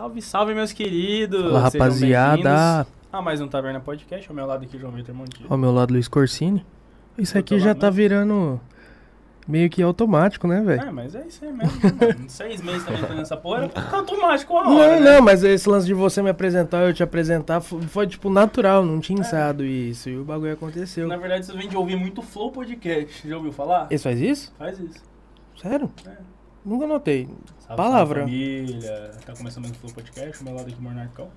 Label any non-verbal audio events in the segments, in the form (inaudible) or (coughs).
Salve, salve, meus queridos! Sejam rapaziada. bem-vindos A mais um Taverna Podcast. Ao meu lado aqui, João Vitor Montijo. Ao meu lado, Luiz Corsini. Isso aqui já tá mesmo. virando meio que automático, né, velho? É, mas é isso aí mesmo. né, mano? (laughs) Seis meses também fazendo essa porra, fica automático Não, hora, né? não, mas esse lance de você me apresentar, eu te apresentar, fo- foi, tipo, natural, não tinha ensaiado isso. E o bagulho aconteceu. Na verdade, você vem de ouvir muito Flow Podcast. Já ouviu falar? Esse faz isso? Faz isso. Sério? É. Nunca notei. Salve, Palavra. salve, família. Tá começando mais um Flow Podcast. Ao meu lado aqui, o Monarcão.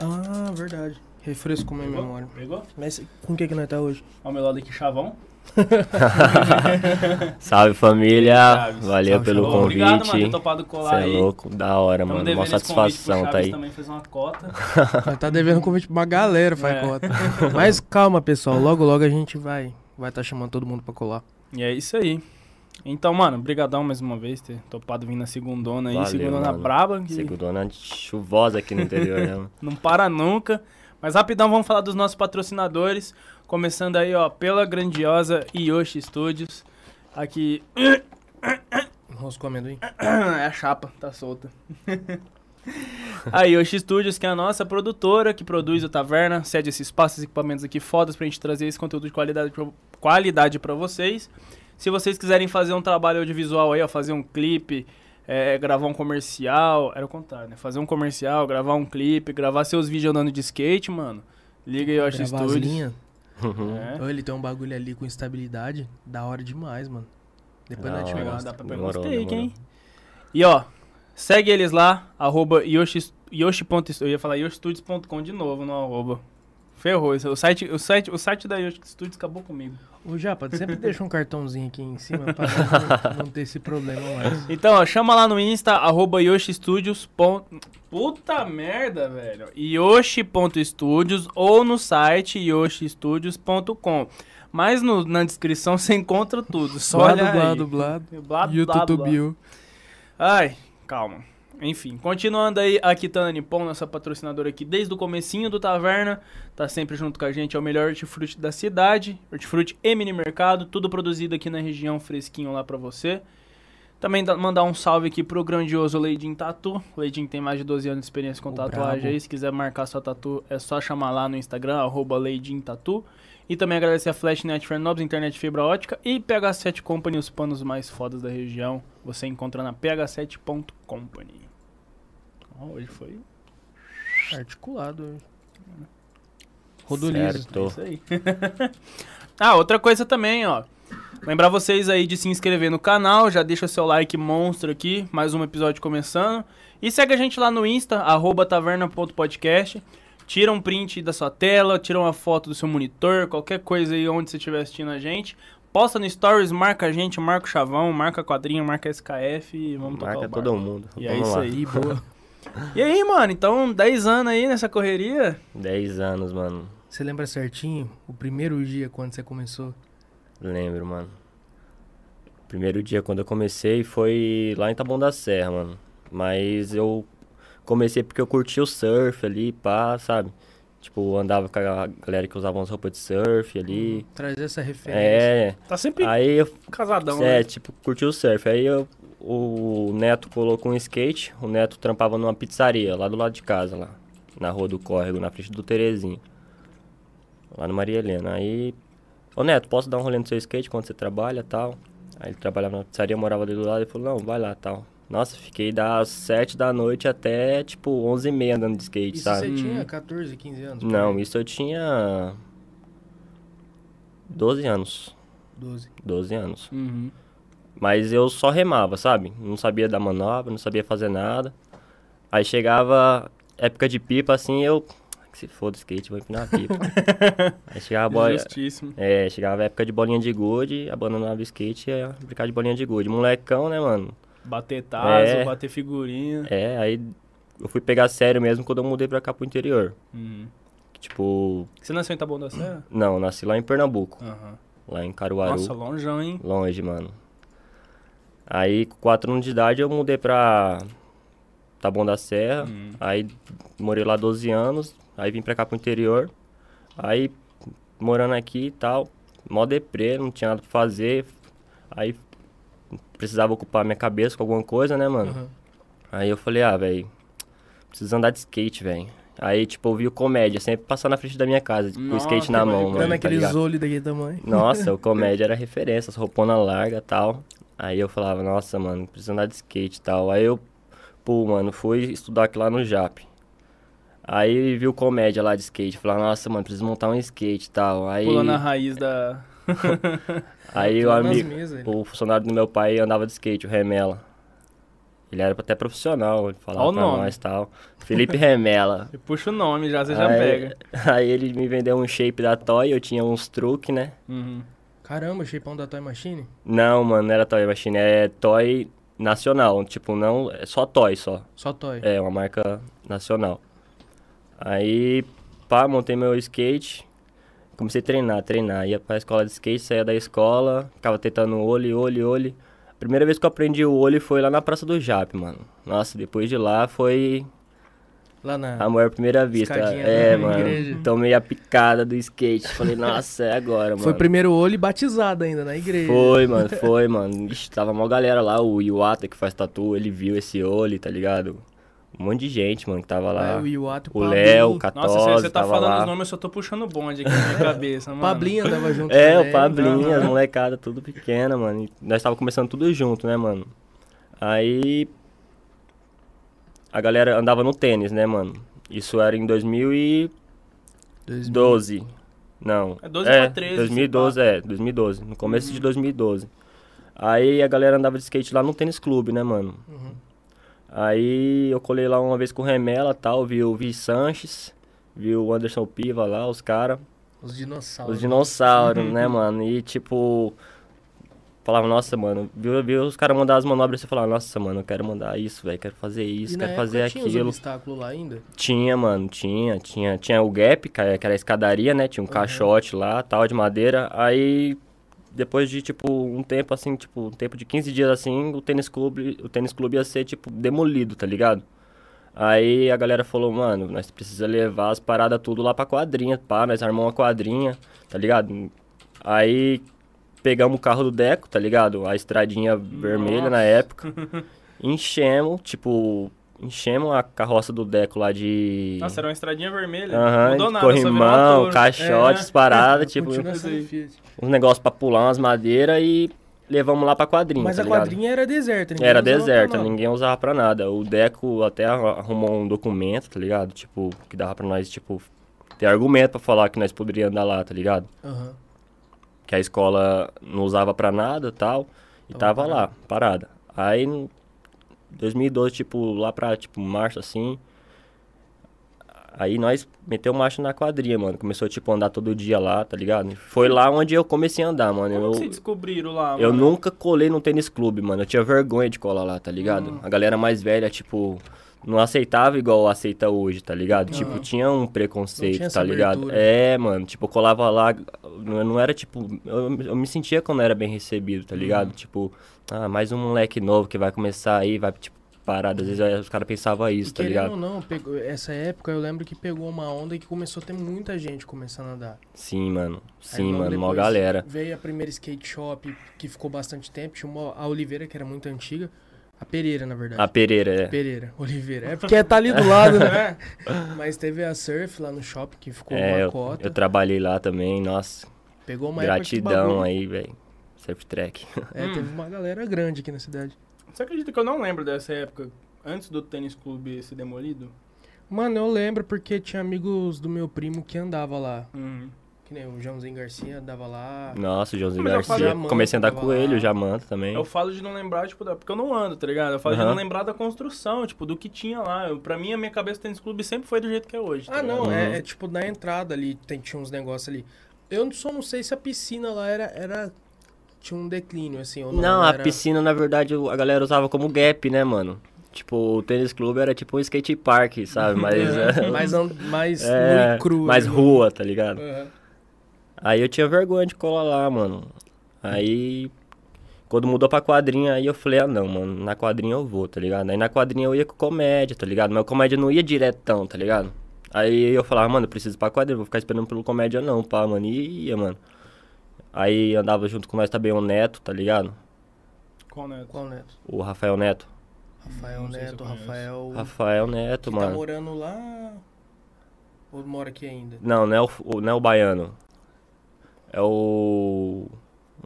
Ah, verdade. Refresco minha Pegou? memória. Pegou? Mas com o que que nós tá hoje? Ao meu lado aqui, Chavão. (laughs) Salve família, Chaves. valeu Salve, pelo Chaves. convite. Obrigado, mano, ter topado colar Você é aí. louco, da hora, Tamo mano. Uma satisfação tá aí. também fez uma cota. (laughs) Tá devendo convite pra uma galera, faz É. cota. Mas calma, pessoal. Logo, logo a gente vai vai tá chamando todo mundo pra colar. E é isso aí. Então, mano, brigadão mais uma vez ter topado vindo na segundona aí, Valeu, segundona mano. braba, que Segundona chuvosa aqui no interior, né? (laughs) não para nunca. Mas rapidão, vamos falar dos nossos patrocinadores. Começando aí, ó, pela grandiosa Yoshi Studios. Aqui. (coughs) Roscou amendoim? (coughs) é a chapa, tá solta. (laughs) a Yoshi Studios, que é a nossa produtora, que produz o Taverna, cede esses espaços, equipamentos aqui fodas pra gente trazer esse conteúdo de qualidade pra, qualidade pra vocês. Se vocês quiserem fazer um trabalho audiovisual aí, ó, fazer um clipe, é, gravar um comercial, era o contrário, né? Fazer um comercial, gravar um clipe, gravar seus vídeos andando de skate, mano. Liga aí, Yoshi as Studios. É. Ele tem um bagulho ali com estabilidade, da hora demais, mano. Depois Da nós te mostra. dá pra pegar Demorou, demorou. hein? E ó, segue eles lá, arroba yoshi, yoshi. Eu ia falar yoshistudios.com de novo no arroba. Ferrou, isso. o site, o site, o site da Yoshi Studios acabou comigo. Ô, Japa, sempre (laughs) deixa um cartãozinho aqui em cima pra não, não ter esse problema mais. Então, ó, chama lá no Insta, arroba yoshistudios. Puta merda, velho. yoshi.studios ou no site yoshistudios.com. Mas no- na descrição (laughs) você encontra tudo. Só Blá, olha blá, aí. Blá, blá, YouTube. Bill. Ai, calma. Enfim, continuando aí, a Kitana Nippon, nossa patrocinadora aqui desde o comecinho do Taverna, tá sempre junto com a gente, é o melhor hortifruti da cidade, hortifruti e mini mercado, tudo produzido aqui na região, fresquinho lá pra você. Também mandar um salve aqui pro grandioso Leidin Tatu. Leidin tem mais de 12 anos de experiência com O tatuagem aí, se quiser marcar sua tatu, é só chamar lá no Instagram, arroba Leidin Tatu. E também agradecer a Flashnet Fernobs, internet fibra ótica e PH7 Company, os panos mais fodas da região. Você encontra na ph7.company. Hoje foi Articulado. Rodolizo. Certo. isso aí. (laughs) ah, outra coisa também, ó. Lembrar vocês aí de se inscrever no canal, já deixa seu like monstro aqui, mais um episódio começando. E segue a gente lá no Insta, arroba taverna.podcast. Tira um print da sua tela, tira uma foto do seu monitor, qualquer coisa aí onde você estiver assistindo a gente. Posta no Stories, marca a gente, marca o Chavão, marca a Quadrinha, marca a SKF e vamos tocar Marca o todo mundo. E é Vamos isso lá. aí. Boa. (laughs) E aí, mano, então 10 anos aí nessa correria? 10 anos, mano. Você lembra certinho o primeiro dia quando você começou? Lembro, mano. Primeiro dia quando eu comecei foi lá em Taboão da Serra, mano. Mas eu comecei porque eu curti o surf ali, pá, sabe? Tipo, andava com a galera que usava umas roupas de surf ali. Trazer essa referência. É, Tá sempre aí eu casadão, É, né? tipo, curtiu o surf. Aí eu- o Neto colocou um skate, o Neto trampava numa pizzaria lá do lado de casa, lá, na rua do Córrego, na frente do Terezinho. Lá no Maria Helena. Aí, ô Neto, posso dar um rolê no seu skate quando você trabalha tal? Aí ele trabalhava na pizzaria, morava ali do lado, ele falou, não, vai lá tal. Nossa, fiquei das 7 da noite até, tipo, 11 e meia andando de skate, Isso sabe? você Hum. tinha 14, 15 anos? Não, aí? isso eu tinha 12 anos. 12. 12 anos. Uhum. Mas eu só remava, sabe? Não sabia dar manobra, não sabia fazer nada. Aí chegava época de pipa, assim, eu. Que se foda skate, vou empinar a pipa. (laughs) Aí chegava a bola. Justíssimo. É, chegava época de bolinha de gude, abandonava o skate e ia brincar de bolinha de gude. Molecão, né, mano? Bater taso, É. bater figurinha. É, aí eu fui pegar sério mesmo quando eu mudei pra cá pro interior. Uhum. Tipo, Você nasceu em Taboão da Serra? não, nasci lá em Pernambuco, Aham. lá em Caruaru. Nossa, longeão, hein? Longe, mano. Aí, com 4 anos de idade, eu mudei pra Taboão da Serra. Hum. Aí, morei lá 12 anos. Aí, vim pra cá pro interior. Aí, morando aqui e tal, mó deprê, não tinha nada pra fazer. Aí, precisava ocupar minha cabeça com alguma coisa, né, mano? Aham. Aí eu falei, ah, velho, preciso andar de skate, velho. Aí, tipo, eu vi o comédia, sempre passando na frente da minha casa, com o skate na mão, mano. Dando tá aqueles olhos daquele tamanho. Nossa, o (laughs) comédia era referência, as roupona larga e tal. Aí eu falava, nossa, mano, preciso andar de skate e tal. Aí eu, pô, mano, fui estudar aqui lá no JAP. Aí vi o comédia lá de skate, falava, nossa, mano, preciso montar um skate e tal. Aí, Pulando a raiz da. (laughs) aí (laughs) o amigo, mesas, o funcionário do meu pai andava de skate, o Remela. Ele era até profissional, ele falava Ó o pra nome. nós e tal. Felipe Remela. (laughs) Puxa o nome já, você já aí, pega. aí ele me vendeu um shape da Toy, eu tinha uns truques, né? Uhum. Caramba, shapeão da Toy Machine? Não, mano, não era Toy Machine, é Toy nacional. Tipo, não, é só Toy só. Só Toy. É, uma marca nacional. Aí, pá, montei meu skate. Comecei a treinar, treinar. Ia pra escola de skate, saía da escola, ficava tentando olho, olho, olho. A primeira vez que eu aprendi o olho foi lá na Praça do Jap, mano. Nossa, depois de lá foi Lá na. amor à primeira vista. Escadinha É, mano. igreja. Tomei a picada do skate. Falei, nossa, é agora, mano. Foi primeiro olho e batizado ainda na igreja. Foi, mano, (laughs) foi, mano. Ixi, tava mó galera lá, o Iwata que faz tatu, ele viu esse olho, tá ligado? Um monte de gente, mano, que tava lá. É, o Iwato e O o Léo, o. Catosa, Nossa, você, você tá tava falando lá. os nomes, eu só tô puxando bonde aqui na minha (laughs) cabeça, mano. Pablinho andava junto É, também. o Pablinho, as Aham. molecada, tudo pequena, mano. E nós tava começando tudo junto, né, mano? Aí. A galera andava no tênis, né, mano? Isso era em 2012. 2000. Não. É 12 pra 13, 2012, é, 2012. No começo de 2012. Aí a galera andava de skate lá no tênis clube, né, mano? Uhum. Aí eu colei lá uma vez com o Remela tal, vi o Vi Sanches, vi o Anderson Piva lá, os caras. Os dinossauros. Os dinossauros, (laughs) né, mano? E tipo. Falava, nossa, mano, viu, viu os caras mandar as manobras e você falava, nossa, mano, eu quero mandar isso, velho, quero fazer isso, E quero fazer tinha aquilo. obstáculos lá ainda? Tinha, mano, tinha, tinha, tinha o gap, que era que era a escadaria, né? Tinha um Uhum. caixote lá, tal, de madeira. Aí, depois de, tipo, um tempo, assim, tipo, um tempo de 15 dias, assim, o tênis clube, o tênis clube ia ser, tipo, demolido, tá ligado? Aí a galera falou, mano, nós precisa levar as paradas tudo lá pra quadrinha, pá, nós armamos uma quadrinha, tá ligado? Aí pegamos o carro do Deco, tá ligado? A estradinha vermelha na Nossa. época. (laughs) Enchemos, tipo, enchemos a carroça do Deco lá de. Nossa, era uma estradinha vermelha. Aham, Mudou de nada, corrimão, caixotes, É. paradas, tipo, uns negócios pra pular, umas madeiras e levamos lá pra quadrinha. Mas tá a ligado? quadrinha era deserta, ninguém Era deserta, ninguém usava pra nada. O Deco até arru- arrumou um documento, tá ligado? Tipo, que dava pra nós, tipo, ter argumento pra falar que nós poderíamos andar lá, tá ligado? Aham. Que a escola não usava pra nada e tal. E Tava tava lá, parada. Aí, em 2012, tipo, lá pra, tipo, março, assim... Aí nós meteu marcha na quadrilha, mano. Começou, tipo, a andar todo dia lá, tá ligado? Foi lá onde eu comecei a andar, mano. Como Eu, vocês descobriram lá, eu mano? nunca colei no tênis clube, mano. Eu tinha vergonha de colar lá, tá ligado? Hum. A galera mais velha, tipo, não aceitava igual aceita hoje, tá ligado? Tipo, tinha um Não preconceito, tinha tá ligado? abertura. É, mano, tipo, eu colava lá, não não era tipo, eu, eu me sentia quando era bem recebido, tá ligado? Uhum. Tipo, ah, mais um moleque novo que vai começar aí, vai, tipo, parar. Às vezes os caras pensavam E isso, tá querendo ligado? ou não, pegou, essa época eu lembro que pegou uma onda que começou a ter muita gente começando a andar. Sim, mano. Sim, mano, mó depois galera. Veio a primeira skate shop que ficou bastante tempo. Tinha uma, a Oliveira, que era muito antiga. A Pereira, na verdade. A Pereira, é. Pereira, (laughs) Oliveira. É porque tá ali do lado, né? É. (laughs) Mas teve a Surf lá no shopping, que ficou É, uma eu, cota. eu trabalhei lá também, nossa. Pegou uma Gratidão aí, velho. Surf track. É, Hum. (laughs) teve uma galera grande aqui na cidade. Você acredita que eu não lembro dessa época, antes do tênis clube ser demolido? Mano, eu lembro porque tinha amigos do meu primo que andava lá. Uhum. Que nem o Joãozinho Garcia andava lá. Nossa, o Joãozinho Mas eu falo- Garcia. Jamanta Comecei a andar tava com ele, lá. o Jamanta também. Eu falo de não lembrar, tipo, da... porque eu não ando, tá ligado? Eu falo de Aham. não lembrar da construção, tipo, do que tinha lá. Eu, pra mim, a minha cabeça do tênis clube sempre foi do jeito que é hoje. tá Ah, não, ligado? Uhum. é, é tipo na entrada ali, tem, tinha uns negócios ali. Eu só não sei se a piscina lá era. era tinha um declínio, assim, ou não. Não, a era... piscina, na verdade, o- a galera usava como gap, né, mano? Tipo, o tênis clube era tipo um skate park, sabe? Mas. (laughs) É, é, mais, an- mais (laughs) é, nu e cru. mais rua, tá ligado? Aham. Aí eu tinha vergonha de colar lá, mano. Aí. Quando mudou pra quadrinha, aí eu falei, ah não, mano, na quadrinha eu vou, tá ligado? Aí na quadrinha eu ia com comédia, tá ligado? Mas o comédia não ia diretão, tá ligado? Aí eu falava, mano, eu preciso ir pra quadrinha, vou ficar esperando pelo comédia não, pá, mano. E ia, mano. Aí andava junto com nós também o Neto, tá ligado? Qual, né? Qual neto? O Rafael Neto. Rafael se Neto, conheço. Rafael. Rafael Neto, que tá mano. morando lá. Ou mora aqui ainda? Não, não é o, o- não é o baiano. É o.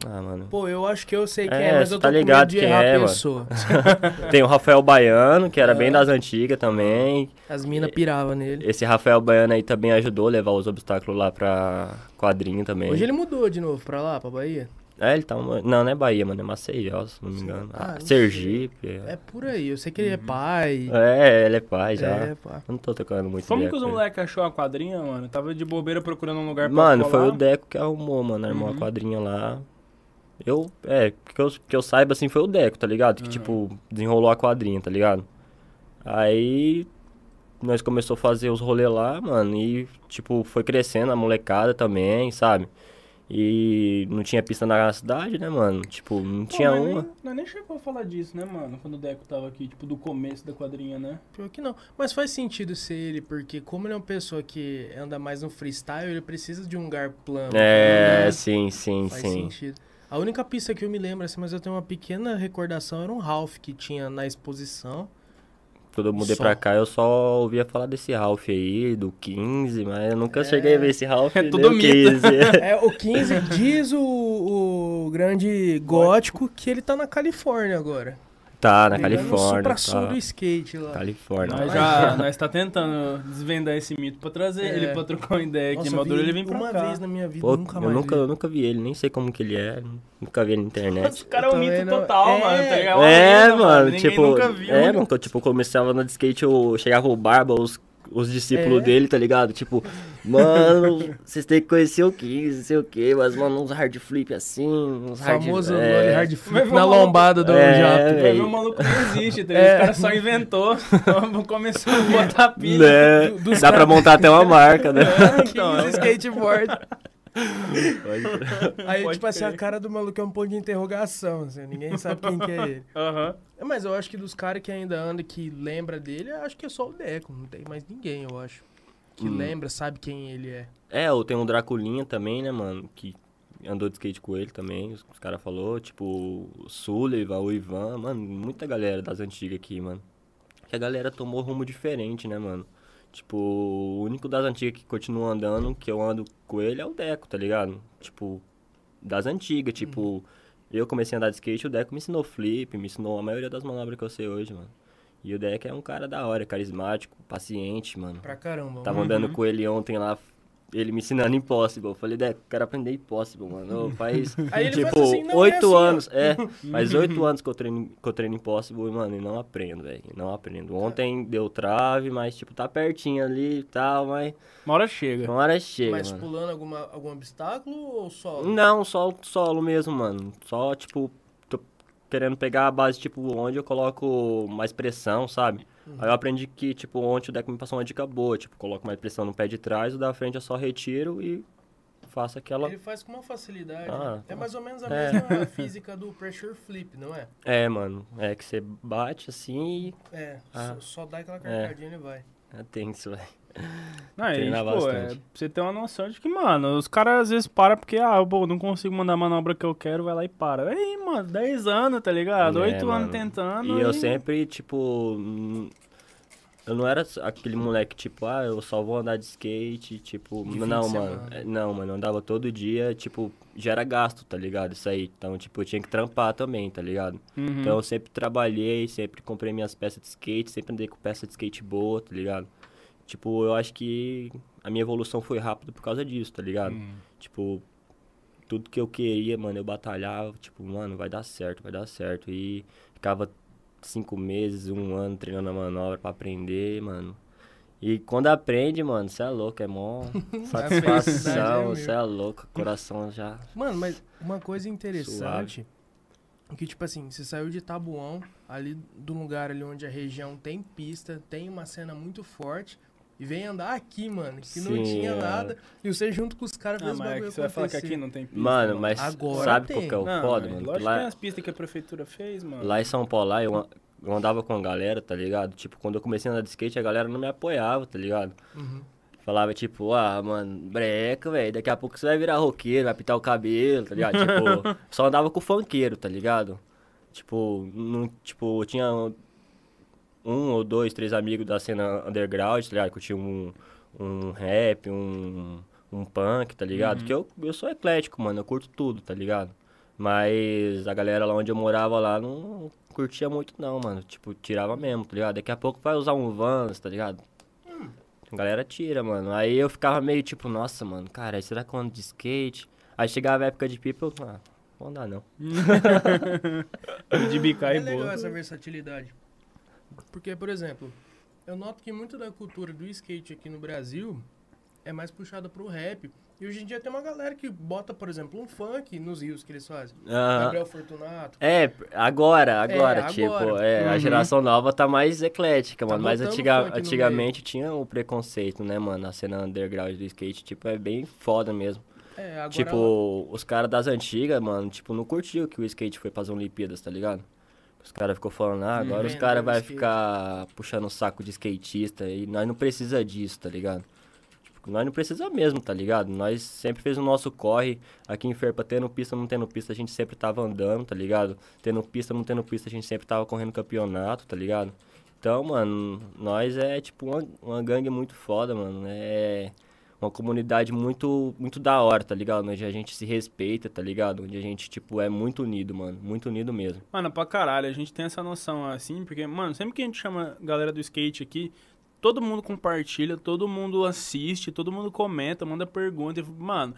Ah, mano. Pô, eu acho que eu sei quem É, é, mas eu tô tá com medo ligado de quem errar é, pessoa. (laughs) Tem o Rafael Baiano, que era É. bem das antigas também. As minas piravam nele. Esse Rafael Baiano aí também ajudou a levar os obstáculos lá pra quadrinho também. Hoje ele mudou de novo pra lá, pra Bahia? É, ele tá. uma- Não, não é Bahia, mano. É Maceió, se não me engano. Ah, Ah, não Sergipe. É por aí. Eu sei que ele é pai. É, ele é pai já. É, pá. Eu não tô tocando muito Como que os moleques achou a quadrinha, mano? Tava de bobeira procurando um lugar pra Mano, colar. foi o Deco que arrumou, mano. Armou Uhum. a quadrinha lá. Eu, é, que eu, que eu saiba assim foi o Deco, tá ligado? Que Uhum. tipo, desenrolou a quadrinha, tá ligado? Aí nós começou a fazer os rolês lá, mano, e tipo, foi crescendo a molecada também, sabe? E não tinha pista na cidade, né, mano? Tipo, não Pô, tinha uma. Nem, nós nem chegou a falar disso, né, mano? Quando o Deco tava aqui, tipo, do começo da quadrinha, né? Pior que não. Mas faz sentido ser ele, porque como ele é uma pessoa que anda mais no freestyle, ele precisa de um lugar plano. É, né? sim, sim, Faz sim. sentido. A única pista que eu me lembro, assim, mas eu tenho uma pequena recordação, era um Ralph que tinha na exposição. Quando eu mudei Só. pra cá, eu só ouvia falar desse Ralph aí, do 15, mas eu nunca É. cheguei a ver esse Ralph. (laughs) É tudo o mito. 15. (laughs) É, o 15 diz o, o grande gótico que ele tá na Califórnia agora. Tá, na é Califórnia. Tá. do skate lá. Califórnia. Nós já nós tá tentando desvendar esse mito pra trazer É. ele pra trocar uma ideia aqui. Eu Maduro ele vem pra uma cá. vez na minha vida, Pô, nunca eu, mais nunca, vi. eu nunca vi ele, nem sei como que ele é. Nunca vi ele na internet. O cara é um Eu mito não- total, É. mano. Tá ligado? uma É, mano, tipo. nunca viu. É, mano, que eu tipo, começava no de skate, eu chegava o Barba, os, os discípulos É. dele, tá ligado? Tipo, mano, vocês têm que conhecer o 15, não sei o que, mas, mano, uns hard flip assim, uns hard famoso é, hard flip na lá. lombada do É, Jap. Vai ver, o maluco não existe, tá É. ligado? O cara só inventou. (laughs) Começou a botar pilha. Né? do- Dá pra montar até uma marca, né? (laughs) (laughs) Então, 15 skateboard. Pode- Aí, Pode tipo assim, crer. a cara do maluco é um ponto de interrogação, assim, ninguém sabe quem que é ele. Aham. É, Mas eu acho que dos caras que ainda anda, que lembra dele, eu acho que é só o Deco, não tem mais ninguém, eu acho. Que Hum. lembra, sabe quem ele é. É, eu tenho um Draculinha também, né, mano? Que andou de skate com ele também, os, os caras falaram, tipo, o Sullivan, o Ivan, mano, muita galera das antigas aqui, mano. Que a galera tomou rumo diferente, né, mano? Tipo, o único das antigas que continua andando, que eu ando com ele, é o Deco, tá ligado? Tipo, das antigas, tipo, eu comecei a andar de skate, o Deco me ensinou flip, me ensinou a maioria das manobras que eu sei hoje, mano. E o Deco é um cara da hora, carismático, paciente, mano. Pra caramba. Tava Uhum. andando com ele ontem lá, ele me ensinando Impossible. Eu falei, Deco, quero aprender Impossible, mano. Faz, (laughs) Aí ele tipo, assim, é oito assim, anos. É, (laughs) faz oito anos que eu treino, que eu treino Impossible, mano, e não aprendo, velho. Não aprendo. Ontem deu trave, mas, tipo, tá pertinho ali e tal, mas Uma hora chega. uma hora chega, Mas mano. pulando alguma, algum obstáculo ou só? Não, só solo mesmo, mano. Só, tipo, tô querendo pegar a base, tipo, onde eu coloco mais pressão, sabe? Uhum. Aí eu aprendi que, tipo, ontem o deck me passou uma dica boa. Tipo, coloco mais pressão no pé de trás, o da frente eu só retiro e faço aquela... Ele faz com uma facilidade. Ah, né? É mais ou menos a é. mesma (laughs) física do pressure flip, não é? É, mano. É que você bate assim e... É, Ah. só, só dá aquela carcadinha e ele vai. É tenso, velho. Não, e, Treinar tipo, é, bastante. pra você ter uma noção de que, mano, os caras às vezes param porque, ah, pô, não consigo mandar a manobra que eu quero, vai lá e para. Aí, mano, 10 anos, tá ligado? É, 8 anos mano. tentando. E eu e- sempre, tipo... hum, Eu não era aquele moleque, tipo, ah, eu só vou andar de skate, tipo... De não, mano. É, Não, mano, eu andava todo dia, tipo... Já era gasto, tá ligado? Isso aí. Então, tipo, eu tinha que trampar também, tá ligado? Uhum. Então eu sempre trabalhei, sempre comprei minhas peças de skate, sempre andei com peça de skate boa, tá ligado? Tipo, eu acho que a minha evolução foi rápida por causa disso, tá ligado? Uhum. Tipo, tudo que eu queria, mano, eu batalhava, tipo, mano, vai dar certo, vai dar certo. E ficava cinco meses, um ano treinando a manobra pra aprender, mano. E quando aprende, mano, você é louco, é mó (laughs) (laughs) satisfação, é você é louco, coração já. Mano, mas uma coisa interessante é que, tipo assim, você saiu de Tabuão, ali do lugar ali onde a região tem pista, tem uma cena muito forte, e vem andar aqui, mano, que não Sim, tinha é. nada, e você junto com os caras Ah, fez o mas é bagulho que você vai falar que aqui não tem pista. Mano, mas Agora sabe tem. qual que é o Não, foda, mas mano? Lógico lá, tem as pistas que a prefeitura fez, mano. Lá em São Paulo, lá, eu, eu andava com a galera, tá ligado? Tipo, quando eu comecei a andar de skate, a galera não me apoiava, tá ligado? Uhum. Falava, tipo, ah, mano, breca, velho, daqui a pouco você vai virar roqueiro, vai pintar o cabelo, tá ligado? (laughs) tipo, só andava com o funkeiro, tá ligado? Tipo, não, tipo, tinha um ou dois, três amigos da cena underground, tá ligado? Curtia um, um rap, um, um punk, tá ligado? Uhum. Que eu, eu sou eclético, mano, eu curto tudo, tá ligado? Mas a galera lá onde eu morava lá não curtia muito não, mano. Tipo, tirava mesmo, tá ligado? Daqui a pouco vai usar um Vans, tá ligado? A galera tira, mano. Aí eu ficava meio tipo, nossa, mano, cara, será que eu ando de skate? Aí chegava a época de pipa, eu, ah, não andar não. (laughs) De bicar É e legal boa. essa versatilidade. Porque, por exemplo, eu noto que muito da cultura do skate aqui no Brasil é mais puxada pro rap. E hoje em dia tem uma galera que bota, por exemplo, um funk nos rios que eles fazem. Gabriel Fortunato. É, agora, agora, É, tipo, agora. é, a Uhum. geração nova tá mais eclética, Tá mano. Mas antiga- antigamente tinha o preconceito, né, mano? A cena underground do skate, tipo, é bem foda mesmo. É, agora tipo, os caras das antigas, mano, tipo, não curtiu que o skate foi fazer Olimpíadas, tá ligado? Os caras ficou falando, ah, agora os Vendo caras vai skate. ficar puxando o saco de skatista e nós não precisa disso, tá ligado? Tipo, nós não precisa mesmo, tá ligado? Nós sempre fez o nosso corre aqui em Ferpa, tendo pista, não tendo pista, a gente sempre tava andando, tá ligado? Tendo pista, não tendo pista, a gente sempre tava correndo campeonato, tá ligado? Então, mano, nós é tipo uma, uma gangue muito foda, mano. É uma comunidade muito, muito da hora, tá ligado? Onde a gente se respeita, tá ligado? Onde a gente, tipo, é muito unido, mano. Muito unido mesmo. Mano, pra caralho, a gente tem essa noção assim, porque, mano, sempre que a gente chama galera do skate aqui, todo mundo compartilha, todo mundo assiste, todo mundo comenta, manda pergunta. e, Mano,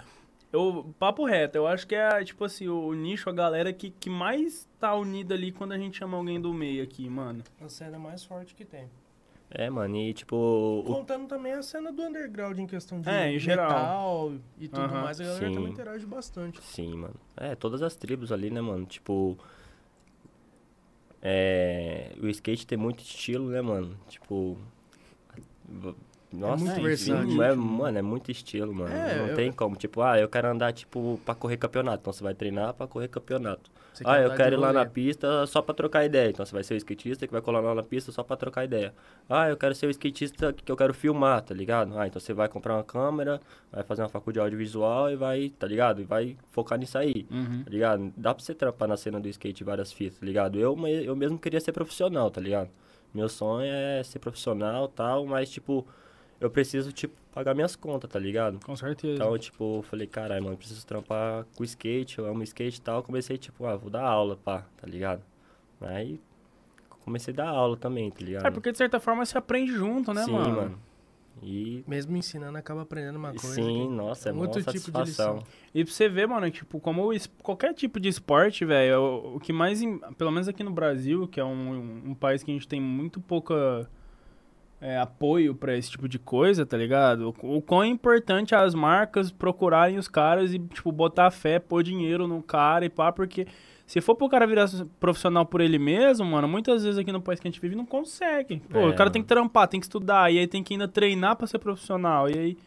eu, papo reto, eu acho que é, tipo assim, o, o nicho, a galera que, que mais tá unida ali quando a gente chama alguém do meio aqui, mano. a cena mais forte que tem. É, mano, e tipo. o- Contando também a cena do underground em questão de É, em geral. metal e tudo Aham. mais, a galera Sim. também interage bastante. Sim, mano. É, todas as tribos ali, né, mano? Tipo. É. O skate tem muito estilo, né, mano? Tipo. V- Nossa, muito enfim, versátil. É, mano, é muito estilo, mano. É, não eu- tem como. Tipo, ah, eu quero andar, tipo, pra correr campeonato. Então você vai treinar pra correr campeonato. Você ah, eu quero ir lá na pista só pra trocar ideia. Então você vai ser o skatista que vai colar lá na pista só pra trocar ideia. Ah, eu quero ser o skatista que eu quero filmar, tá ligado? Ah, então você vai comprar uma câmera, vai fazer uma faculdade de audiovisual e vai, tá ligado? E vai focar nisso aí, Uhum. tá ligado? Dá pra você trampar na cena do skate várias fitas, tá ligado? Eu, eu mesmo queria ser profissional, tá ligado? Meu sonho é ser profissional tal, mas, tipo, eu preciso, tipo, pagar minhas contas, tá ligado? Com certeza. Então, tipo, eu falei, caralho, mano, preciso trampar com skate, eu amo skate e tal. Comecei, tipo, ah, vou dar aula, pá, tá ligado? Aí comecei a dar aula também, tá ligado? é porque de certa forma você aprende junto, né, Sim, mano? mano. E. Mesmo ensinando, acaba aprendendo uma coisa. Sim, que- nossa, é um uma outro tipo de satisfação. lição. E pra você ver, mano, tipo, como es- qualquer tipo de esporte, velho, o, o que mais, pelo menos aqui no Brasil, que é um, um país que a gente tem muito pouca é, apoio pra esse tipo de coisa, tá ligado? O, o quão é importante as marcas procurarem os caras e, tipo, botar fé, pôr dinheiro no cara e pá, porque se for pro cara virar profissional por ele mesmo, mano, muitas vezes aqui no país que a gente vive não consegue. Pô, É, o cara tem mano. que trampar, tem que estudar, e aí tem que ainda treinar pra ser profissional, e aí...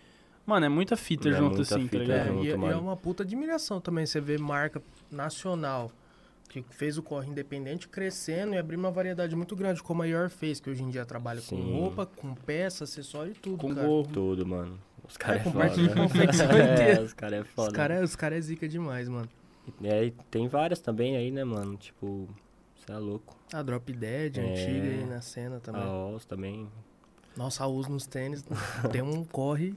Mano, é muita fita É junto muita assim, tá fita ligado? É, junto, e, e é uma puta admiração também você ver marca nacional que fez o corre independente crescendo e abrir uma variedade muito grande, como a Your Face, que hoje em dia trabalha com Sim. roupa, com peça, acessório e tudo, Com cara. gorro. Tudo, mano. Os caras é, com foda. parte de né? confecção (laughs) é, os caras é Os foda. caras os cara é zica demais, mano. E aí tem várias também aí, né, mano? Tipo, você é louco. A Drop Dead, É. antiga aí na cena também. A Oz também. Nossa, a uso nos tênis tem um corre.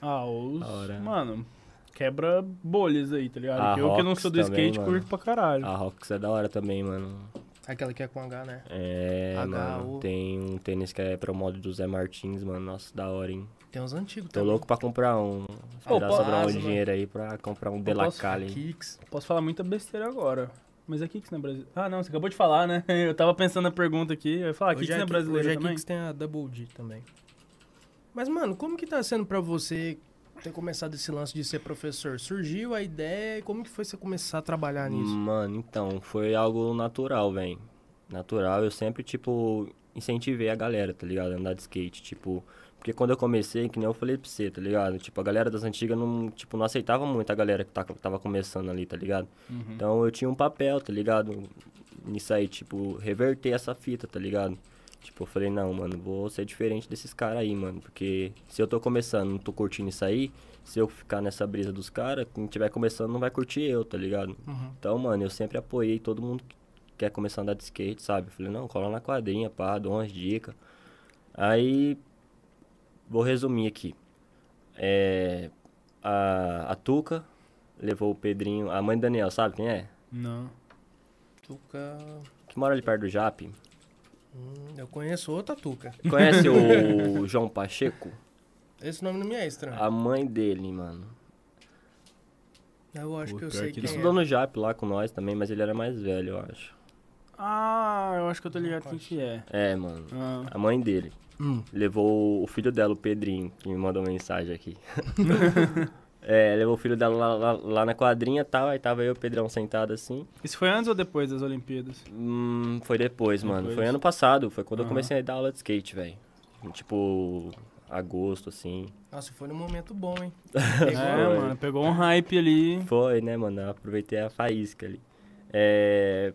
Ah, os. Da hora. Mano, quebra bolhas aí, tá ligado? A que eu que não sou do também, skate mano. curto pra caralho. A Rox é da hora também, mano. Aquela que é com H, né? É, HU. mano. Tem um tênis que é pro modo do Zé Martins, mano. Nossa, da hora, hein? Tem uns antigos Tô também. louco pra comprar um. Esperar posso- sobrar um mano. dinheiro aí pra comprar um posso- Delacalle. Kicks. Posso falar muita besteira agora. Mas é Kicks não é brasileiro. Ah, não, você acabou de falar, né? (laughs) Eu tava pensando na pergunta aqui. Eu ia falar, Kicks é a Ki- brasileiro hoje a também? Kicks tem a Double D também. Mas, mano, como que tá sendo pra você ter começado esse lance de ser professor? Surgiu a ideia e como que foi você começar a trabalhar nisso? Mano, então, foi algo natural, velho. Natural, eu sempre, tipo, incentivei a galera, tá ligado? Andar de skate, tipo... Porque quando eu comecei, que nem eu falei pra você, tá ligado? Tipo, a galera das antigas não, tipo, não aceitava muito a galera que tá- tava começando ali, tá ligado? Uhum. Então eu tinha um papel, tá ligado? Nisso aí, tipo, reverter essa fita, tá ligado? Tipo, eu falei, não, mano, vou ser diferente desses caras aí, mano. Porque se eu tô começando, não tô curtindo isso aí, se eu ficar nessa brisa dos caras, quem tiver começando não vai curtir eu, tá ligado? Uhum. Então, mano, eu sempre apoiei todo mundo que quer começar a andar de skate, sabe? Eu falei, não, cola na quadrinha, pá, dou umas dicas. Aí, vou resumir aqui. É, a, a Tuca levou o Pedrinho, a mãe do Daniel, sabe quem é? Não. Tuca. Que mora ali perto do Jap. Hum, eu conheço outra Tuca. Conhece o (laughs) João Pacheco? Esse nome não me é estranho. A mãe dele, mano. Eu acho Pô, que eu sei que quem Ele é. estudou no Jap lá com nós também, mas ele era mais velho, eu acho. Ah, eu acho que eu tô ligado quem que é. É, mano. Ah. A mãe dele. Hum. Levou o filho dela, o Pedrinho, que me mandou mensagem aqui. (laughs) (laughs) é, levou o filho dela lá, lá- lá na quadrinha e tal, aí tava eu e o Pedrão sentado assim. Isso foi antes ou depois das Olimpíadas? Hum, foi depois, mano. Depois? Foi ano passado, foi quando eu Aham. comecei a dar aula de skate, velho. Tipo, agosto, assim. Nossa, foi num momento bom, hein? (laughs) É, Pegou. mano, pegou um hype ali. Foi, né, mano? Eu aproveitei a faísca ali. É...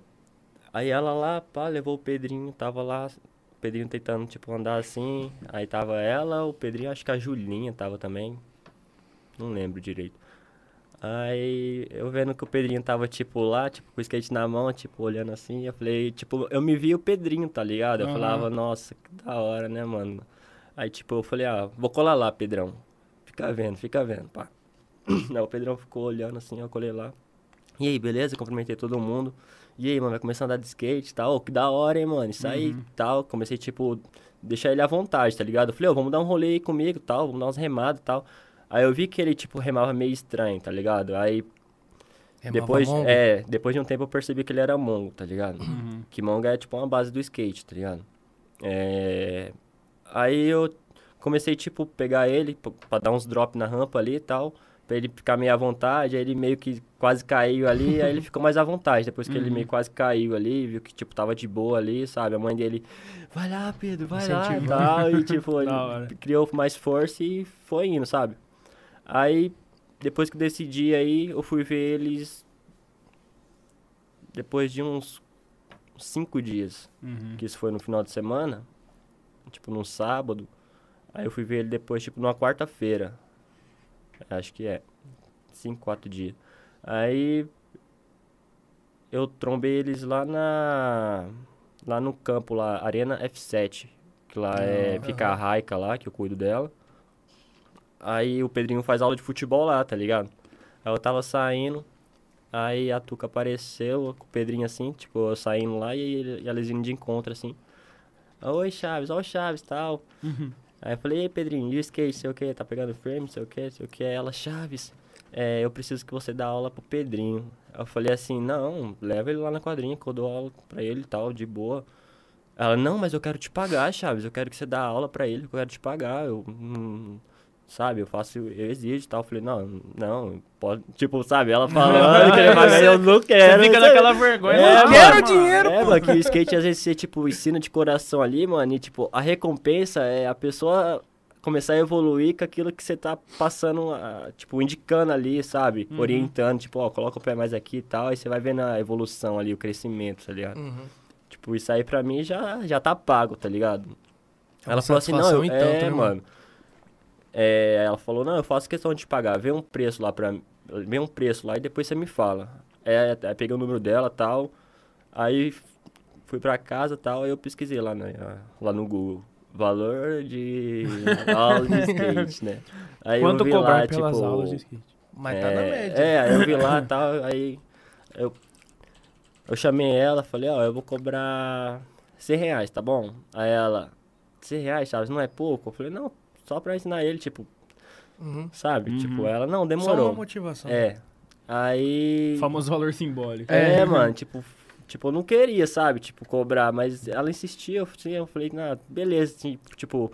Aí ela lá, pá, levou o Pedrinho, tava lá, o Pedrinho tentando, tipo, andar assim. Aí tava ela, o Pedrinho, acho que a Julinha tava também. Não lembro direito. Aí eu vendo que o Pedrinho tava, tipo, lá, tipo, com o skate na mão, tipo, olhando assim, eu falei, tipo, eu me vi o Pedrinho, tá ligado? Eu Aham. falava, nossa, que da hora, né, mano? Aí, tipo, eu falei, ah, vou colar lá, Pedrão. Fica vendo, fica vendo, pá. (clears throat) Aí o Pedrão ficou olhando assim, eu colei lá. E aí, beleza? Cumprimentei todo mundo. E aí, mano, vai começar a andar de skate e tal. Ô, que da hora, hein, mano? Isso aí Uhum. tal. Comecei, tipo, deixar ele à vontade, tá ligado? Eu falei, ô, vamos dar um rolê aí comigo tal, vamos dar uns remados e tal. Aí eu vi que ele, tipo, remava meio estranho, tá ligado? Aí Remava depois, mongo? é, depois de um tempo eu percebi que ele era mongo, tá ligado? Uhum. Que mongo é tipo uma base do skate, tá ligado? É... Aí eu comecei, tipo, pegar ele pra dar uns drop na rampa ali e tal, pra ele ficar meio à vontade, aí ele meio que quase caiu ali, aí ele ficou mais à vontade, depois que ele Uhum. meio quase caiu ali, viu que, tipo, tava de boa ali, sabe? A mãe dele, vai lá, Pedro, vai lá e Incentivou. tal, e tipo, (laughs) ele criou mais força e foi indo, sabe? Aí, depois que decidi aí, eu fui ver eles depois de uns cinco dias Uhum. que isso foi no final de semana, tipo num sábado. Aí eu fui ver ele depois, tipo, numa quarta-feira. Acho que é. Cinco, quatro dias. Aí eu trombei eles lá na. Lá no campo lá, Arena F7. Que lá é. Ah, Fica a Raika lá, que eu cuido dela. Aí o Pedrinho faz aula de futebol lá, tá ligado? Aí eu tava saindo. Aí a Tuca apareceu com o Pedrinho assim, tipo, eu saindo lá e, e elas indo de encontro assim. Oi, Chaves, ó o Chaves tal. Uhum. Aí eu falei, ei, Pedrinho, e o skate, sei o que, tá pegando frame, sei o que, sei o que. Ela, Chaves, é, eu preciso que você dê aula pro Pedrinho. Aí eu falei assim, não, leva ele lá na quadrinha que eu dou aula pra ele e tal, de boa. Ela, não, mas eu quero te pagar, Chaves, eu quero que você dê aula pra ele, eu quero te pagar. Eu, hum, sabe, eu faço, eu exijo e tal. Eu falei, não, não, pode, tipo, sabe, ela falando que ele vai pagar, eu não quero. Você fica sabe? naquela vergonha. É, mano. quero mano. dinheiro, É, mano, que o skate às vezes você, tipo, ensina de coração ali, mano, e, tipo, a recompensa é a pessoa começar a evoluir com aquilo que você tá passando, ah, tipo, indicando ali, sabe? Uhum. Orientando, tipo, ó, coloca o pé mais aqui e tal, aí você vai vendo a evolução ali, o crescimento, tá ligado? Uhum. Tipo, isso aí pra mim já, já tá pago, tá ligado? É ela falou assim, não, eu, tanto, é, né, mano? mano. É, ela falou, não, eu faço questão de te pagar, vê um preço lá pra vê um preço lá e depois você me fala. É, aí peguei o número dela tal, aí fui pra casa tal, aí eu pesquisei lá, né, lá no Google. Valor de (laughs) aula de skate, né? Aí Quanto eu vi cobrar lá, pelas tipo, aulas de skate? Mas tá na é, média. É, aí eu vi lá e (laughs) tal, aí eu, eu chamei ela, falei, ó, eu vou cobrar 100 reais, tá bom? Aí ela, 100 reais, Chaves, não é pouco? Eu falei, não, só pra ensinar ele, tipo, Uhum. sabe? Uhum. Tipo, ela, não, Só uma demorou. motivação. É, aí... Famoso valor simbólico. É, É. mano, tipo, tipo, eu não queria, sabe, tipo, cobrar, mas ela insistia, eu, assim, eu falei, ah, beleza, assim, tipo,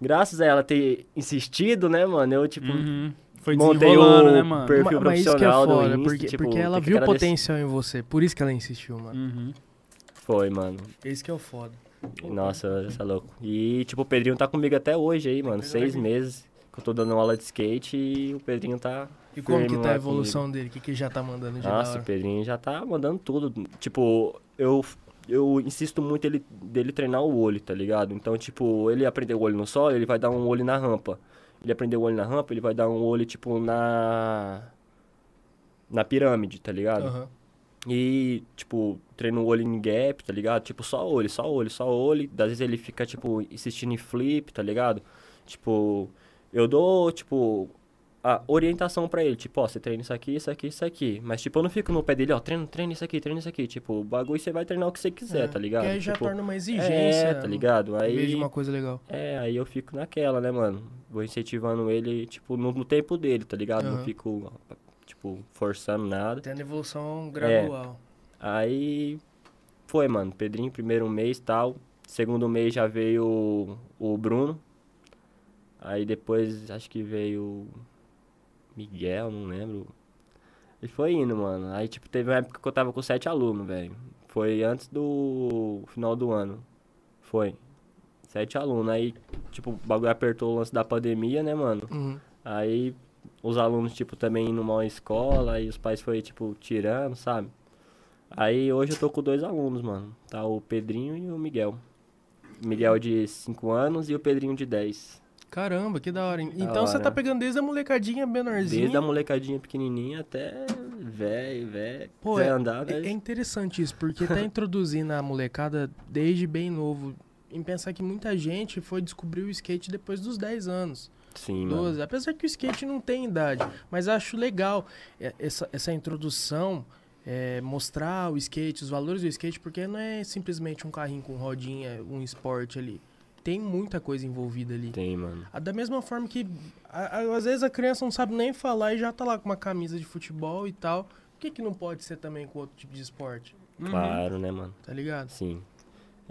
graças a ela ter insistido, né, mano, eu, tipo, Uhum. Foi montei o né, mano? perfil Ma- Mas isso que é profissional do foda, Insta, porque, tipo, porque ela viu o agradecer. potencial em você, por isso que ela insistiu, mano. Uhum. Foi, mano. Esse que é o foda. Nossa, você é louco. E, tipo, o Pedrinho tá comigo até hoje aí, mano. Seis meses que eu tô dando aula de skate e o Pedrinho tá. E como que tá a evolução dele? O que, que já tá mandando de Nossa, o Pedrinho já tá mandando tudo. Tipo, eu, eu insisto muito ele, dele treinar o olho, tá ligado? Então, tipo, ele aprendeu o olho no solo, ele vai dar um olho na rampa. Ele aprendeu o olho na rampa, ele vai dar um olho, tipo, na. Na pirâmide, tá ligado? Aham. E, tipo, treino olho em gap, tá ligado? Tipo, só olho, só olho, só olho. Às vezes ele fica, tipo, insistindo em flip, tá ligado? Tipo, eu dou, tipo, a orientação pra ele. Tipo, ó, você treina isso aqui, isso aqui, isso aqui. Mas, tipo, eu não fico no pé dele, ó, treina, treina isso aqui, treina isso aqui. Tipo, o bagulho você vai treinar o que você quiser, É, tá ligado? Que aí já tipo, torna uma exigência. É, tá ligado? Aí... Vejo uma coisa legal. é, aí eu fico naquela, né, mano? Vou incentivando ele, tipo, no, no tempo dele, tá ligado? Não Aham. fico, tipo, forçando nada. Tendo evolução É. gradual. Aí foi, mano. Pedrinho, primeiro mês tal. Segundo mês já veio o, o Bruno. Aí depois acho que veio Miguel, não lembro. E foi indo, mano. Aí, tipo, teve uma época que eu tava com sete alunos, velho. Foi antes do final do ano. Foi. Sete alunos. Aí, tipo, o bagulho apertou o lance da pandemia, né, mano? Uhum. Aí os alunos, tipo, também indo mal escola, aí os pais foi, tipo, tirando, sabe? Aí hoje eu tô com dois alunos, mano. Tá o Pedrinho e o Miguel. Miguel de 5 anos e o Pedrinho de 10. Caramba, que da hora. hein? Então você hora. tá pegando desde a molecadinha menorzinha. Desde a molecadinha pequenininha até velho, velho. Pô, é- andar, É, né? é interessante isso, porque tá (laughs) introduzindo a molecada desde bem novo. Em pensar que muita gente foi descobrir o skate depois dos 10 anos. Sim, mano. 12. Apesar que o skate não tem idade. Mas acho legal é, essa, essa introdução, é, mostrar o skate, os valores do skate, porque não é simplesmente um carrinho com rodinha, um esporte ali. Tem muita coisa envolvida ali. Tem, mano. Ah, Da mesma forma que a- a- às vezes a criança não sabe nem falar e já tá lá com uma camisa de futebol e tal. Por que, que não pode ser também com outro tipo de esporte? Uhum. Claro, né, mano? Tá ligado? Sim.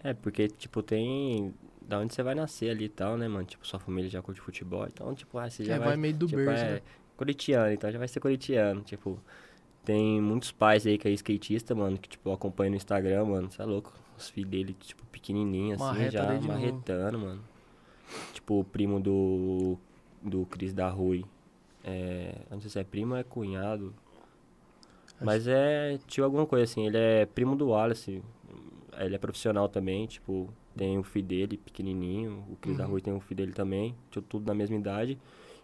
É, porque, tipo, tem. Da onde você vai nascer ali e tal, né, mano? Tipo, sua família já curte futebol. Então, tipo, ah, você já É, vai vai meio do tipo, berço, é, né? Coritiano, então já vai ser coritiano. Tipo, tem muitos pais aí que é skatista, mano, que, tipo, acompanham no Instagram, mano. Você é louco. Os filhos dele, tipo, pequenininho, assim, Marreta já desde novo. marretando, mano. Tipo, o primo do. Do Cris da Rui. É. Não sei se é primo ou é cunhado. Acho- Mas é. Tio alguma coisa assim. Ele é primo do Wallace. Ele é profissional também, tipo, tem o filho dele, pequenininho. O Cris da Uhum. Rui tem um filho dele também, tudo na mesma idade.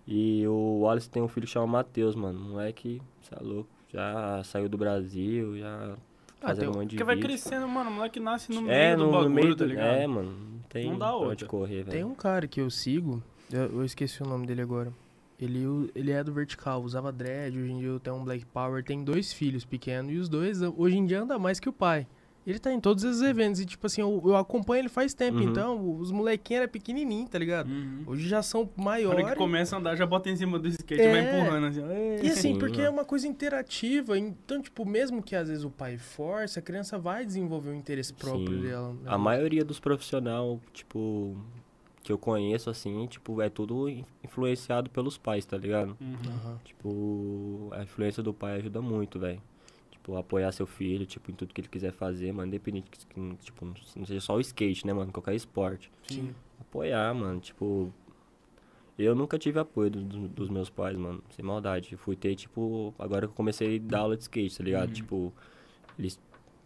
E o Wallace tem um filho que chama Matheus, mano. Moleque, você é louco. Já saiu do Brasil, já Ah, fazendo um monte de Porque vai crescendo, mano. O moleque nasce no é, meio do no, bagulho, no meio tá do, ligado? É, mano. Não tem Não dá pra outra. onde correr, velho. Tem um cara que eu sigo, eu, eu esqueci o nome dele agora. Ele, ele é do vertical, usava dread, hoje em dia tem um Black Power, tem dois filhos pequenos e os dois hoje em dia anda mais que o pai. Ele tá em todos esses eventos e, tipo assim, eu, eu acompanho ele faz tempo, Uhum. então os molequinhos eram pequenininhos, tá ligado? Uhum. Hoje já são maiores. hora que começa a andar, já bota em cima do skate e É. vai empurrando assim. ó. E assim, Sim, porque é mano. uma coisa interativa, então, tipo, mesmo que às vezes o pai force, a criança vai desenvolver o interesse próprio Sim. dela. né? A maioria dos profissionais, tipo, que eu conheço, assim, tipo, é tudo in- influenciado pelos pais, tá ligado? Uhum. Tipo, a influência do pai ajuda muito, velho. Tipo, apoiar seu filho, tipo, em tudo que ele quiser fazer, mano. Independente, que, tipo, não seja só o skate, né, mano? Qualquer esporte. Sim. Apoiar, mano. Tipo, eu nunca tive apoio do- do- dos meus pais, mano. Sem maldade. Fui ter, tipo, agora que eu comecei a dar aula de skate, tá ligado? Uhum. Tipo, eles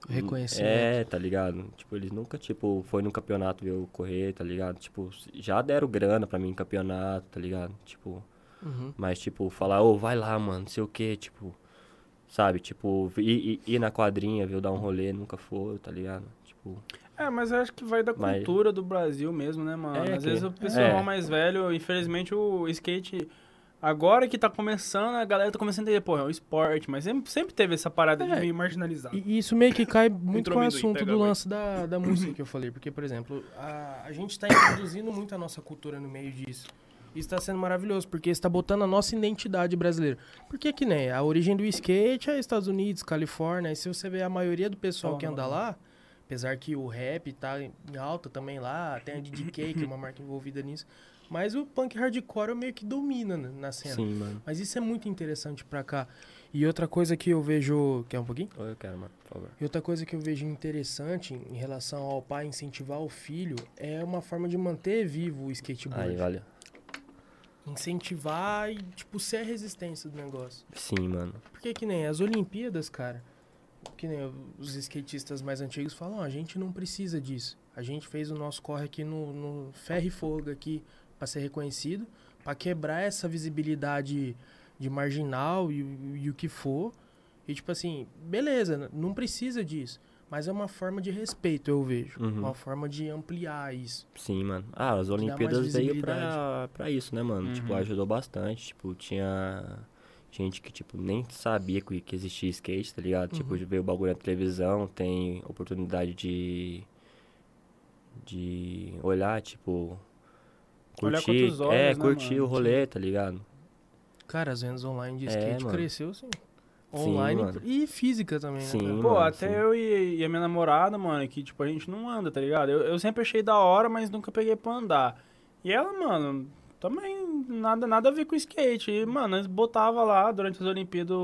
Reconhecimento. é, tá ligado? Tipo, eles nunca, tipo, foi no campeonato ver eu correr, tá ligado? Tipo, já deram grana pra mim em campeonato, tá ligado? Tipo, Uhum. mas, tipo, falar, ô, vai lá, mano, não sei o quê, tipo, sabe? Tipo, ir, ir, ir na quadrinha, ver eu dar um rolê, nunca foi, tá ligado? Tipo, É, mas eu acho que vai da Mas- cultura do Brasil mesmo, né, mano? É Às que- vezes o pessoal é. mais velho, infelizmente o skate. Agora que tá começando, a galera tá começando a entender, pô, é um esporte, mas sempre, sempre teve essa parada de É. meio marginalizado. E isso meio que cai muito com o assunto do lance da, da (coughs) música que eu falei. Porque, por exemplo, a, a gente tá introduzindo muito a nossa cultura no meio disso. Isso tá sendo maravilhoso, porque está botando a nossa identidade brasileira. Porque que nem a origem do skate é Estados Unidos, Califórnia. E se você vê a maioria do pessoal Oh, que anda lá, apesar que o rap tá em alta também lá, tem a DDK, que é uma marca envolvida nisso. Mas o punk hardcore meio que domina né, na cena. sim, mano. Mas isso é muito interessante pra cá. E outra coisa que eu vejo. Quer um pouquinho? Ou eu quero, mano, por favor. E outra coisa que eu vejo interessante em relação ao pai incentivar o filho é uma forma de manter vivo o skateboard. Aí, valeu. Incentivar e, tipo, ser a resistência do negócio. Sim, mano. Porque que nem as Olimpíadas, cara. Que nem os skatistas mais antigos falam, "Ó, a gente não precisa disso. A gente fez o nosso corre aqui no, no ferro e fogo aqui para ser reconhecido, para quebrar essa visibilidade de marginal e, o- e o que for. E tipo assim, beleza, não precisa disso. Mas é uma forma de respeito, eu vejo. Uhum. Uma forma de ampliar isso. Sim, mano. Ah, as Olimpíadas veio pra, pra isso, né, mano? Tipo, Uhum. ajudou bastante. Tipo, tinha gente que, tipo, nem sabia que, que existia skate, tá ligado? Tipo, Uhum. veio o bagulho na televisão, tem oportunidade de. de olhar, tipo. Olhar Curtir. outros olhos, é, né, curtir mano? o rolê, tá ligado? Cara, as vendas online de É, skate mano. cresceu sim. Sim, Online mano. e física também, né? Sim? Pô, mano, até sim. eu e, e a minha namorada, mano, que, tipo, a gente não anda, tá ligado? Eu, eu sempre achei da hora, mas nunca peguei pra andar. E ela, mano, também nada, nada a ver com skate. E, mano, eles botava lá durante as Olimpíadas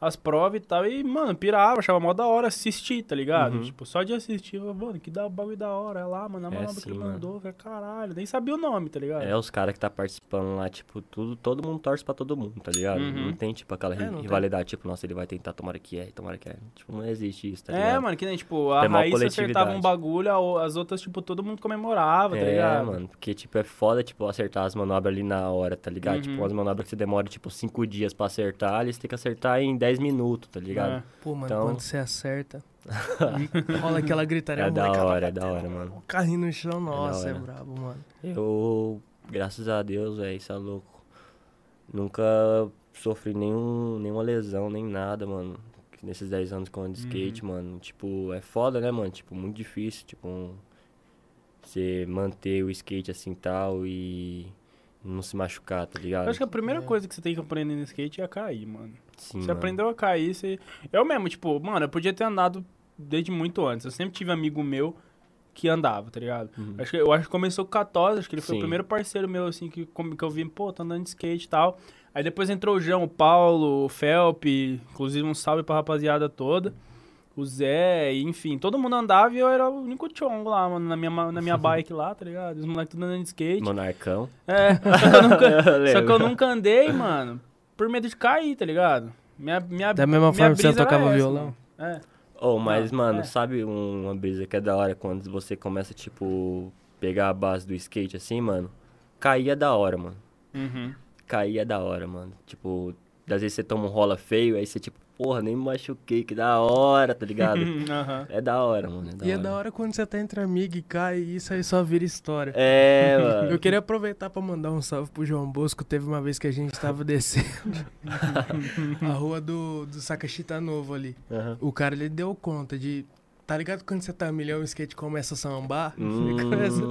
as provas e tal. E, mano, pirava, achava mó da hora assistir, tá ligado? Uhum. Tipo, só de assistir, mano, que dá bagulho da hora. É lá, mano, a É, manobra que sim, ele mandou, falei, caralho, nem sabia o nome, tá ligado? É, os caras que tá participando lá, tipo, tudo, todo mundo torce pra todo mundo, tá ligado? Uhum. Não tem, tipo, aquela É, ri- não tem. rivalidade, tipo, nossa, ele vai tentar, tomara que é, tomara que é. Tipo, não existe isso, tá É, ligado? mano, que nem, tipo, a Tem mó Raíssa acertava um bagulho, a as outras, tipo, todo mundo comemorava, tá É, ligado? mano, porque, tipo, é foda, tipo, acertar as manobras ali na hora, tá ligado? Uhum. Tipo, umas manobras que você demora, tipo, cinco dias pra acertar, eles têm que acertar em 10 minutos, tá ligado? É. Pô, mano, Então- quando você acerta, (laughs) rola aquela gritaria. É da hora, é da hora, mano. O carrinho no chão, nossa, é, hora. brabo, mano. Eu, graças a Deus, velho, isso é louco. Nunca sofri nenhum, nenhuma lesão, nem nada, mano. Nesses 10 anos que eu ando de skate, Uhum. mano. Tipo, é foda, né, mano? Tipo, muito difícil, tipo, um- você manter o skate assim tal e não se machucar, tá ligado? Eu acho que a primeira É. coisa que você tem que aprender no skate é cair, mano. Sim, você mano. aprendeu a cair, você... Eu mesmo, tipo, mano, eu podia ter andado desde muito antes. Eu sempre tive amigo meu que andava, tá ligado? Uhum. Acho que, eu acho que começou com o Catosa, acho que ele foi Sim. o primeiro parceiro meu, assim, que, que eu vi, pô, tá andando de skate e tal. Aí depois entrou o João, o Paulo, o Felpe, inclusive um salve pra rapaziada toda. O Zé, enfim, todo mundo andava e eu era o único chongo lá, mano, na minha, na minha (laughs) bike lá, tá ligado? Os moleques tudo andando de skate. Monarcão. É, (laughs) só que eu nunca, (laughs) só que eu nunca andei, mano, por medo de cair, tá ligado? Minha, minha, Da mesma minha forma que você tocava violão? mano. É. Oh, mas, mano, é. sabe um- uma brisa que é da hora quando você começa, tipo, pegar a base do skate assim, mano? Cair é da hora, mano. Uhum. Cair é da hora, mano. Tipo, às vezes você toma um rola feio, aí você, tipo, porra, nem me machuquei, que da hora, tá ligado? (laughs) Aham. é da hora, mano. É da E hora. é da hora quando você tá entre amigos e cai e isso aí só vira história. É, mano. (laughs) Eu queria aproveitar pra mandar um salve pro João Bosco. Teve uma vez que a gente tava (laughs) descendo a rua do, do Sacachita Novo ali. Aham. O cara, ele deu conta de... Tá ligado quando você tá milhão e o skate começa a sambar? Hum. Ele (laughs) começa-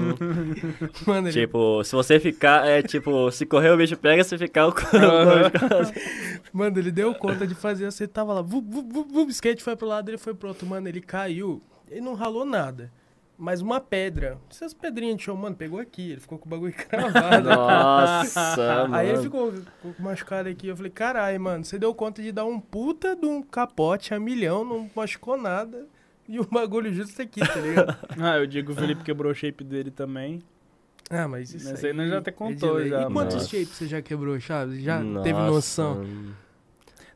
Mano, ele... Tipo, se você ficar, é tipo, se correr o bicho pega, se ficar o (laughs) Mano, ele deu conta de fazer assim, tava lá, vup, vup, vup, o skate foi pro lado, ele foi pro outro, mano, ele caiu, ele não ralou nada, mas uma pedra, essas pedrinhas de chão, mano, pegou aqui, ele ficou com o bagulho (laughs) cravado. Nossa, mano. Aí ele ficou machucado aqui, eu falei, caralho, mano, você deu conta de dar um puta de um capote a milhão, não machucou nada, (laughs) e o bagulho justo aqui, tá ligado? (laughs) Ah, eu digo que o Felipe quebrou o shape dele também. Ah, mas isso Esse aí... aí nós já até é contou já, E quantos mano. shapes você já quebrou, Chaves? Já Nossa, teve noção?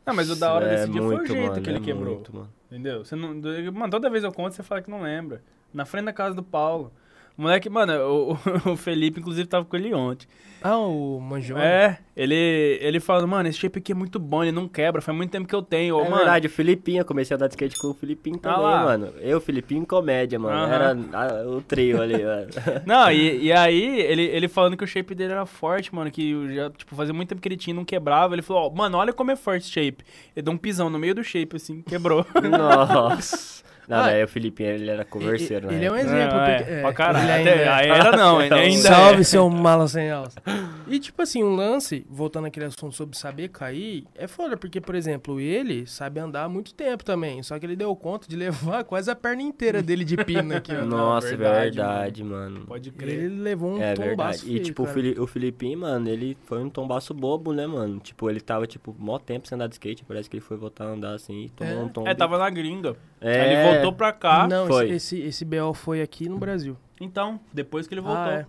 Não, mas o da hora É desse dia foi o muito, jeito mano, que ele é quebrou. muito, mano. Entendeu? Você não, mano, toda vez eu conto, você fala que não lembra. Na frente da casa do Paulo. O moleque, mano, o, (laughs) o Felipe, inclusive, tava com ele ontem. Ah, o Manjão? É, ele, ele falando, mano, esse shape aqui é muito bom, ele não quebra, faz muito tempo que eu tenho. Ô, É mano, verdade, o Filipinho, eu comecei a andar de skate com o Filipinho Ah também, lá. mano. Eu, Filipinho e comédia, mano. Aham. Era ah, o trio ali, (laughs) mano. Não, e, e aí, ele, ele falando que o shape dele era forte, mano, que já, tipo, fazia muito tempo que ele tinha e não quebrava. Ele falou, ó, mano, olha como é forte esse shape. Ele deu um pisão no meio do shape, assim, quebrou. (laughs) Nossa. Não, Ah, velho, o Filipinho, ele era converseiro, né? Ele é um exemplo. Não, é, porque- é, pra caralho. ainda Até- é. aí era não, ele (laughs) ainda Salve, é. seu mala sem alça. E, tipo assim, um lance, voltando àquele assunto sobre saber cair, é foda, porque, por exemplo, ele sabe andar há muito tempo também, só que ele deu conta de (laughs) levar quase a perna inteira dele de pino aqui, ó. Nossa, verdade, verdade, mano. Pode crer. Ele levou um É tombaço verdade. feio, E, tipo, o, cara. Fili o Filipinho, mano, ele foi um tombaço bobo, né, mano? Tipo, ele tava, tipo, mó tempo sem andar de skate. Parece que ele foi voltar a andar assim e tomou É. um tombo. É, tava na gringa. É. Aí ele voltou pra cá. Não, foi. esse, esse, esse BO foi aqui no Brasil. Então, depois que ele voltou. Ah, é.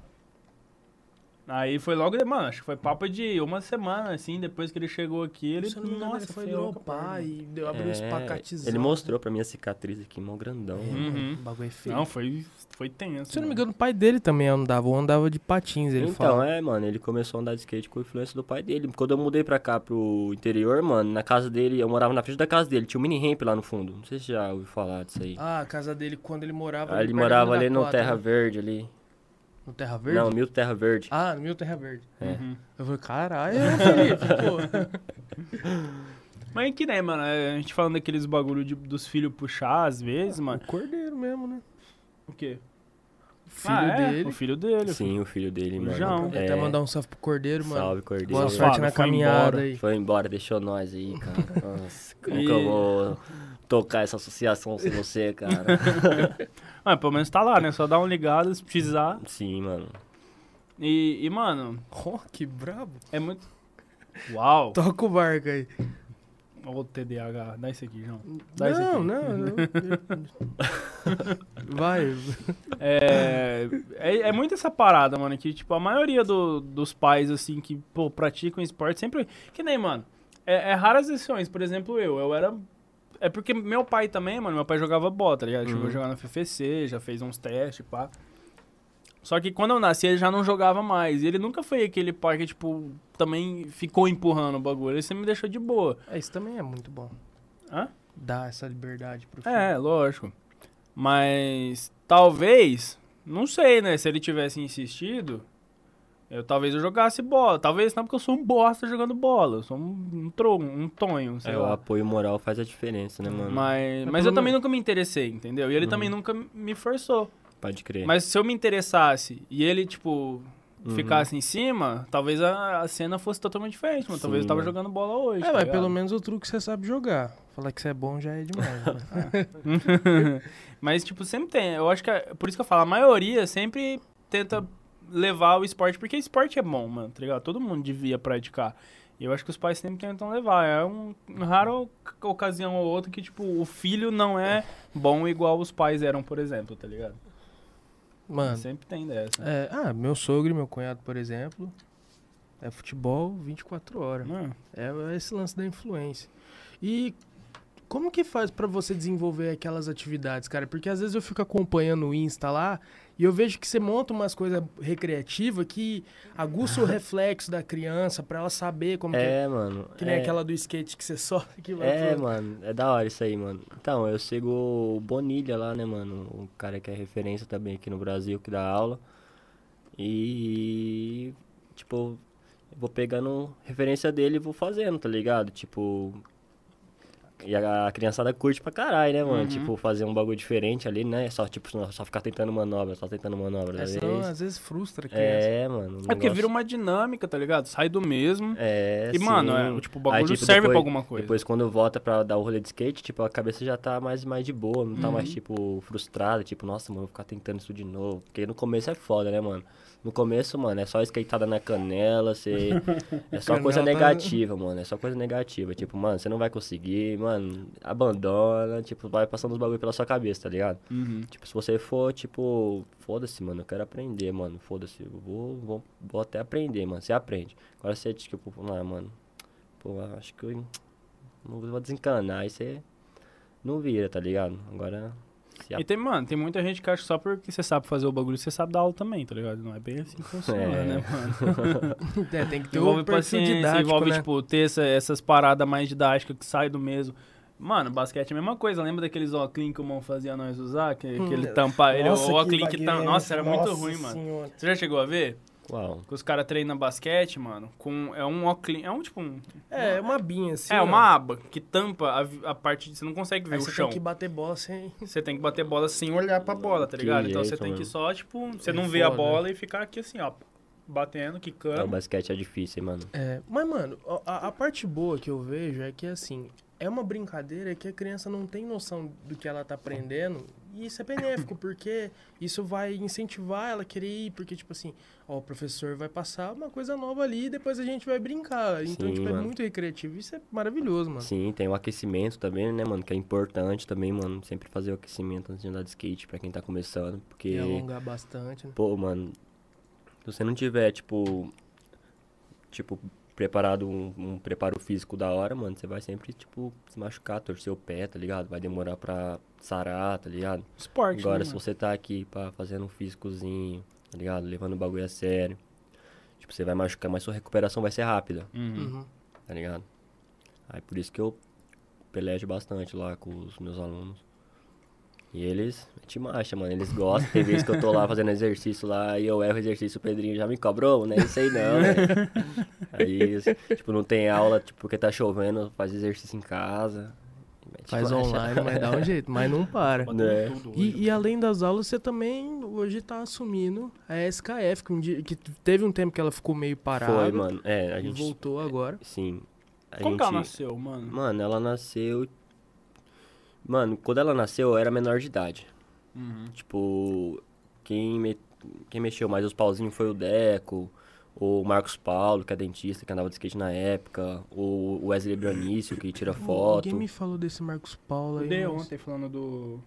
Aí foi logo, de- mano, acho que foi papo de uma semana, assim, depois que ele chegou aqui, ele, nossa, ele foi dropar e deu, abriu uns É, pacatizão. ele mostrou pra mim a cicatriz aqui, mó grandão. É, mano. Uhum. O bagulho é feio. Não, foi, foi tenso. Se eu não me engano, o pai dele também andava, ou andava de patins, ele então, fala. é, mano, ele começou a andar de skate com a influência do pai dele. Quando eu mudei pra cá, pro interior, mano, na casa dele, eu morava na frente da casa dele, tinha um mini ramp lá no fundo. Não sei se você já ouviu falar disso aí. Ah, a casa dele, quando ele morava... Aí ele morava ali no quadra, Terra né? Verde ali. No Terra Verde? Não, Milton Terra Verde. Ah, no meu Terra Verde. É. Uhum. Eu falei, caralho, (laughs) Felipe, pô. (laughs) Mas que nem, mano, é, a gente falando daqueles bagulho de- dos filhos puxar às vezes, mano. O cordeiro mesmo, né? O quê? O filho Ah, é, dele. O filho dele. Sim, o filho dele, mano. João. Até É, mandar um salve pro cordeiro, mano. Salve, Cordeiro. Boa sorte na caminhada embora. aí. Foi embora, deixou nós aí, cara. (laughs) Nossa, como E- que eu vou tocar essa associação sem você, cara? (laughs) Ah, pelo menos tá lá, né? Só dá um ligado se precisar. Sim, mano. E, e, mano, Oh, que brabo. é muito. Uau! Toca o barco aí. O TDAH. Dá isso aqui, João. Dá isso Não, aqui. não. eu- (laughs) Vai. É, é, é muito essa parada, mano, que, tipo, a maioria do- dos pais, assim, que, pô, praticam esporte sempre... Que nem, mano, é, é raras exceções. Por exemplo, eu, eu era... É porque meu pai também, mano, meu pai jogava bola, tá ligado? Chegou Uhum. a jogar na FFC, já fez uns testes, pá. Só que quando eu nasci, ele já não jogava mais. E ele nunca foi aquele pai que, tipo, também ficou empurrando o bagulho. Ele sempre me deixou de boa. É, isso também é muito bom. Hã? Dar essa liberdade pro filho. É, lógico. Mas talvez, não sei, né? Se ele tivesse insistido, eu talvez eu jogasse bola. Talvez não, porque eu sou um bosta jogando bola. Eu sou um, um tronco, um tonho, sei É, o lá. apoio moral faz a diferença, né, mano? Mas, Mas mas pelo eu também nunca me interessei, entendeu? E ele Uhum. também nunca me forçou. Pode crer. Mas se eu me interessasse e ele, tipo, Uhum. ficasse em cima, talvez a, a cena fosse totalmente diferente, mano. Talvez Sim, eu tava mano. jogando bola hoje. É, tá mas ligado? pelo menos o truque você sabe jogar. Falar que você é bom já é demais. né? (laughs) Mas, tipo, sempre tem. Eu acho que, é- por isso que eu falo, a maioria sempre tenta levar o esporte, porque esporte é bom, mano, tá ligado? Todo mundo devia praticar. E eu acho que os pais sempre tentam levar. É um, raro oc- ocasião ou outra que, tipo, o filho não é bom igual os pais eram, por exemplo, tá ligado? Mano, Sempre tem dessa. é, ah, meu sogro e meu cunhado, por exemplo, é futebol 24 horas. Mano, É esse lance da influência. E como que faz pra você desenvolver aquelas atividades, cara? Porque às vezes eu fico acompanhando o Insta lá e eu vejo que você monta umas coisas recreativas que aguça o (laughs) reflexo da criança pra ela saber como que é. É, mano. Que nem é, aquela do skate que você (laughs) sobe que É, mano, é da hora isso aí, mano. Então, eu sigo o Bonilha lá, né, mano? O cara que é referência também aqui no Brasil, que dá aula. E, tipo, vou pegando referência dele e vou fazendo, tá ligado? Tipo. E a, criançada curte pra caralho, né, mano? Uhum. Tipo, fazer um bagulho diferente ali, né? Só, tipo, só- ficar tentando manobra, só tentando manobra. É, às senão, vezes. às vezes frustra a criança. É, mano. é porque vira uma dinâmica, tá ligado? Sai do mesmo. É, e, mano, sim. é, tipo, o bagulho Aí, tipo, serve pra depois- alguma coisa. Depois, quando volta pra dar o rolê de skate, tipo, a cabeça já tá mais, mais de boa, não tá Uhum. mais, tipo, frustrada, tipo, nossa, mano, vou ficar tentando isso de novo. Porque no começo é foda, né, mano? No começo, mano, é só skateada na canela, você... (laughs) é só coisa tá- negativa, mano, é só coisa negativa. Tipo, mano, você não vai conseguir, mano, abandona, tipo, vai passando os bagulho pela sua cabeça, tá ligado? Uhum. Tipo, se você for, tipo, foda-se, mano, eu quero aprender, mano, foda-se, vou, vou, vou até aprender, mano, você aprende. Agora você, tipo, ah, mano, pô, acho que eu não vou desencanar, aí você não vira, tá ligado? Agora, E tem, mano, tem muita gente que acha que só porque você sabe fazer o bagulho, você sabe dar aula também, tá ligado? Não é bem assim que funciona, É. né, mano? (laughs) É, tem que ter envolve perfil paciência, didático, envolve, né? tipo, ter essa- essas paradas mais didáticas que sai do mesmo. Mano, basquete é a mesma coisa. Lembra daqueles óculos que o mão fazia nós usar? Que, que ele tampa ele, o óculos que tampa. Nossa, era muito Nossa ruim, mano. Senhora. Você já chegou a ver? Uau. Que os caras treinam basquete, mano, com. É um óculos. É um tipo um. É, uma binha assim. é ó. uma aba que tampa a, a parte. de- Você não consegue ver Aí o você chão. tem que bater bola sem... (laughs) Você tem que bater bola sem olhar pra bola, tá Que ligado? então você tem que só, tipo, você É não vê a bola e ficar aqui assim, ó. Batendo, É, o quicando. basquete é difícil, hein, mano. É, mas, mano, a, a parte boa que eu vejo é que, assim, é uma brincadeira que a criança não tem noção do que ela tá aprendendo. E isso é benéfico, (coughs) porque isso vai incentivar ela a querer ir. Porque, tipo assim, ó, o professor vai passar uma coisa nova ali e depois a gente vai brincar. Então, Sim, tipo, é mano. muito recreativo. Isso é maravilhoso, mano. Sim, tem o aquecimento também, né, mano? Que é importante também, mano. Sempre fazer o aquecimento antes de andar de skate pra quem tá começando. Porque. E alongar bastante, né? Pô, mano, Se você não tiver, tipo. Tipo, preparado um, um preparo físico da hora, mano, você vai sempre, tipo, se machucar, torcer o pé, tá ligado? Vai demorar pra sarar, tá ligado? Esporte, Agora, né, se mano? você tá aqui pra fazendo um físicozinho, tá ligado? Levando o bagulho a sério. Tipo, você vai machucar, mas sua recuperação vai ser rápida, Uhum. Uhum. tá ligado? Aí por isso que eu pelejo bastante lá com os meus alunos. E eles te marcha, mano. Eles gostam. Tem vezes que eu tô lá fazendo exercício lá e eu erro o exercício, o Pedrinho já me cobrou, não é isso aí não, né? (laughs) Aí, tipo, não tem aula, tipo, porque tá chovendo, faz exercício em casa. Faz marcha. online, mas dá um jeito, mas não para. Né? tudo hoje. E, e além das aulas, você também hoje tá assumindo a SKF, que, um dia, que teve um tempo que ela ficou meio parada. Foi, mano. É, a e gente. voltou agora. Sim. A Como gente... que ela nasceu, mano? Mano, ela nasceu. Mano, quando ela nasceu, eu era menor de idade. Uhum. Tipo, quem, me... quem mexeu mais os pauzinhos foi o Deco, o Marcos Paulo, que é dentista, que andava de skate na época, o Wesley Branício, que tira foto. Ninguém me falou desse Marcos Paulo Eu aí. dei mas- ontem falando do...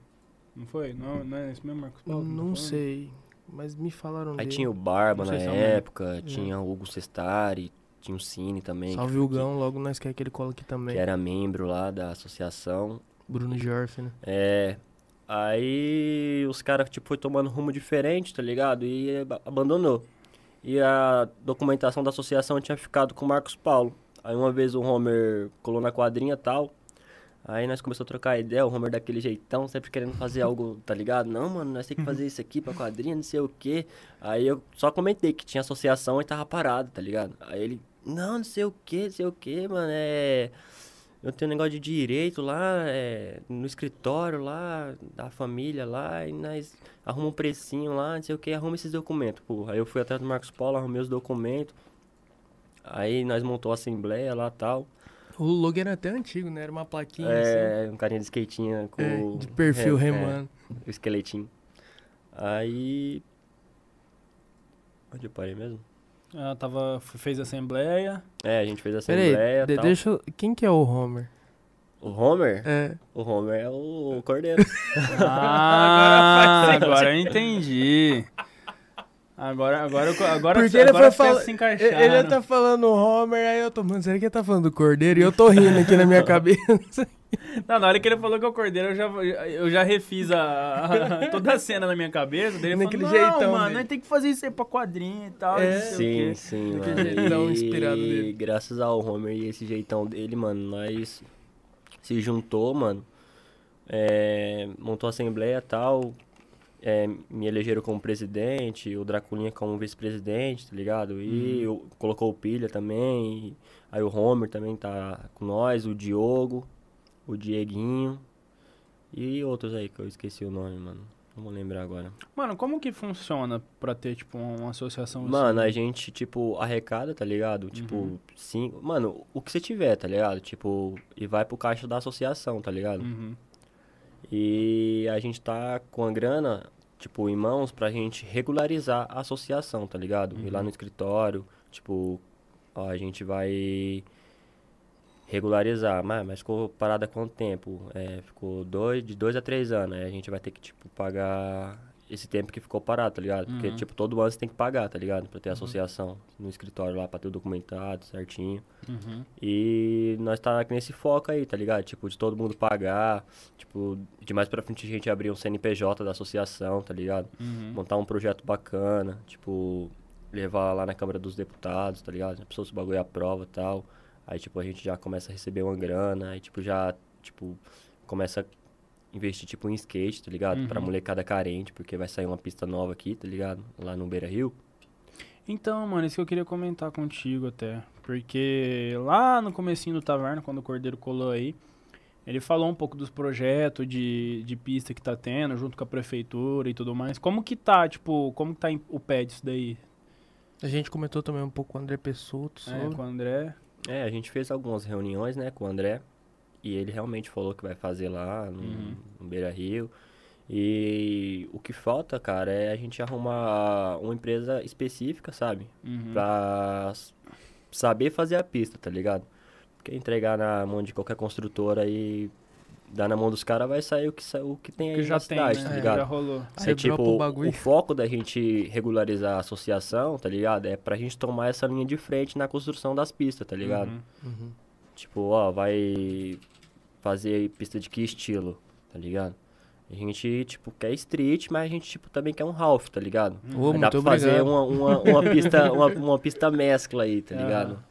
Não foi? Não, não é esse mesmo Marcos Paulo? que Não tá falando? sei, mas me falaram Aí dele. tinha o Barba Não na é época, tinha o Hugo Sestari, tinha o Cine também, Salve o Gão, logo nós quer que ele cola aqui também. que era membro lá da associação. Bruno Jorf, né? É. Aí os caras, tipo, foi tomando rumo diferente, tá ligado? E ab- abandonou. E a documentação da associação tinha ficado com o Marcos Paulo. Aí uma vez o Homer colou na quadrinha e tal. Aí nós começamos a trocar ideia, o Homer daquele jeitão, sempre querendo fazer (laughs) algo, tá ligado? Não, mano, nós temos que fazer isso aqui pra quadrinha, não sei o quê. Aí eu só comentei que tinha associação e tava parado, tá ligado? Aí ele, não, não sei o quê, não sei o quê, mano, é... Eu tenho um negócio de direito lá, é, no escritório lá, da família lá, e nós arrumamos um precinho lá, não sei o que, arruma esses documentos, pô. Aí eu fui atrás do Marcos Paulo, arrumei os documentos. Aí nós montou a assembleia lá tal. O logo era até antigo, né? Era uma plaquinha assim. É, um carinha de skatinha com É, de perfil é, remando. é, o esqueletinho. Aí. Onde eu parei mesmo? Ela tava, fez assembleia. É, a gente fez a Peraí, assembleia de- tal. deixa eu... Quem que é o Homer? O Homer? É. O Homer é o Cordeiro. (laughs) Ah, agora eu entendi. Agora, agora, agora, Porque ele agora foi peças se encaixaram. Ele tá falando Homer, aí eu tô. Mano, será que ele tá falando do Cordeiro? E eu tô rindo aqui na minha (laughs) cabeça. Não, na hora que ele falou que é o cordeiro, eu já, eu já refiz a, a- toda a cena na minha cabeça. Daí ele Naquele falou, não, jeitão mano, dele." nós tem que fazer isso aí pra quadrinho e tal. É. não Sim, sim, mano. jeitão E inspirado dele. graças ao Homer e esse jeitão dele, mano, nós se juntou, mano. é, montou a assembleia e tal. É, me elegeram como presidente, o Draculinha como vice-presidente, tá ligado? E eu- colocou o Pilha também. aí o Homer também tá com nós, o Diogo, o Dieguinho. E outros aí que eu esqueci o nome, mano. Não vou lembrar agora. Mano, como que funciona pra ter, tipo, uma associação Mano, a assim? gente, tipo, arrecada, tá ligado? Tipo, cinco. Mano, o que você tiver, tá ligado? Tipo, e vai pro caixa da associação, tá ligado? Uhum. E a gente tá com a grana, tipo, em mãos pra gente regularizar a associação, tá ligado? Ir lá no escritório, tipo, ó, a gente vai regularizar. Mas, mas ficou parada quanto tempo? É, ficou dois, de dois a três anos. Aí a gente vai ter que, tipo, pagar esse tempo que ficou parado, tá ligado? Porque, Uhum. tipo, todo ano você tem que pagar, tá ligado? Pra ter associação no escritório lá, pra ter o documentado certinho. Uhum. E nós tá aqui nesse foco aí, tá ligado? Tipo, de todo mundo pagar, tipo, de mais pra frente a gente abrir um CNPJ da associação, tá ligado? Uhum. Montar um projeto bacana, tipo, levar lá na Câmara dos Deputados, tá ligado? A pessoa se bagulho aprova e tal. Aí, tipo, a gente já começa a receber uma grana, aí, tipo, já, tipo, começa a investir, tipo, em skate, tá ligado? Pra Uhum. molecada carente, porque vai sair uma pista nova aqui, tá ligado? Lá no Beira Rio. Então, mano, isso que eu queria comentar contigo até. Porque lá no comecinho do Taverna, quando o Cordeiro colou aí, ele falou um pouco dos projetos de, de pista que tá tendo, junto com a prefeitura e tudo mais. Como que tá, tipo, como que tá o pé disso daí? A gente comentou também um pouco com o André Pessoto É, sobre. com o André. É, a gente fez algumas reuniões, né, com o André. E ele realmente falou que vai fazer lá no, Uhum. no Beira Rio. E o que falta, cara, é a gente arrumar uma empresa específica, sabe? Uhum. Pra saber fazer a pista, tá ligado? Porque entregar na mão de qualquer construtora aí dá na mão dos caras, vai sair o que, o que tem aí Que já na tem, cidade, né? tá É, ligado? Já rolou. Você é tipo, o o, bagulho. foco da gente regularizar a associação, tá ligado? É pra gente tomar essa linha de frente na construção das pistas, tá ligado? Uhum. Uhum. Tipo, ó, vai fazer pista de que estilo, tá ligado? A gente, tipo, quer street, mas a gente, tipo, também quer um half, tá ligado? Aí dá pra fazer obrigado. uma, uma, uma (laughs) pista, uma, uma pista mescla aí, tá Aham. ligado?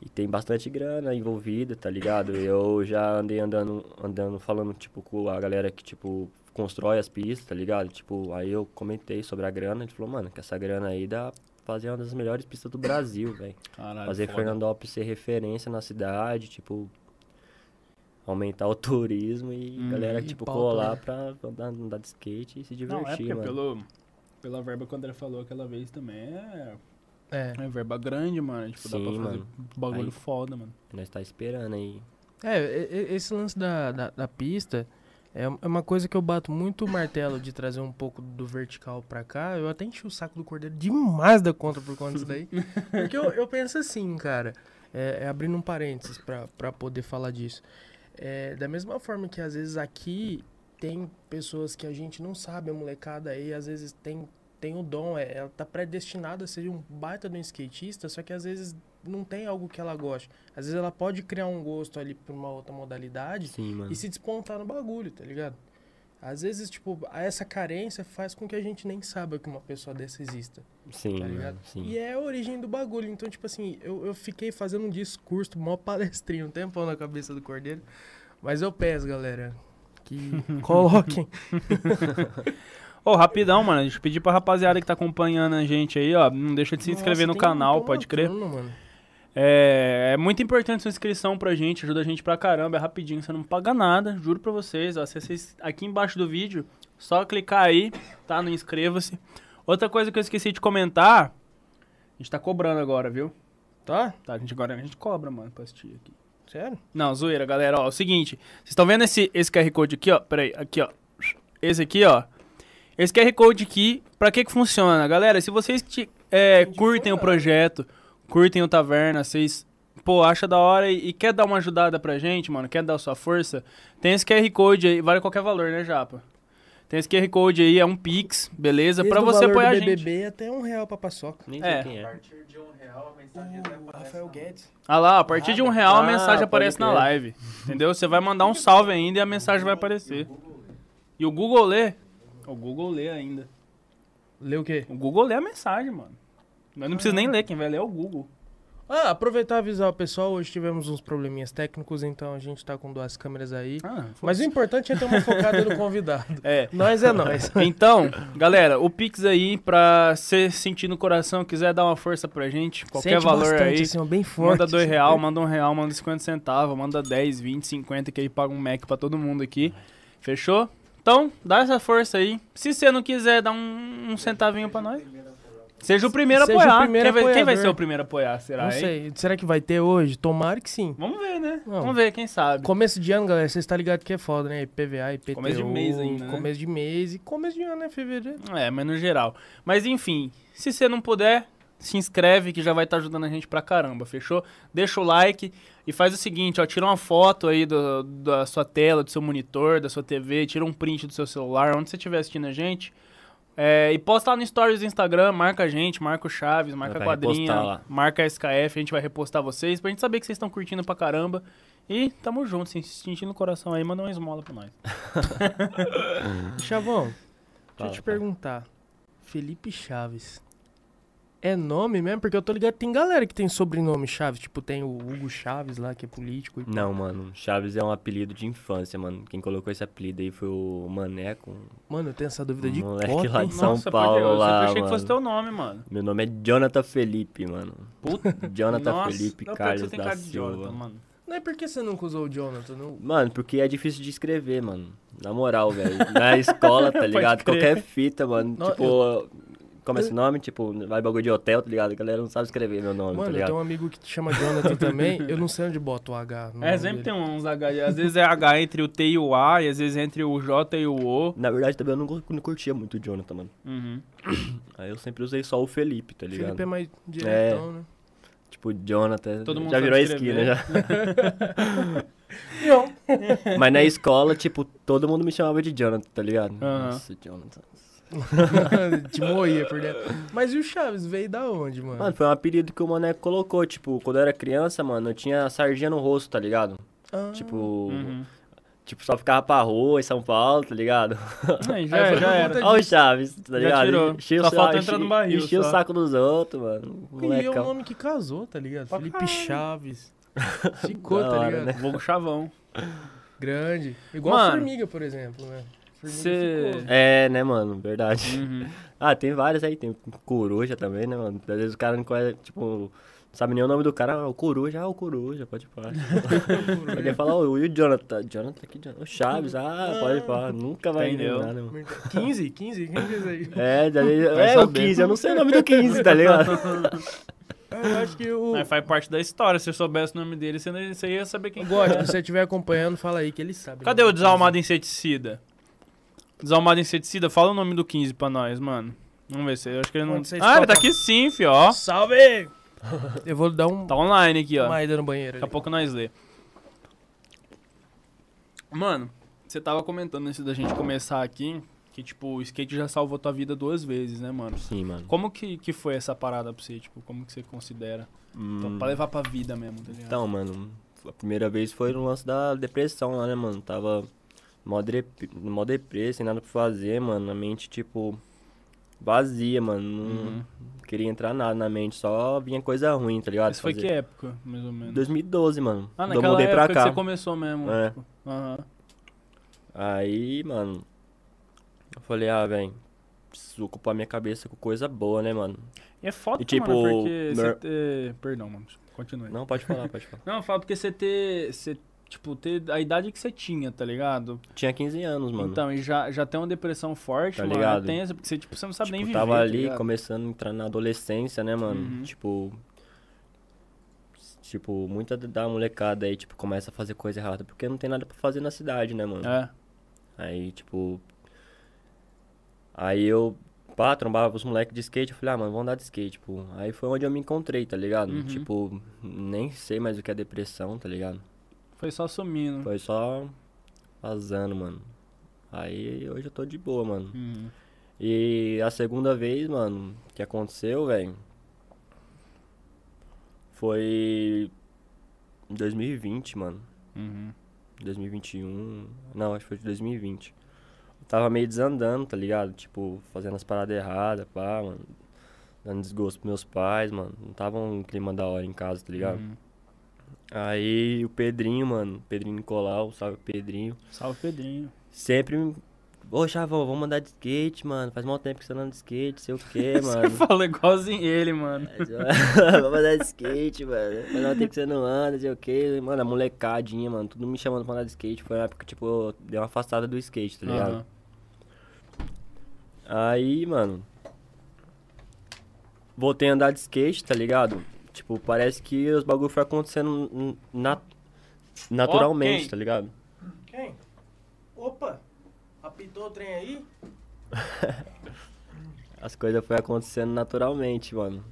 E tem bastante grana envolvida, tá ligado? Eu já andei andando, andando falando, tipo, com a galera que, tipo, constrói as pistas, tá ligado? Tipo, aí eu comentei sobre a grana, ele falou, mano, que essa grana aí dá pra fazer uma das melhores pistas do Brasil, velho. Fazer foda. Fernandópolis ser referência na cidade, tipo, aumentar o (laughs) turismo e Hum, galera, e tipo, pau, colar né? pra andar, andar de skate e se Não, é divertir, porque mano. pelo, pela verba que o André falou aquela vez também é, É. é verba grande, mano. Tipo, dá pra Sim, fazer mano. bagulho Aí- foda, mano. Nós tá esperando aí. É, esse lance da, da, da pista é é uma coisa que eu bato muito o martelo de trazer um pouco do vertical pra cá. Eu até enchi o saco do Cordeiro demais da conta por conta disso daí. (laughs) Porque eu, eu penso assim, cara, é, é abrindo um parênteses pra, pra poder falar disso. É, da mesma forma que às vezes aqui tem pessoas que a gente não sabe, a molecada aí, às vezes tem, tem o dom, é, ela tá predestinada a ser um baita de um skatista, só que às vezes não tem algo que ela goste. Às vezes ela pode criar um gosto ali por uma outra modalidade Sim, e se despontar no bagulho, tá ligado? Às vezes, tipo, essa carência faz com que a gente nem saiba que uma pessoa dessa exista, Sim, tá ligado? Sim. E é a origem do bagulho. Então, tipo assim, eu, eu fiquei fazendo um discurso, mó palestrinho, um tempão na cabeça do Cordeiro. Mas eu peço, galera, que (laughs) coloquem. Ô, rapidão, mano. Deixa eu pedir pra rapaziada que tá acompanhando a gente aí, ó. Não deixa de se inscrever no Nossa, tem um canal, pode crer. mano. É, é muito importante sua inscrição pra gente, ajuda a gente pra caramba, é rapidinho, você não paga nada, juro pra vocês, ó, vocês, aqui embaixo do vídeo, só clicar aí, tá, no inscreva-se. Outra coisa que eu esqueci de comentar, a gente tá cobrando agora, viu? Tá? Tá, a gente agora a gente cobra, mano, pra assistir aqui. Sério? Não, zoeira, galera, ó, é o seguinte, vocês estão vendo esse, esse QR Code aqui, ó, peraí, aqui, ó, esse aqui, ó, esse QR Code aqui, pra que que funciona? Galera, se vocês te- é, curtem o projeto, curtem o Taverna, vocês, pô, acha da hora e, e quer dar uma ajudada pra gente, mano, quer dar sua força, tem esse QR Code aí, vale qualquer valor, né, Japa? Tem esse QR Code aí, é um Pix, beleza? Pra Desde o você valor apoiar do a gente. BBB até um real pra paçoca. Nem É. sei quem A é. partir de um real, a mensagem aparece Rafael Guedes. Ah lá, a partir de um real a Ah, mensagem aparece na live. Entendeu? Você vai mandar um salve ainda e a mensagem vai aparecer. E o Google lê. O Google lê ainda. Lê o quê? O Google lê a mensagem, mano. Mas não precisa nem ler, quem vai ler é o Google. Ah, aproveitar e avisar o pessoal, hoje tivemos uns probleminhas técnicos, então a gente tá com duas câmeras aí. Ah, Mas o importante é ter uma focada no convidado. (laughs) É. Nós é nós. (laughs) Então, galera, o Pix aí, pra você sentir no coração, quiser dar uma força pra gente, qualquer Sente valor bastante, aí. assim, bem forte. Manda dois real, manda um real, manda 50 centavos, manda 10, 20, 50, que aí paga um Mac pra todo mundo aqui. Fechou? Então, dá essa força aí. Se você não quiser dar um, um centavinho pra nós, seja o primeiro a Seja o apoiar. primeiro quem, vai, quem vai apoiador. ser o primeiro a apoiar, será, Não hein? sei. Será que vai ter hoje? Tomara que sim. Vamos ver, né? Não. Vamos ver, quem sabe. Começo de ano, galera, vocês estão ligados que é foda, né? IPVA, IPTU. Começo de mês ainda, né? Começo de mês e começo de ano, né? Fevereiro. É, mas no geral. Mas enfim, se você não puder, se inscreve que já vai estar ajudando a gente pra caramba, fechou? Deixa o like e faz o seguinte, ó, tira uma foto aí do- da sua tela, do seu monitor, da sua TV, tira um print do seu celular, onde você estiver assistindo a gente. É, e posta lá no stories do Instagram, marca a gente, marca o Chaves, marca a quadrinha, marca a SKF, a gente vai repostar vocês, pra gente saber que vocês estão curtindo pra caramba. E tamo junto, se sentindo no coração aí, manda uma esmola pra nós. (laughs) Chavão, deixa eu te perguntar. Felipe Chaves. É nome mesmo? Porque eu tô ligado, tem galera que tem sobrenome Chaves. Tipo, tem o Hugo Chaves lá, que é político. E... Não, mano. Chaves é um apelido de infância, mano. Quem colocou esse apelido aí foi o Maneco. Mano, eu tenho essa dúvida de Moleque cota, lá de São Nossa, Paulo eu lá, sempre achei que fosse mano. teu nome, mano. Meu nome é Jonathan Felipe, mano. Puta. (laughs) Jonathan Nossa, Felipe não, Carlos você tem da cara de Silva. Jonathan, mano. Não é porque você nunca usou o Jonathan, não? Mano, porque é difícil de escrever, mano. Na moral, velho. Na escola, (laughs) tá ligado? Qualquer fita, mano. Não, tipo, como é esse nome? Tipo, vai bagulho de hotel, tá ligado? A galera não sabe escrever meu nome, Mano, tá eu ligado? tenho um amigo que te chama Jonathan também. Eu não sei onde bota o H. no É, sempre dele. tem uns H. Às vezes é H entre o T e o A, e às vezes é entre o J e o O. Na verdade, também eu não, não curtia muito o Jonathan, mano. Uhum. (coughs) Aí eu sempre usei só o Felipe, tá ligado? Felipe é mais diretão, né? Tipo, Jonathan. Todo mundo já virou a esquina já. (laughs) Mas na escola, tipo, todo mundo me chamava de Jonathan, tá ligado? Aham. Nossa, Jonathan. (laughs) Te moía por dentro. Mas e o Chaves veio da onde, mano? Mano, foi um apelido que o Maneco colocou. Tipo, quando eu era criança, mano, eu tinha sardinha no rosto, tá ligado? Ah, Tipo, Uhum. tipo, só ficava pra rua em São Paulo, tá ligado? Aí, (laughs) já, Aí foi já era. Olha o Chaves, tá ligado? Enchia o Só sa- falta enchi- entrar no barril, Enchia o saco dos outros, mano. E é Molecão. nome que casou, tá ligado? Pra Felipe caralho. Chaves. (laughs) Ficou, tá hora, ligado? né? Vulgo chavão. Grande. Igual Mano. a formiga, por exemplo, né? Cê-. É, né, mano? Verdade. Uhum. (laughs) Ah, tem vários aí. Tem coruja também, né, mano? Às vezes o cara não conhece, tipo, não sabe nem o nome do cara. Ah, o coruja, ah, o coruja, pode falar. (laughs) Alguém fala, ô, e o Jonathan? Jonathan aqui, Jonathan. O Chaves, ah, pode falar. Nunca vai Entendeu. lembrar, né, mano? 15? 15? Quem fez aí? (laughs) É, daí, é o saber. 15, eu não sei o nome do 15, tá ligado? Eu acho que o. Mas faz parte da história. Se eu soubesse o nome dele, você, não- você ia saber quem Gótico, se você estiver acompanhando, fala aí que ele sabe. Cadê o desalmado inseticida? Desalmado inseticida, fala o nome do 15 pra nós, mano. Vamos ver se eu acho que ele não. Ah, ele tá aqui sim, fi, ó. Salve! (laughs) Eu vou dar um, Tá online aqui, ó. uma ida no banheiro. Daqui a pouco nós lê. Mano, você tava comentando antes da gente começar aqui que, tipo, o skate já salvou tua vida duas vezes, né, mano? Sim, mano. Como que, que foi essa parada pra você? Tipo, como que você considera? Então, Hum, pra levar pra vida mesmo, tá ligado? Então, mano, a primeira vez foi no lance da depressão lá, né, mano? Tava mó, dep- mó deprê, sem nada pra fazer, mano. A mente, tipo, vazia, mano. Não Uhum. queria entrar nada na mente, só vinha coisa ruim, tá ligado? Isso foi que época, mais ou menos? 2012, mano. Ah, Quando eu naquela mudei época pra cá. que você começou mesmo. É. Tipo, aham. Aí, mano, eu falei, ah, velho, preciso ocupar minha cabeça com coisa boa, né, mano? E é foda, E, tipo, mano, porque meu- ter... Perdão, mano, continue. Não, pode falar, pode falar. (laughs) Não, eu falo porque você ter... Você, tipo, ter a idade que você tinha, tá ligado? Tinha 15 anos, mano. Então, e já, já tem uma depressão forte, Tá mano. ligado? É tensa, porque você, tipo, você não sabe tipo, nem viver, tava tá ali ligado? começando a entrar na adolescência, né, mano? Uhum. Tipo. Tipo, muita da molecada aí, tipo, começa a fazer coisa errada porque não tem nada pra fazer na cidade, né, mano? É. Aí, tipo. Aí eu, pá, trombava os moleques de skate, eu falei, ah, mano, vamos andar de skate, tipo. Aí foi onde eu me encontrei, tá ligado? Uhum. Tipo, nem sei mais o que é depressão, tá ligado? Foi só sumindo. Foi só vazando, mano. Aí hoje eu tô de boa, mano. Uhum. E a segunda vez, mano, que aconteceu, velho, foi em 2020, mano. Uhum. 2021. Não, acho que foi de 2020. Eu tava meio desandando, tá ligado? Tipo, fazendo as paradas erradas, pá, mano. Dando desgosto pros meus pais, mano. Não tava um clima da hora em casa, tá ligado? Uhum. Aí o Pedrinho, mano, Pedrinho Nicolau, salve Pedrinho. Salve, Pedrinho. Sempre me. Ô, Chavão, vamos andar de skate, mano. Faz mal tempo que você não anda de skate, sei o quê, (laughs) Você mano. fala igualzinho ele, mano. Vamos (laughs) andar de skate, mano. Faz mal tempo que você não anda, sei o quê. Mano, a molecadinha, mano. Tudo me chamando pra andar de skate. Foi uma época que, tipo, eu dei uma afastada do skate, tá ligado? Aham. Aí, mano. Voltei a andar de skate, tá ligado? Tipo, parece que os bagulho foi acontecendo na- naturalmente, tá ligado? Quem? Opa! Apitou o trem aí? (laughs) As coisas foi acontecendo naturalmente, mano.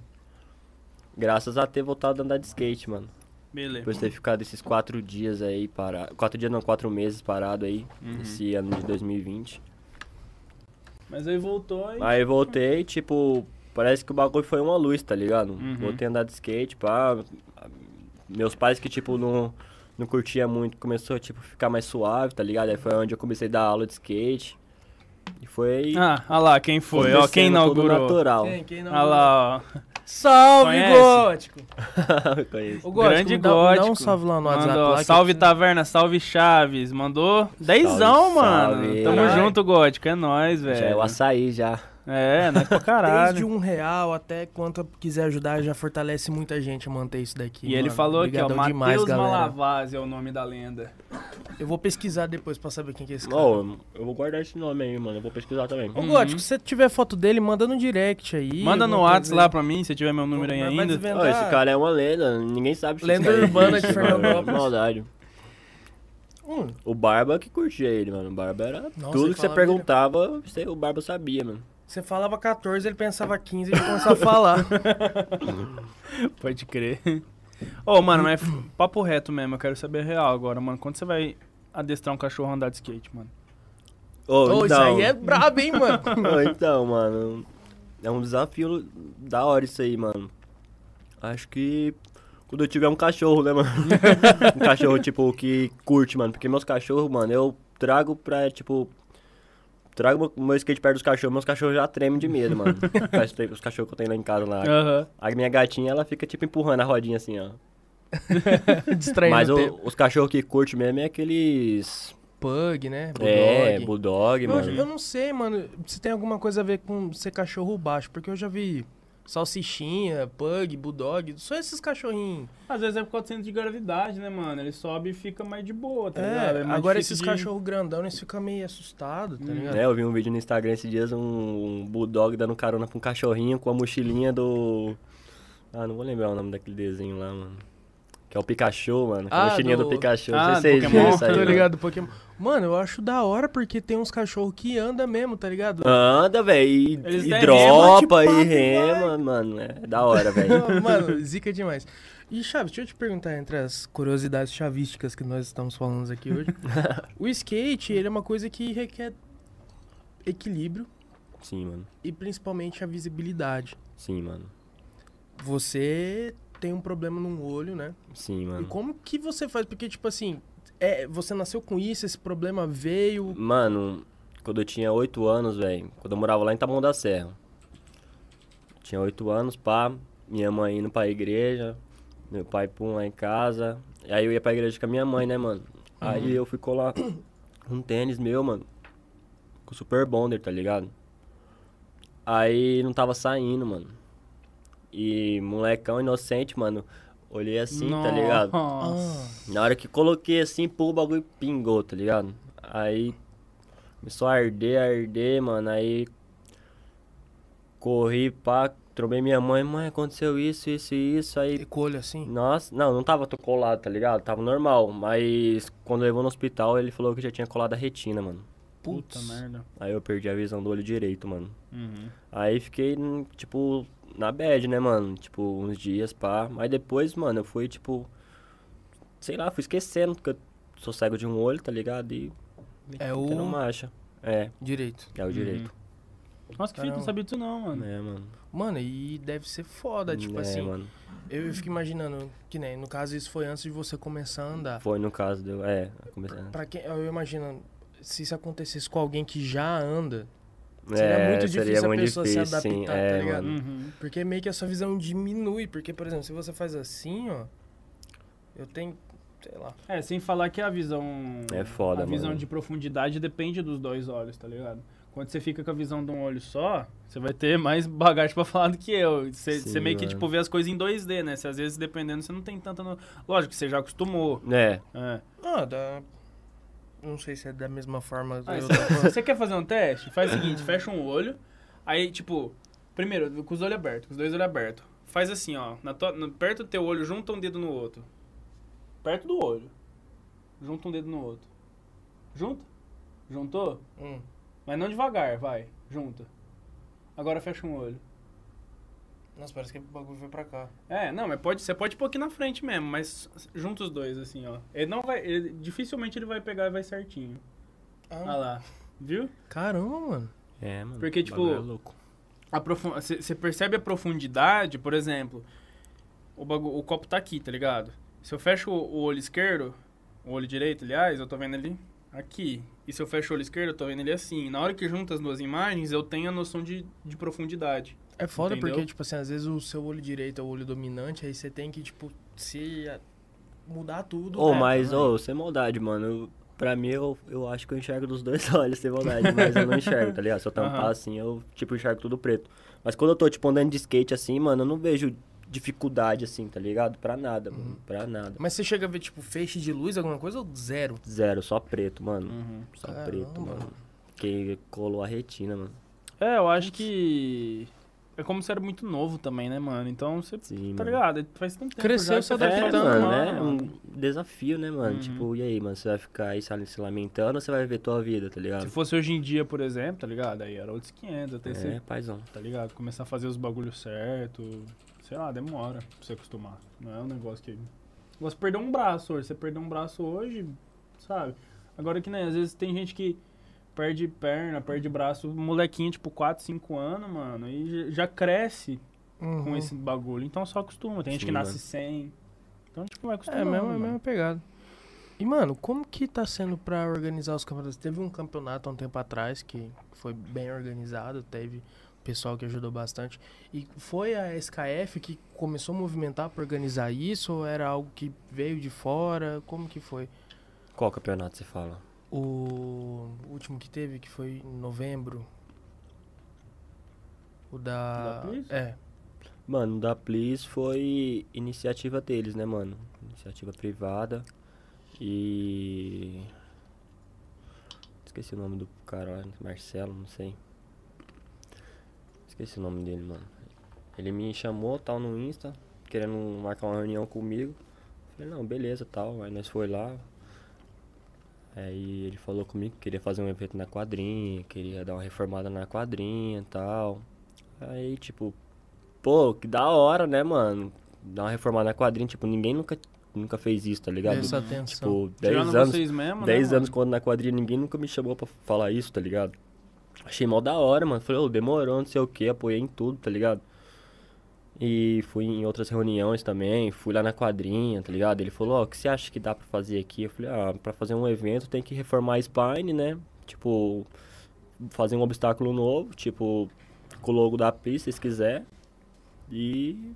Graças a ter voltado a andar de skate, mano. Beleza. Depois de ter ficado esses quatro dias aí parado. Quatro dias não, quatro meses parado aí. Uhum. Esse ano de 2020. Mas aí voltou e... Aí voltei, tipo, parece que o bagulho foi uma luz, tá ligado? Uhum. Voltei a andar de skate, pá. Meus pais que, tipo, não, não curtia muito, começou, tipo, ficar mais suave, tá ligado? Aí foi onde eu comecei a dar aula de skate. E foi. Ah, olha lá, quem foi? Ó, quem inaugurou. natural. Quem? Quem não? Olha lá, ó. Salve, Conhece? Gótico! (laughs) Conheço. Ô, Gótico, Grande dá, me dá um gótico. salve lá no WhatsApp. Mandou, lá salve Taverna, salve Chaves. Mandou dezão, Salve, mano. salve. Tamo junto, Gótico. É nóis, velho. Já é o açaí já. É, nós pra (laughs) caralho. Desde um real até quanto quiser ajudar, já fortalece muita gente a manter isso daqui. E ele mano. falou aqui, ó, Matheus. Malavaz é o nome da lenda. Eu vou pesquisar depois pra saber quem que é esse cara. Ô, eu vou guardar esse nome aí, mano. Eu vou pesquisar também. Ô, Uhum. Gótico, se você tiver foto dele, manda no direct aí. Manda no WhatsApp lá pra mim, se tiver meu número aí ainda. Ô, esse cara é uma lenda, ninguém sabe se Lenda urbana de. Fernandópolis. Maldade. Hum, O Barba que curtia ele, mano. O Barba era Nossa, tudo ele que você perguntava, você- o Barba sabia, mano. Você falava 14, ele pensava 15 e começava a falar. (laughs) Pode crer. Ô, mano, mas papo reto mesmo, eu quero saber a real agora, mano. Quando você vai adestrar um cachorro a andar de skate, mano? Ô, Ô, isso então, aí é brabo, hein, mano? (laughs) Ô, então, mano. É um desafio da hora isso aí, mano. Acho que quando eu tiver um cachorro, né, mano? (laughs) um cachorro, tipo, que curte, mano. Porque meus cachorros, mano, eu trago pra, tipo. Trago meu, meu skate perto dos cachorros, meus cachorros já tremem de medo, mano. (laughs) Os cachorros que eu tenho lá em casa lá. Aham. A minha gatinha, ela fica, tipo, empurrando a rodinha assim, ó. (laughs) Distraindo Mas o o- os cachorros que curte mesmo é aqueles. Pug, né? É, Bulldog. bulldog, Eu, mano. eu não sei, mano, se tem alguma coisa a ver com ser cachorro baixo, porque eu já vi salsichinha, pug, bulldog, só esses cachorrinhos. Às vezes é por causa do centro de gravidade, né, mano? Ele sobe e fica mais de boa, tá É, ligado? É agora esses de- cachorros grandão, eles ficam meio assustados, tá Hum. ligado? É, eu vi um vídeo no Instagram esses dias, um, um bulldog dando carona pra um cachorrinho com a mochilinha do... Ah, não vou lembrar o nome daquele desenho lá, mano. Que é o Pikachu, mano. com a Ah, mochilinha do, do- Pikachu. Ah, não sei se vocês viram isso aí. (laughs) Mano. ligado, Pokémon. Mano, eu acho da hora porque tem uns cachorros que andam mesmo, tá ligado? Anda, velho, e, e dropa rema, e tipo, rema, mano. É da hora, velho. Mano, zica demais. E, Chaves, deixa eu te perguntar, entre as curiosidades chavísticas que nós estamos falando aqui hoje. (laughs) o skate, ele é uma coisa que requer equilíbrio Sim, mano. e principalmente a visibilidade. Sim, mano. Você tem um problema num olho, né? Sim, E mano. como que você faz? Porque, tipo assim, é, você nasceu com isso, esse problema veio. Mano, quando eu tinha 8 anos, velho, quando eu morava lá em Taboão da Serra. Tinha 8 anos, pá, minha mãe indo pra igreja, meu pai pum lá em casa. E aí eu ia pra igreja com a minha mãe, né, mano? Aí eu fui colar um tênis meu, mano, com Super Bonder, tá ligado? Aí não tava saindo, mano. E molecão inocente, mano, olhei assim, tá ligado? Nossa. Na hora que coloquei assim, pô, o bagulho pingou, tá ligado? Aí começou a arder, a arder, mano. Aí corri, pá, trombei minha mãe, mãe, aconteceu isso, isso e isso. Aí, E olho assim. nossa, não, não tava colado, tá ligado? Tava normal. Mas quando levou no hospital, ele falou que já tinha colado a retina, mano. Puta Putz. merda. Aí eu perdi a visão do olho direito, mano. Uhum. Aí fiquei, hum, tipo, na bad, né, mano? Tipo, uns dias, pá. Mas depois, mano, eu fui, tipo. Sei lá, fui esquecendo, porque eu sou cego de um olho, tá ligado? E. É o marcha. É, direito. é o direito. Nossa, que fita, não sabia disso não, mano. É, mano. Mano, e deve ser foda, tipo é, assim. mano. Eu, fico imaginando, que nem, no caso, isso foi antes de você começar a andar. Foi no caso do. É, comecei. Pra quem, eu imagino, se isso acontecesse com alguém que já anda, É, seria muito difícil seria a muito pessoa se difícil, sim. adaptar, É, tá ligado? mano. Uhum. porque meio que a sua visão diminui. Porque, por exemplo, se você faz assim, ó, eu tenho, sei lá. É, sem falar que a visão. É foda, A visão mano. de profundidade depende dos dois olhos, tá ligado? Quando você fica com a visão de um olho só, você vai ter mais bagagem pra (laughs) falar do que eu. Você, Sim, você meio que, mano. tipo, vê as coisas em 2D, né? Você, às vezes, dependendo, você não tem tanta. No... Lógico que você já acostumou. É, É. Ah, dá. Não sei se é da mesma forma. Ah, se (laughs) você quer fazer um teste, faz o seguinte, fecha um olho, aí, tipo, primeiro, com os olhos abertos, com os dois olhos abertos. Faz assim, ó, na tua- no- perto do teu olho, junta um dedo no outro. Perto do olho. Junta um dedo no outro. Junta? Juntou? Hum. Mas não devagar, vai. Junta. Agora fecha um olho. Nossa, parece que o bagulho foi pra cá. É, não, mas pode, você pode pôr aqui na frente mesmo, mas junta os dois, assim, ó. Ele não vai. ele- dificilmente ele vai pegar e vai certinho. Olha Ah, lá. Viu? caramba, mano. é, mano. Porque, o tipo, bagulho é louco. Você percebe a profundidade, por exemplo, o, bagu- o copo tá aqui, tá ligado? Se eu fecho o, o olho esquerdo, o olho direito, aliás, eu tô vendo ele aqui. E se eu fecho o olho esquerdo, eu tô vendo ele assim. Na hora que junta as duas imagens, eu tenho a noção de, de profundidade. É foda Entendeu? porque, tipo assim, às vezes o seu olho direito é o olho dominante, aí você tem que, tipo, se a- mudar tudo. Ô, né? mas, ô, sem maldade, mano. Eu- Pra mim, eu, eu acho que eu enxergo dos dois (laughs) olhos, sem maldade. Mas eu não enxergo, tá ligado? Se eu tampar Aham. assim, eu, tipo, enxergo tudo preto. Mas quando eu tô, tipo, andando de skate assim, mano, eu não vejo dificuldade assim, tá ligado? Pra nada, Uhum. mano. Pra nada. Mas você chega a ver, tipo, feixe de luz, alguma coisa ou zero? Zero, só preto, mano. Uhum. Só Caramba. preto, mano. Que colou a retina, mano. É, eu acho que é como se era muito novo também, né, mano? Então você, Sim, tá mano. ligado? Faz tanto tempo Cresceu, se tá adaptando, É, mano, é um desafio, né, mano? Uhum. Tipo, e aí, mano, você vai ficar aí se se lamentando ou você vai ver tua vida, tá Se ligado? fosse hoje em dia, por exemplo, tá ligado? Aí era outros 500, até É, você, paizão. tá ligado? Começar a fazer os bagulhos certo, sei lá, demora pra você acostumar. Não é um negócio que... Você perdeu um braço hoje, você perdeu um braço hoje, sabe? Agora que, né, às vezes tem gente que perde perna, perde braço, molequinho, tipo, 4, 5 anos, mano, e já- cresce com Uhum. esse bagulho. Então só acostuma. Tem gente Sim, que nasce mano. sem. Então, tipo, vai É, acostumando. mesmo, é a mano. mesma pegada. E, mano, como que tá sendo pra organizar os campeonatos? Teve um campeonato há um tempo atrás que foi bem organizado, teve pessoal que ajudou bastante. E foi a SKF que começou a movimentar pra organizar isso ou era algo que veio de fora? Como que foi? Qual campeonato você fala? O último que teve, que foi em novembro. O da. Da Please? é. Mano, o da Please foi iniciativa deles, né, mano? Iniciativa privada. E. Esqueci o nome do cara lá, Marcelo, não sei. Esqueci o nome dele, mano. Ele me chamou, tal, no Insta, querendo marcar uma reunião comigo. Falei, não, beleza, tal. Aí nós foi lá. Aí ele falou comigo que queria fazer um evento na quadrinha, queria dar uma reformada na quadrinha e tal. Aí, tipo, pô, que da hora, né, mano? Dar uma reformada na quadrinha, tipo, ninguém nunca, nunca fez isso, tá ligado? Essa atenção. Tipo, 10 Tirando anos, vocês mesmo, 10 né, anos mano? quando na quadrilha ninguém nunca me chamou pra falar isso, tá ligado? Achei mal da hora, mano. Falei, ô, demorou, não sei o que, apoiei em tudo, tá ligado? E fui em outras reuniões também, fui lá na quadrinha, tá ligado? Ele falou, ó, o que você acha que dá pra fazer aqui? Eu falei, ah, pra fazer um evento tem que reformar a spine, né? Tipo, fazer um obstáculo novo, tipo, com o logo da pista, se quiser. E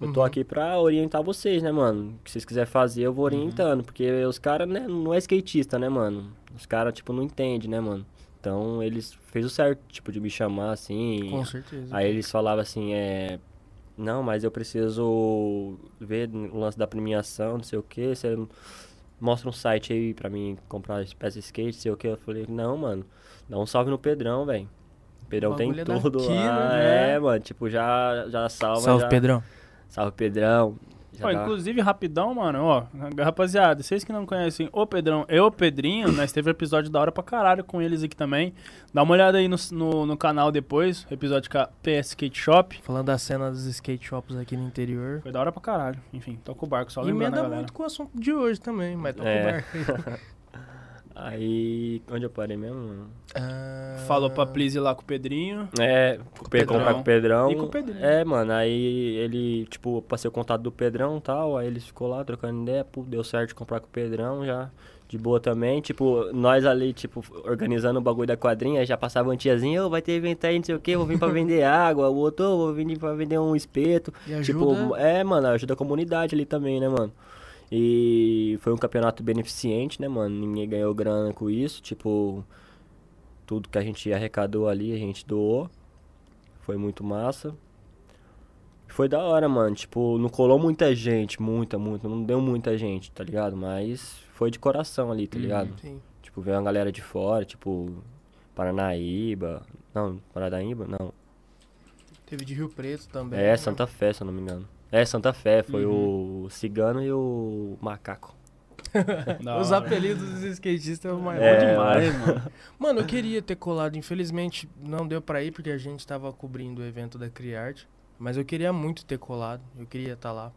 eu tô Uhum. aqui pra orientar vocês, né, mano? O que vocês quiserem fazer, eu vou orientando. Porque os caras, né, não é skatista, né, mano? Os caras, tipo, não entendem, né, mano? Então, eles fez o certo, tipo, de me chamar, assim. Com certeza. Aí eles falavam assim, é... Não, mas eu preciso ver o lance da premiação, não sei o que. Você mostra um site aí pra mim comprar as peças de skate, não sei o que. Eu falei, não, mano, dá um salve no Pedrão, velho. Pedrão tem é tudo daqui, lá. né? É, mano, tipo, já, já salva. Salve, já... Pedrão. Salve, Pedrão. Inclusive, rapidão, mano, ó, rapaziada, vocês que não conhecem o Pedrão e o Pedrinho, nós teve um episódio da hora pra caralho com eles aqui também. Dá uma olhada aí no, no, no canal depois, episódio com a PS Skate Shop. Falando da cena dos skate shops aqui no interior. Foi da hora pra caralho. Enfim, toca o barco, só lembrando emenda galera. muito com o assunto de hoje também, mas toca É. o barco. (laughs) Aí, onde eu parei mesmo? Ah, Falou pra Please ir lá com o Pedrinho. É, com o Pe- Pedrão. comprar com o Pedrão. E com o Pedrinho. É, mano, aí ele, tipo, passei o contato do Pedrão e tal, aí eles ficou lá trocando ideia, pô, deu certo de comprar com o Pedrão já, de boa também. Tipo, nós ali, tipo, organizando o bagulho da quadrinha, já passava uma tiazinha, ô, vai ter evento aí, não sei o que, vou vir pra (laughs) vender água, o outro, "Ô, vou vir pra vender um espeto. E ajuda... Tipo, é, mano, ajuda a comunidade ali também, né, mano? E foi um campeonato beneficente, né, mano? Ninguém ganhou grana com isso, tipo, tudo que a gente arrecadou ali, a gente doou. Foi muito massa. Foi da hora, mano. Tipo, não colou muita gente, muita, muita, não deu muita gente, tá ligado? Mas foi de coração ali, tá ligado? Sim. Tipo, veio uma galera de fora, tipo, Paranaíba. Não, Paranaíba, não. Teve de Rio Preto também. É, né? Santa Fé, se eu não me engano. É, Santa Fé, foi o Cigano e o Macaco. (laughs) Os apelidos dos skatistas é o maior. É, demais, mano. (laughs) Mano, eu queria ter colado, infelizmente não deu pra ir porque a gente tava cobrindo o evento da Criarte. Mas eu queria muito ter colado, eu queria estar lá.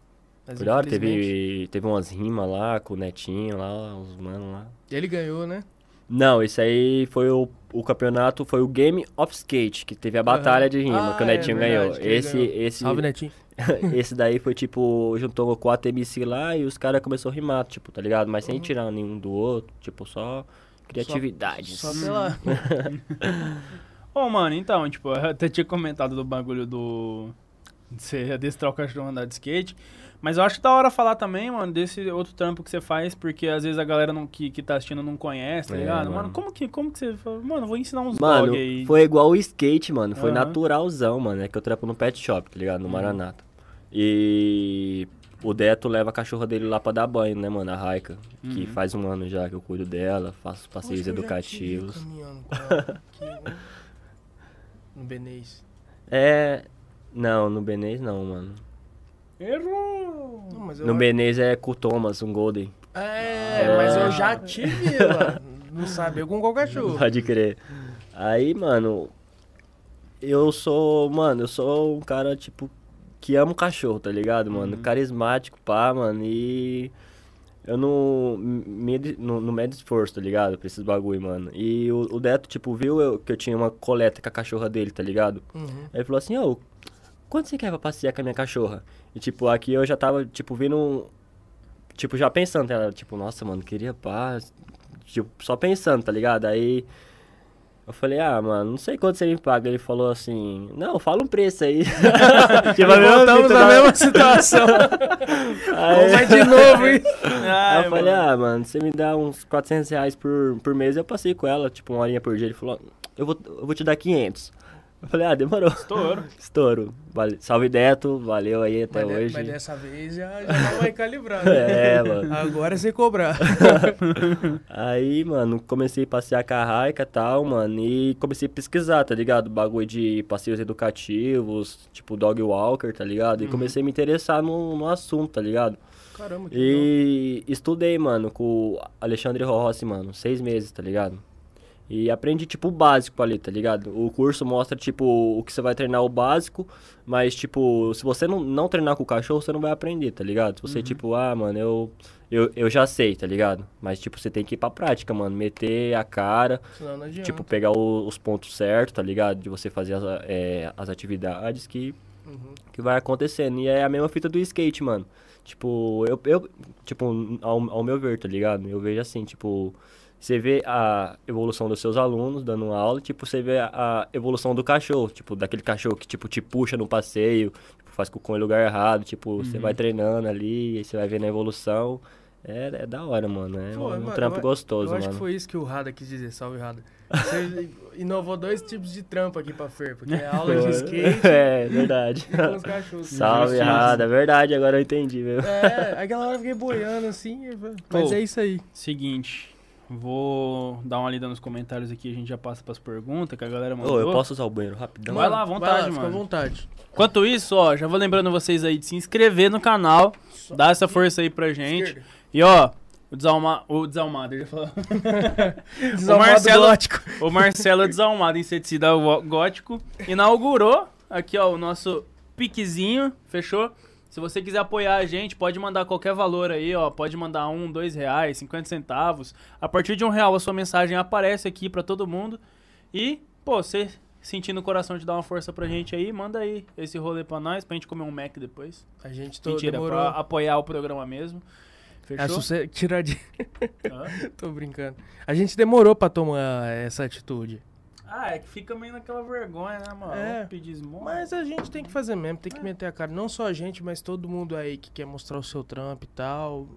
Mas hora, teve, teve umas rimas lá com o Netinho lá, os manos lá. Ele ganhou, né? Não, esse aí foi o, o campeonato, foi o Game of Skate, que teve a batalha Aham. de rima, Ah, que o é Netinho verdade, ganhou. Esse, ganhou. esse, Salve, Netinho. (laughs) esse daí foi tipo, juntou quatro MC lá e os caras começaram a rimar, tipo, tá ligado? Mas sem Uhum. tirar nenhum do outro, tipo, só criatividade. Só pela. (laughs) Ô, mano, então, tipo, eu até tinha comentado do bagulho do. De você adestrar o cachorro andar de skate. Mas eu acho da hora falar também, mano, desse outro trampo que você faz, porque às vezes a galera não, que, que tá assistindo não conhece, tá É, ligado? mano. Mano, como que, como que você? Mano, eu vou ensinar uns Mano, blog aí. foi igual o skate, mano. Foi Aham. naturalzão, mano. É que eu trampo no pet shop, tá ligado? No Uhum. Maranata. E o Deto leva a cachorra dele lá pra dar banho, né, mano? A Raika. Que Uhum. faz um ano já que eu cuido dela, faço passeios (laughs) que educativos. ela aqui? No Benês. É. Não, no Benês não, mano. Errou! Não, mas eu No Benês é com o Thomas, um Golden. É, mas eu já tive (laughs) lá. Não sabe, eu com qual cachorro. Pode crer. Aí, mano, eu sou, mano, eu sou um cara, tipo, que ama o cachorro, tá ligado, mano? Carismático, pá, mano, e eu não me, não, não medo esforço, tá ligado? Pra esses bagulho, mano. E o, o Deto, tipo, viu eu- que eu tinha uma coleta com a cachorra dele, tá ligado? Uhum. Aí ele falou assim, ô, quanto você quer pra passear com a minha cachorra? E, tipo, aqui eu já tava, tipo, vindo, tipo, já pensando, ela, tipo, nossa, mano, queria paz, tipo, só pensando, tá ligado? Aí eu falei, ah, mano, não sei quanto você me paga. Ele falou assim, não, fala um preço aí. (laughs) tipo, Voltamos na mesma situação. (laughs) Aí- Vai de novo, hein? (laughs) Aí Ai, eu falei, mano. ah, mano, você me dá uns 400 reais por, por mês, eu passei com ela, tipo, uma horinha por dia. Ele falou, eu vou, eu vou te dar 500. Eu falei, ah, demorou. Estouro. (laughs) Estouro. Vale- Salve, Deto, valeu aí até Mas, de- hoje. mas dessa vez já, já não vai calibrar. (laughs) É, mano. Agora é sem cobrar. (laughs) Aí, mano, comecei a passear com a Raika e tal, mano, e comecei a pesquisar, tá ligado? Bagulho de passeios educativos, tipo dog walker, tá ligado? E comecei a me interessar no, no assunto, tá ligado? Caramba, que legal. E estudei, mano, com o Alexandre Rossi, mano, seis meses, tá ligado? E aprendi, tipo, o básico ali, tá ligado? O curso mostra, tipo, o que você vai treinar o básico, mas, tipo, se você não, não treinar com o cachorro, você não vai aprender, tá ligado? Se você, tipo, ah, mano, eu, eu, eu já sei, tá ligado? Mas, tipo, você tem que ir pra prática, mano, meter a cara, não adianta. tipo, pegar o- os pontos certos, tá ligado? De você fazer as, é, as atividades que Uhum. que vai acontecendo. E é a mesma fita do skate, mano. Tipo, eu, eu tipo, ao, ao meu ver, tá ligado? Eu vejo assim, tipo, você vê a evolução dos seus alunos dando aula, tipo, você vê a, evolução do cachorro, tipo, daquele cachorro que, tipo, te puxa no passeio, tipo, faz cocô em lugar errado, tipo, você vai treinando ali, aí você vai vendo a evolução. É, é da hora, mano. É Pô, um, mano, trampo eu- gostoso, Eu acho mano. que foi isso que o Rada quis dizer. Salve, Rada. Você (laughs) inovou dois tipos de trampo aqui pra Fer, porque é aula de skate (laughs) é, verdade. e com os cachorros. (laughs) Salve, errado, é verdade, agora eu entendi, viu? É, aquela hora eu fiquei boiando assim, mas Pô. é isso aí. Seguinte, vou dar uma lida nos comentários aqui, a gente já passa pras perguntas que a galera mandou. Ô, eu posso usar o banheiro rapidão? Vai lá, à vontade, Fica à mano. vontade. Enquanto isso, ó, já vou lembrando vocês aí de se inscrever no canal, dar essa força aí pra gente. Esquerda. E ó, o, desalma, o desalmado, já falou. (laughs) Desalmado Marcelo- gótico. o Marcelo Desalmado, inseticida gótico, inaugurou aqui, ó, o nosso piquezinho, fechou? Se você quiser apoiar a gente, pode mandar qualquer valor aí, ó. Pode mandar um, dois reais, 50 centavos. A partir de um real, a sua mensagem aparece aqui pra todo mundo. E, pô, você sentindo o coração de dar uma força pra gente aí, manda aí esse rolê pra nós, pra gente comer um Mac depois. A gente tô, Mentira, demorou. pra apoiar o programa mesmo. É, Fechou? se você tirar de... (laughs) Tô brincando. A gente demorou pra tomar essa atitude. Ah, é que fica meio naquela vergonha, né, mano? É. Pedir esmola. Mas a gente tem que fazer mesmo, tem que meter a cara. Não só a gente, mas todo mundo aí que quer mostrar o seu trampo e tal.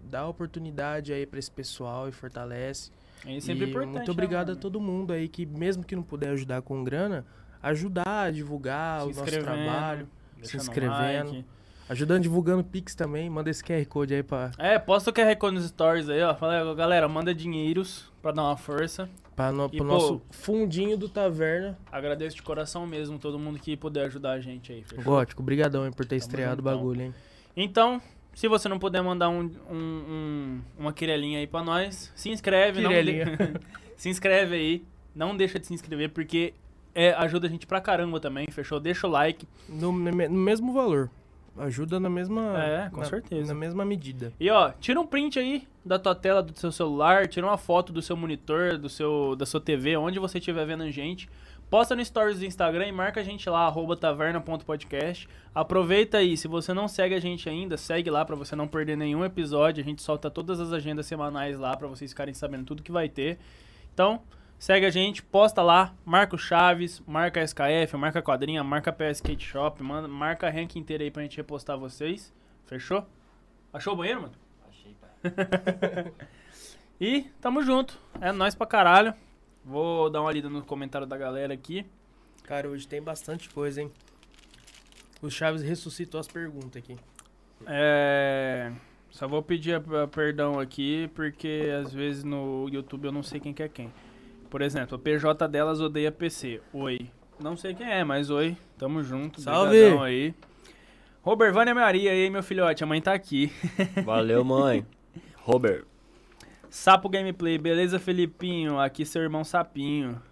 Dá oportunidade aí pra esse pessoal e fortalece. É sempre E importante. Muito né, obrigado a mano? todo mundo aí que, mesmo que não puder ajudar com grana, ajudar a divulgar Se o nosso trabalho. se inscrevendo. like. Ajudando divulgando Pix também. Manda esse QR Code aí pra, É, posta o QR Code nos stories aí, ó. Fala, aí, galera, manda dinheiros pra dar uma força. Pra no, E, pro pô, nosso fundinho do Taverna. Agradeço de coração mesmo todo mundo que puder ajudar a gente aí, fechou? Gótico, brigadão hein, por ter Tamo estreado o bagulho, hein. Então, se você não puder mandar um, um- um- uma quirelinha aí pra nós, se inscreve. não Quirelinha. de- (laughs) se inscreve aí. Não deixa de se inscrever, porque é, ajuda a gente pra caramba também, fechou? Deixa o like. No, no mesmo valor. Ajuda na mesma. É, com na- certeza. Na mesma medida. E ó, tira um print aí da tua tela do seu celular, tira uma foto do seu monitor, do seu, da sua TV, onde você estiver vendo a gente. Posta no stories do Instagram e marca a gente lá, arroba taverna.podcast. Aproveita aí, se você não segue a gente ainda, segue lá pra você não perder nenhum episódio. A gente solta todas as agendas semanais lá pra vocês ficarem sabendo tudo que vai ter. Então, segue a gente, posta lá, marca o Chaves, marca a SKF, marca a Quadrinha, marca a PS Skate Shop, manda, marca a rank inteira aí pra gente repostar vocês. Fechou? Achou o banheiro, mano? Achei, pai. (laughs) E tamo junto. É nóis pra caralho. Vou dar uma lida no comentário da galera aqui. Cara, hoje tem bastante coisa, hein? O Chaves ressuscitou as perguntas aqui. É. Só vou pedir a- a perdão aqui, porque às vezes no YouTube eu não sei quem que é quem. Por exemplo, a PJ delas odeia PC. Oi. Não sei quem é, mas oi. Tamo junto. Salve! aí. Robert Vânia Maria, e aí, meu filhote? A mãe tá aqui. (laughs) Valeu, mãe. Robert. Sapo Gameplay, beleza, Felipinho? Aqui seu irmão Sapinho.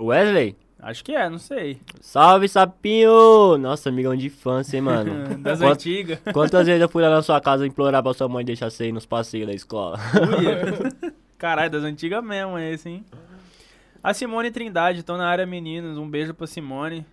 Wesley. Acho que é, não sei. Salve, sapinho! Nossa, amigão de infância, hein, mano? (laughs) Das Quant- antigas. (laughs) Quantas vezes eu fui lá na sua casa implorar pra sua mãe deixar você ir nos passeios da escola? Caralho, das antigas mesmo esse, hein? A Simone Trindade, tô na área meninos. Um beijo pra Simone.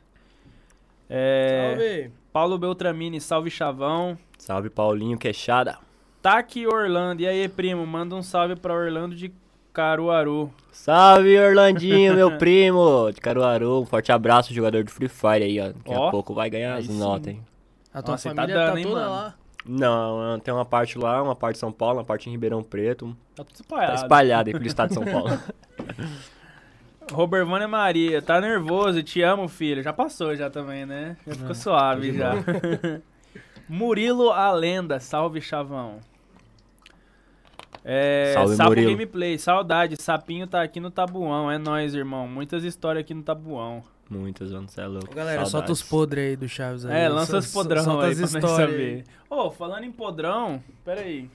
É, Salve. Paulo Beltramini, salve chavão. Salve, Paulinho Queixada. Taki Orlando, e aí, primo? Manda um salve pra Orlando de Caruaru. Salve, Orlandinho, meu primo de Caruaru. Um forte abraço, jogador de Free Fire aí, ó. Daqui Ó, a pouco vai ganhar as notas, hein? A tua Nossa, tá família tá, dando, hein, toda mano? lá. Não, tem uma parte lá, uma parte em São Paulo, uma parte em Ribeirão Preto. Tá tudo Tá espalhado. espalhado aí pelo estado de São Paulo. (laughs) Robert Vânia Maria, tá nervoso, te amo, filho. Já passou já também, né? Já ficou suave de já. (laughs) Murilo a lenda, salve chavão. É, Salve, Sapo Murilo. Gameplay, saudade. Sapinho tá aqui no Tabuão, é nóis, irmão. Muitas histórias aqui no Tabuão. Muitas, mano, você é louco. Ô, galera, solta os podres aí do Chaves aí. É, lança os podrão solta aí as pra nós histórias saber. Ô, falando em podrão, pera aí.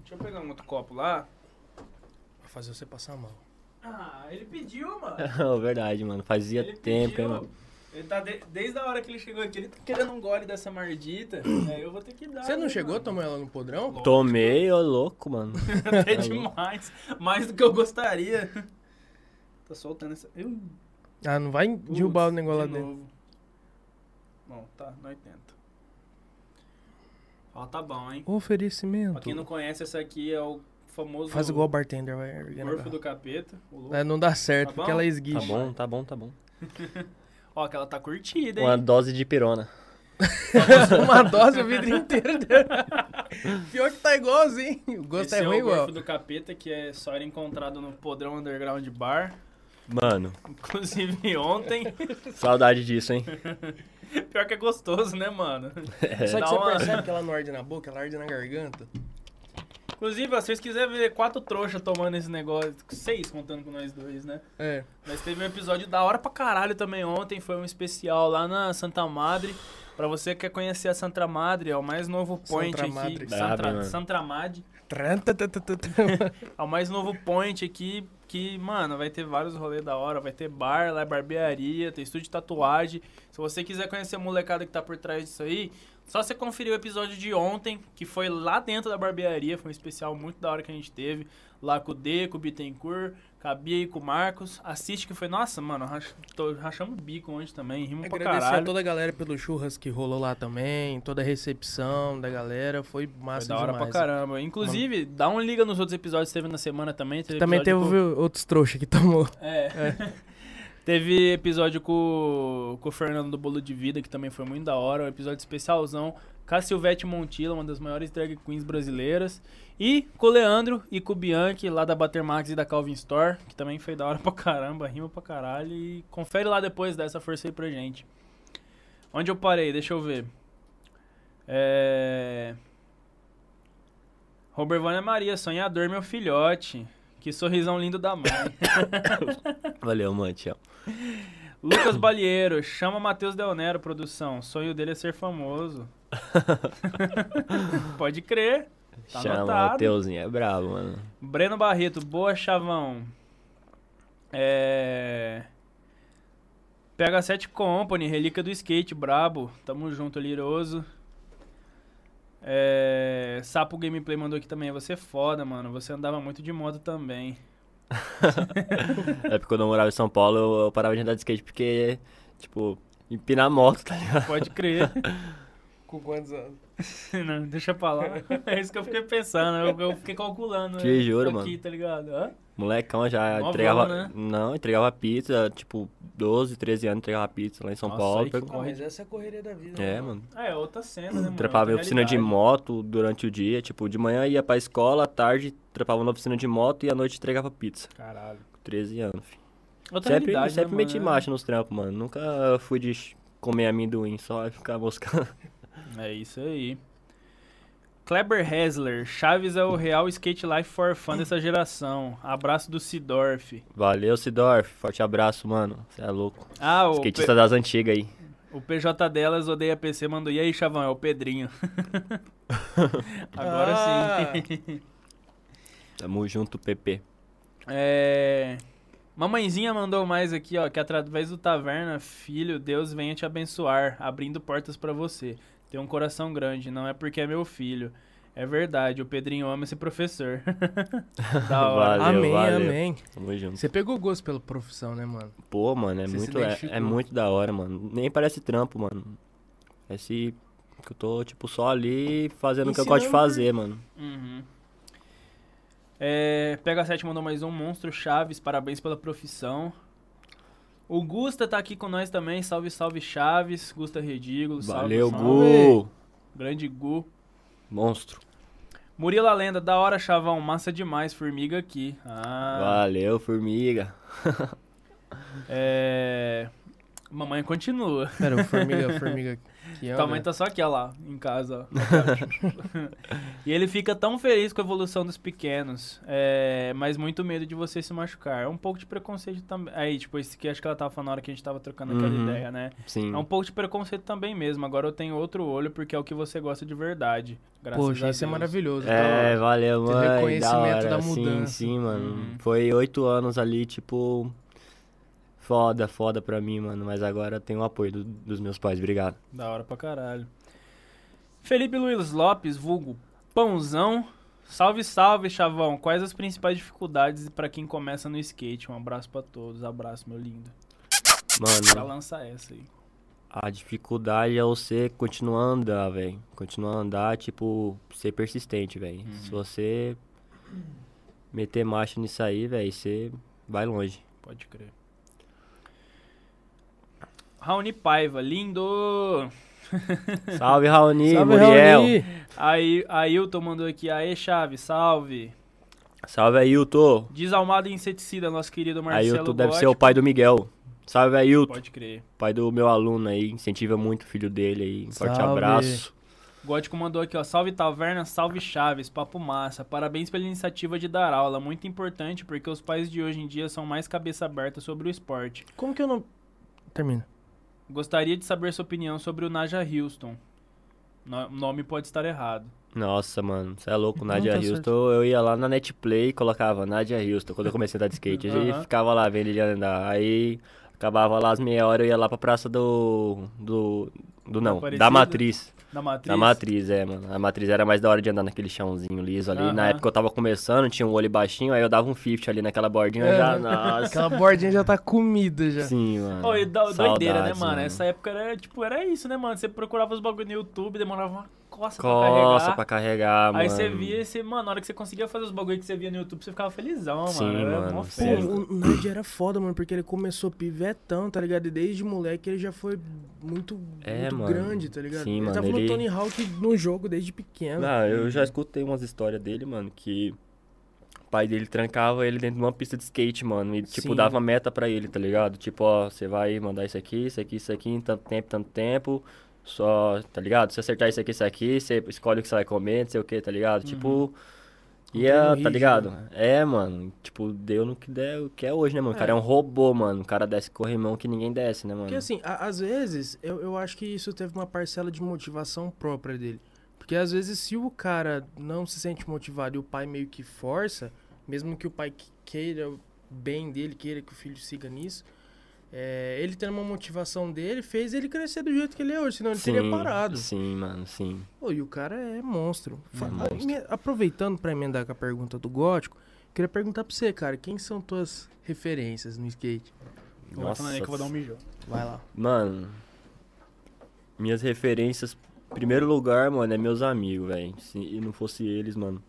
Deixa eu pegar um outro copo lá. Pra fazer você passar mal. Ah, ele pediu, mano. (laughs) Verdade, mano. Fazia Ele tempo, pediu. hein, mano. Ele tá de- desde a hora que ele chegou aqui, ele tá querendo um gole dessa mardita. aí (clears throat) eu vou ter que dar. Você não né, chegou a mano? tomar ela no podrão? Tomei, ô louco, mano. (laughs) Até demais. Mais do que eu gostaria. Tô soltando essa. Eu, Ah, não vai derrubar o negócio lá de dentro. novo. Bom, tá, nós tenta. Ó, tá bom, hein? Oferecimento. Pra quem não conhece, essa aqui é o famoso Faz igual o bartender, vai Gorfo do Capeta. o louco. É, não dá certo, Tá porque ela Tá esguicha. bom, tá bom, tá bom. (laughs) Ó, que ela tá curtida, hein? Uma dose de pirona. (laughs) Uma dose o vidro inteiro. Pior que tá igualzinho. O gosto Esse é ruim o igual. Gorfo do Capeta, que é só era encontrado no Podrão Underground Bar. Mano, Inclusive ontem. (laughs) saudade disso, hein? Pior que é gostoso, né, mano? Só Dá que você uma- percebe que ela não arde na boca, ela arde na garganta. Inclusive, ó, se vocês quiserem ver quatro trouxas tomando esse negócio, seis contando com nós dois, né? É. Nós teve um episódio da hora pra caralho também ontem, foi um especial lá na Santa Madre. Pra você que quer conhecer a Santa Madre, é o mais novo point Santra aqui. Madre. Santra, mano. Santra Madre. É o mais novo point aqui, que, mano, vai ter vários rolês da hora, vai ter bar, lá é barbearia, tem estúdio de tatuagem. Se você quiser conhecer a molecada que tá por trás disso aí, só você conferir o episódio de ontem, que foi lá dentro da barbearia, foi um especial muito da hora que a gente teve, lá com o D, com o Bittencourt, com a Bia e com o Marcos. Assiste que foi, nossa, mano, rach, tô, rachamos o bico ontem também, rimos pra Agradecer caralho. a toda a galera pelo churras que rolou lá também, toda a recepção da galera, foi massa Foi da hora demais. pra caramba. Inclusive, dá um liga nos outros episódios que teve na semana também. Teve Também teve com- outros trouxas que tomou. É. (laughs) Teve episódio com, com o Fernando do Bolo de Vida, que também foi muito da hora. Um episódio especialzão. Com a Silvete Montilla, uma das maiores drag queens brasileiras. E com o Leandro e com o Bianchi, lá da Bater Max e da Calvin Store, que também foi da hora pra caramba, rima pra caralho. E confere lá depois, dá essa força aí pra gente. Onde eu parei? Deixa eu ver. É... Robert Vânia Maria, sonhador, meu filhote. Que sorrisão lindo da mãe. (laughs) Valeu, mano, tchau. Lucas Balieiro, chama Matheus Del Nero, produção. Sonho dele é ser famoso. (laughs) Pode crer. Tá Chama, anotado. o Teuzinho é brabo, mano. Breno Barreto, boa chavão. É. PH7 Company, relíquia do skate, brabo. Tamo junto, liroso. É... Sapo Gameplay mandou aqui também. Você é foda, mano. Você andava muito de moto também. (laughs) É porque quando eu morava em São Paulo, eu, eu parava de andar de skate porque, tipo, empinar moto, tá ligado? Pode crer. (laughs) Com quantos anos? (laughs) Não, deixa pra lá. É isso que eu fiquei pensando. Eu, eu fiquei calculando. Te né, juro, aqui, mano. tá ligado? Hã? Molecão já Novão, entregava. né? Não, entregava pizza, tipo, 12, 13 anos entregava pizza lá em São Nossa, Paulo. aí Corre. mas essa é a correria da vida. É, mano. Ah, é outra cena, né, mano? Trampava em oficina de moto durante o dia. Tipo, de manhã ia pra escola, à tarde trampava na oficina de moto e à noite entregava pizza. Caralho. Com 13 anos, filho. Outra Sempre, realidade, sempre né, meti marcha nos trampos, mano. Nunca fui de comer amendoim, só ficar moscando. (laughs) É isso aí. Kleber Hessler, Chaves é o real skate life for fun dessa geração. Abraço do Sidorf. Valeu, Sidorf. Forte abraço, mano. Você é louco. Ah, o, Skatista das antigas aí. o PJ delas odeia PC mandou. E aí, Chavão, é o Pedrinho. (laughs) Agora Ah. sim. (laughs) Tamo junto, PP. É. Mamãezinha mandou mais aqui, ó, que através do Taverna, filho, Deus venha te abençoar, abrindo portas pra você. Tem um coração grande, não é porque é meu filho. É verdade, o Pedrinho ama esse professor. (laughs) da hora. Valeu, amém, valeu. amém. Tamo junto. Você pegou gosto pela profissão, né, mano? Pô, mano, é Você se muito, é, é muito da hora, mano. Nem parece trampo, mano. Parece que eu tô, tipo, só ali fazendo o que eu gosto de fazer, mano. Uhum. É, Pega 7 mandou mais um monstro Chaves, parabéns pela profissão. O Gusta tá aqui com nós também, salve, salve Chaves, Gusta Redígulo, salve, Valeu, salve. Gu! Grande Gu. Monstro. Murila Lenda, da hora, Chavão, massa demais, formiga aqui. Ah, Valeu, formiga. (laughs) é... Mamãe continua. Pera, o formiga, o (laughs) formiga que anda. Tua mãe tá só aqui, ó lá, em casa. ó. (laughs) e ele fica tão feliz com a evolução dos pequenos, é, mas muito medo de você se machucar. É um pouco de preconceito também. Aí, tipo, esse que acho que ela tava falando na hora que a gente tava trocando aquela Uhum. ideia, né? Sim. É um pouco de preconceito também mesmo. Agora eu tenho outro olho porque é o que você gosta de verdade. Graças Poxa, a isso é Deus. maravilhoso. É, valeu, Ter mãe. Da reconhecimento hora. da Sim, mudança. sim, mano. Uhum. Foi oito anos ali, tipo. Foda, foda pra mim, mano. Mas agora eu tenho o apoio do- dos meus pais. Obrigado. Da hora pra caralho. Felipe Luiz Lopes, vulgo Pãozão. Salve, salve, Chavão. Quais as principais dificuldades pra quem começa no skate? Um abraço pra todos. Abraço, meu lindo. Pra Mano, lançar essa aí. a dificuldade é você continuar a andar, velho. Continuar a andar, tipo, ser persistente, velho. Uhum. Se você meter marcha nisso aí, velho, você vai longe. Pode crer. Raoni Paiva, lindo! (laughs) Salve, Raoni, Salve, Muriel. Raoni. Aí, Ailton mandou aqui, aê, Chave, salve. Salve, Ailton. Desalmado e inseticida, nosso querido Marcelo Ailton deve ser o pai do Miguel. Salve, Ailton. Pode crer. Pai do meu aluno aí, incentiva muito o filho dele aí. Um Forte abraço. Gótico mandou aqui, ó. Salve Taverna, salve Chaves, papo massa. Parabéns pela iniciativa de dar aula. Muito importante porque os pais de hoje em dia são mais cabeça aberta sobre o esporte. Como que eu não... Termina. Gostaria de saber sua opinião sobre o Naja Houston. No- nome pode estar errado. Nossa, mano, você é louco, Não, Nadia tá Houston. Eu ia lá na Netplay e colocava Nadia Houston quando eu comecei a andar de skate. (laughs) A gente Aham. ficava lá vendo ele andar. Aí acabava lá as meia hora, eu ia lá pra praça do. do. do não, Aparecida? da matriz. Da matriz. Da matriz, é, mano. A matriz era mais da hora de andar naquele chãozinho liso ali. Na Aham. época eu tava começando, tinha um olho baixinho, aí eu dava um 50 ali naquela bordinha já. É. Nossa. Aquela bordinha já tá comida já. Sim, mano. E do- doideira, né, Saudades, mano? Essa época era, tipo, era isso, né, mano? Você procurava os bagulho no YouTube, demorava uma coça, pra Coça carregar. pra carregar, mano. Aí você via, você, mano, na hora que você conseguia fazer os bagulho que você via no YouTube, você ficava felizão, Sim, mano. Era mano, mó Pô, o Nerd era foda, mano, porque ele começou pivetão, tá ligado? E desde moleque ele já foi muito, É, muito mano. grande, tá ligado? Sim, ele mano, tava ele- no Tony Hawk no jogo desde pequeno. Não, eu já escutei umas histórias dele, mano, que o pai dele trancava ele dentro de uma pista de skate, mano, e tipo Sim. dava meta pra ele, tá ligado? Tipo, ó, você vai mandar isso aqui, isso aqui, isso aqui em tanto tempo, tanto tempo. Só, tá ligado? Se acertar isso aqui, isso aqui, você escolhe o que você vai comer, não sei o que, tá ligado? Tipo, Um ia, treino tá rígido. ligado? É, mano, tipo, deu no que der, o que é hoje, né, mano? O cara é um robô, mano. O cara desce corrimão que ninguém desce, né, mano? Porque assim, a- às vezes, eu, eu acho que isso teve uma parcela de motivação própria dele. Porque às vezes, se o cara não se sente motivado e o pai meio que força, mesmo que o pai que- queira o bem dele, queira que o filho siga nisso, é, ele tendo uma motivação dele, fez ele crescer do jeito que ele é hoje, senão ele teria parado. Sim, mano, sim. Pô, e o cara é monstro. Fa- monstro. me- Aproveitando pra emendar com a pergunta do Gótico, queria perguntar pra você, cara, quem são tuas referências no skate? Vai falando aí que eu vou dar um mijão. Vai lá. Mano, minhas referências, em primeiro lugar, mano, é meus amigos, velho. Se não fosse eles, mano,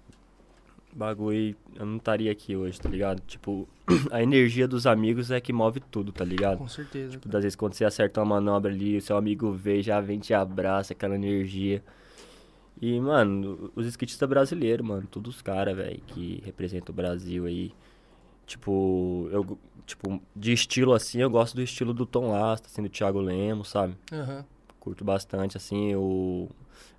bagulho, eu não estaria aqui hoje, tá ligado? Tipo, (clears throat) a energia dos amigos é que move tudo, tá ligado? Com certeza. Tipo, das vezes quando você acerta uma manobra ali, o seu amigo vê, já vem, te abraça, aquela energia. E, mano, os skatistas brasileiros, mano, todos os caras, velho, que representam o Brasil aí. Tipo, eu, tipo, de estilo assim, eu gosto do estilo do Tom Lasta, assim, do Thiago Lemos, sabe? Aham. Curto bastante, assim, o...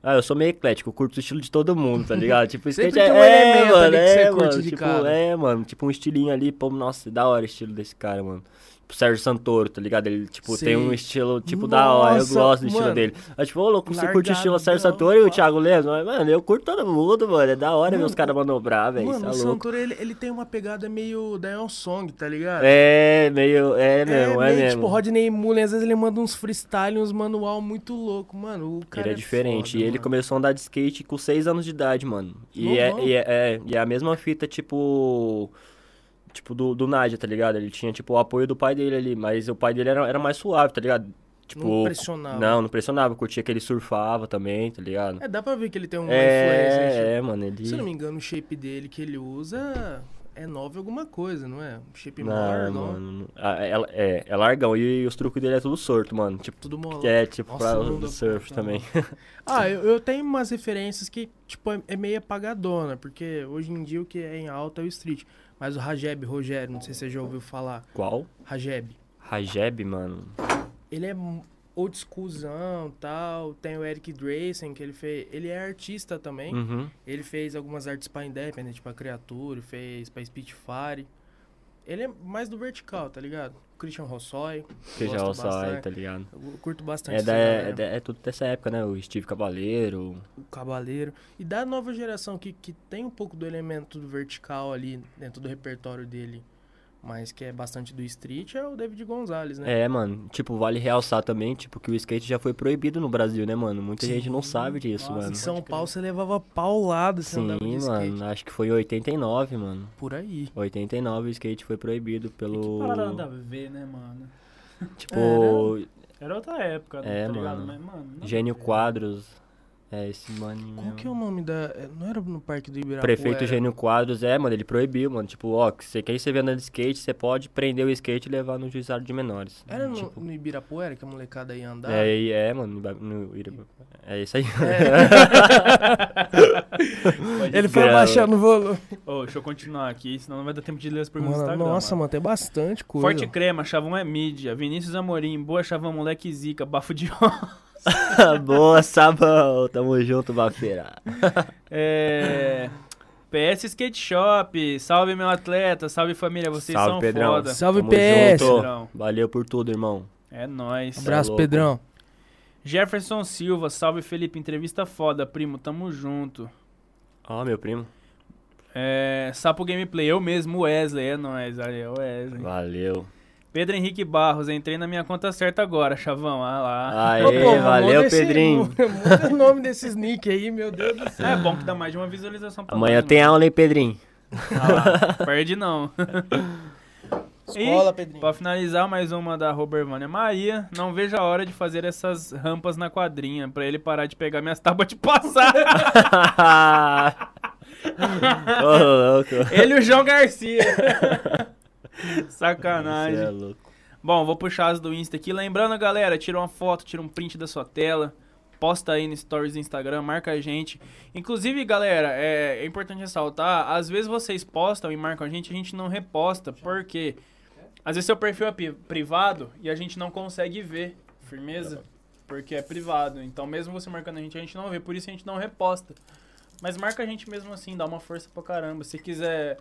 Ah, eu sou meio eclético, eu curto o estilo de todo mundo, tá ligado? (laughs) Tipo, skate é, um é, mano, é, mano, tipo, é, mano, tipo um estilinho ali, pô, nossa, da hora o estilo desse cara, mano. Tipo, Sérgio Santoro, tá ligado? Ele, tipo, tem um estilo, tipo, da hora, eu Nossa, gosto do estilo mano. dele. Mas, tipo, ô, louco, você curte o estilo Sérgio Santoro e o. Thiago Lemos? Mano, eu curto todo mundo, mano, é da hora ver Mano, os caras manobrar, velho, Mano, é o louco. Santoro, ele, ele tem uma pegada meio Dion Song, tá ligado? É, meio, é mesmo, é, meio, mesmo. Tipo, Rodney Mullen, às vezes ele manda uns freestyle, uns manual muito louco, mano. O cara Ele é diferente. foda, e ele mano. começou a andar de skate com 6 anos de idade, mano. E é, Novão. e, é, é, e é a mesma fita, tipo. Tipo, do, do Nádia, tá ligado? Ele tinha, tipo, o apoio do pai dele ali. Mas o pai dele era, era mais suave, tá ligado? Tipo. Não pressionava. Não, não pressionava. Curtia que ele surfava também, tá ligado? É, dá pra ver que ele tem uma influência. né, É, é, mano. Ele. Se eu não me engano, o shape dele que ele usa é 9 alguma coisa, não é? Um shape Não, maior, não. mano. Ah, É, é, é largão. E, os truques dele é tudo sorto, mano. Tipo, Tudo molado. é tipo Nossa, pra não dá o surf pra- também. (laughs) Ah, eu, eu tenho umas referências que, tipo, é, é meio apagadona, porque hoje em dia o que é em alta é o street. Mas o Rajeb, Rogério, não sei se você já ouviu falar. Qual? Rajeb. Rajeb, mano. Ele é old schoolzão tal. Tem o Eric Drayson, que ele fez. Ele é artista também. Uhum. Ele fez algumas artes pra Independent, pra Criatura, fez pra Spitfire. Ele é mais do vertical, tá ligado? Christian Rossoy. Sai, bastante. tá ligado? Eu curto bastante É, da, é, da- é tudo dessa época, né? O Steve Cabaleiro. o Cavaleiro. E da nova geração que, que tem um pouco do elemento do vertical ali dentro do repertório dele, mas que é bastante do street, é o David Gonzalez, né? É, mano. Tipo, vale realçar também, tipo, que o skate já foi proibido no Brasil, né, mano? Muita gente não sabe disso, Nossa, mano. Em São Paulo você levava paulado, você Sim, andava de skate. mano. Acho que foi em 89, mano. Por aí. 89 o skate foi proibido Que pelo. parada nada a ver, né, mano? Tipo, Era outra época, É, tá ligado? mano. Mas, mano Gênio. Quadros. É, esse maninho. Qual mesmo. que é o nome da. é, Não era no Parque do Ibirapuera? Prefeito Gênio Quadros, é, mano, ele proibiu, mano. Tipo, ó, que você quer você vê andando de skate, você pode prender o skate e levar no juizado de menores. Era no, Tipo, no Ibirapuera que a molecada ia andar? é, é, mano, no Ira- é isso aí. (laughs) Ele foi baixando o volume. Ô, deixa eu continuar aqui, senão não vai dar tempo de ler as perguntas do Mano, Instagram. nossa, mano. mano, tem bastante coisa. Forte Crema, Chavão é mídia. Vinícius Amorim, boa Chavão, moleque zica, bafo de (laughs) Boa, Sabão. Tamo junto, Bafeira. (laughs) É. PS Skate Shop, salve meu atleta, salve família, vocês Salve, são Pedrão. foda. Salve, Tamo PS. junto. Pedrão. Valeu por tudo, irmão. É nóis. Abraço, louco. Pedrão. Jefferson Silva, salve Felipe, entrevista foda, primo, tamo junto. Ó, meu primo. É, Sapo Gameplay, eu mesmo, Wesley, é nóis, é o Wesley. Valeu. Pedro Henrique Barros, entrei na minha conta certa agora, chavão, ah lá. Aê, Ô, pô, valeu, esse- Pedrinho. (laughs) Muda o nome desses nick aí, meu Deus do céu. É bom que dá mais de uma visualização pra Amanhã nós, tem mano. aula, hein, Pedrinho? Ah lá, perde não. (laughs) Escola, E, Pedrinho. Pra finalizar, mais uma da Robervânia Maria. Não vejo a hora de fazer essas rampas na quadrinha, pra ele parar de pegar minhas tábuas de passar. (laughs) Ô, louco. ele e o João Garcia. (laughs) Você Sacanagem. é louco. Bom, vou puxar as do Insta aqui. Lembrando, galera, tira uma foto, tira um print da sua tela. Posta aí no Stories do Instagram, marca a gente. Inclusive, galera, é, é importante ressaltar, às vezes vocês postam e marcam a gente, a gente não reposta. Por quê? Às vezes seu perfil é privado e a gente não consegue ver. Firmeza? Porque é privado. Então, mesmo você marcando a gente, a gente não vê. Por isso a gente não reposta. Mas marca a gente mesmo assim, dá uma força pra caramba. Se quiser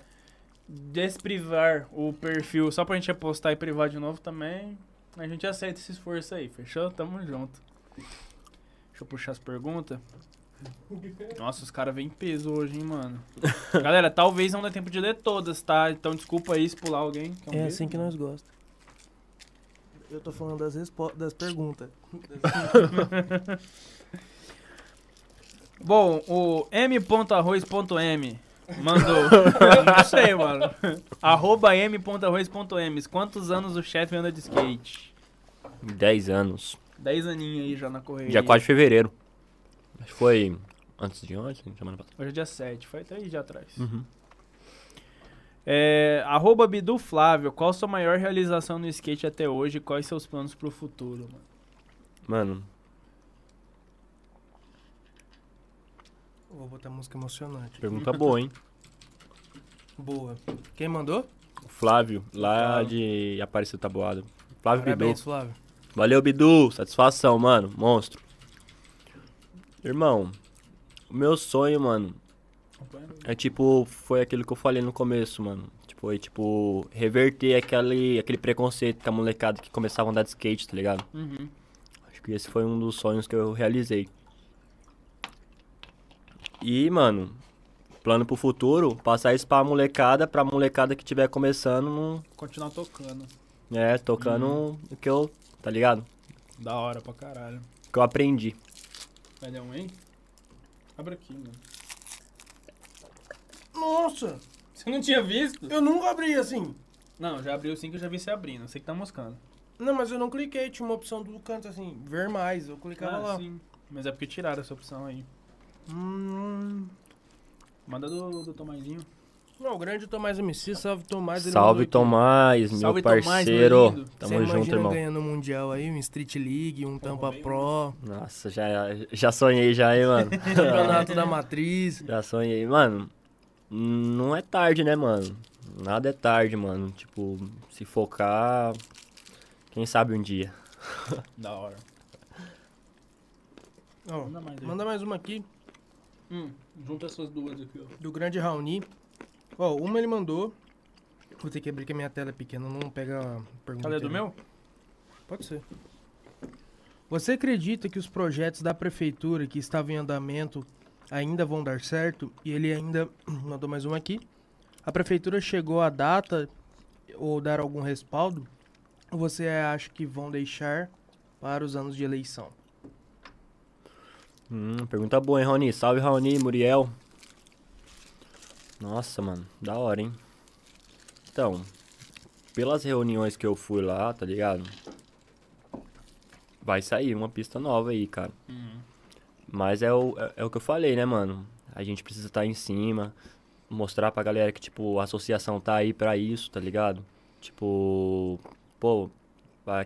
desprivar o perfil só pra gente repostar e privar de novo também, a gente aceita esse esforço aí, fechou? Tamo junto. Deixa eu puxar as perguntas. Nossa, os caras vêm em peso hoje, hein, mano. (laughs) Galera, talvez não dê tempo de ler todas, tá? Então desculpa aí se pular alguém. Um É beijo? assim que nós gostamos. Eu tô falando das, respo- das perguntas. (laughs) Bom, o m.arroz.m mandou. (laughs) não sei, mano. Arroba m.arroz.m. Quantos anos o chefe anda de skate? 10 anos. 10 aninhos aí já na correria. Dia 4 de fevereiro. Acho que foi antes de ontem, semana passada. Hoje é dia 7, foi três dias atrás. Uhum. É, arroba Bidu Flávio, qual sua maior realização no skate até hoje e quais seus planos pro futuro, mano? Mano, Vou botar música emocionante. pergunta boa, hein? Boa. Quem mandou? O Flávio, lá Flávio. de Aparecida Taboada. Flávio Bidu. Parabéns, Flávio. Valeu, Bidu. Satisfação, mano. Monstro. Irmão, o meu sonho, mano, é tipo, foi aquilo que eu falei no começo, mano. Tipo, foi tipo, reverter aquele, aquele preconceito com a molecada que começava a andar de skate, tá ligado? Uhum. Acho que esse foi um dos sonhos que eu realizei. E, mano, plano pro futuro, passar isso pra molecada, pra molecada que tiver começando, não, Continuar tocando. é, tocando o que eu, tá ligado? Da hora pra caralho. O que eu aprendi. Vai dar um, hein? Abre aqui, mano. Nossa, Você não tinha visto? eu nunca abri assim. Não, já abriu sim que eu já vi você abrindo. Você que tá moscando. Não, mas eu não cliquei, tinha uma opção do canto assim, ver mais, eu clicava lá. Ah, sim. Mas é porque tiraram essa opção aí. Hum, Manda do, do Tomazinho. não, o grande Tomás MC, salve Tomás. ele Salve. Tomás, meu Salve, Tomás, meu parceiro. lindo. Tamo Você junto, imagina irmão. ganhando um mundial aí, um Street League, um Tampa bem, Pro, Nossa, já, já sonhei já, hein, mano. (laughs) campeonato da matriz. já sonhei. Mano, não é tarde, né, mano? Nada é tarde, mano. Tipo, se focar, quem sabe um dia. Da hora. Ó, Manda mais manda mais uma aqui, Hum, junta essas duas aqui, ó. do grande Raoni. Ó, uma ele mandou. Vou ter que abrir que a minha tela é pequena, não pega a pergunta. Cadê do inteira. meu? Pode ser. Você acredita que os projetos da prefeitura que estavam em andamento ainda vão dar certo? E ele ainda (clears throat) mandou mais uma aqui. A prefeitura chegou à data ou dar algum respaldo? Ou você acha que vão deixar para os anos de eleição? Hum, pergunta boa, hein, Raoni? Salve, Raoni, Muriel. Nossa, mano, da hora, hein? Então, pelas reuniões que eu fui lá, tá ligado? Vai sair uma pista nova aí, cara. Mas é o, é, é o que eu falei, né, mano? A gente precisa estar em cima, mostrar pra galera que, tipo, a associação tá aí pra isso, tá ligado? Tipo, pô,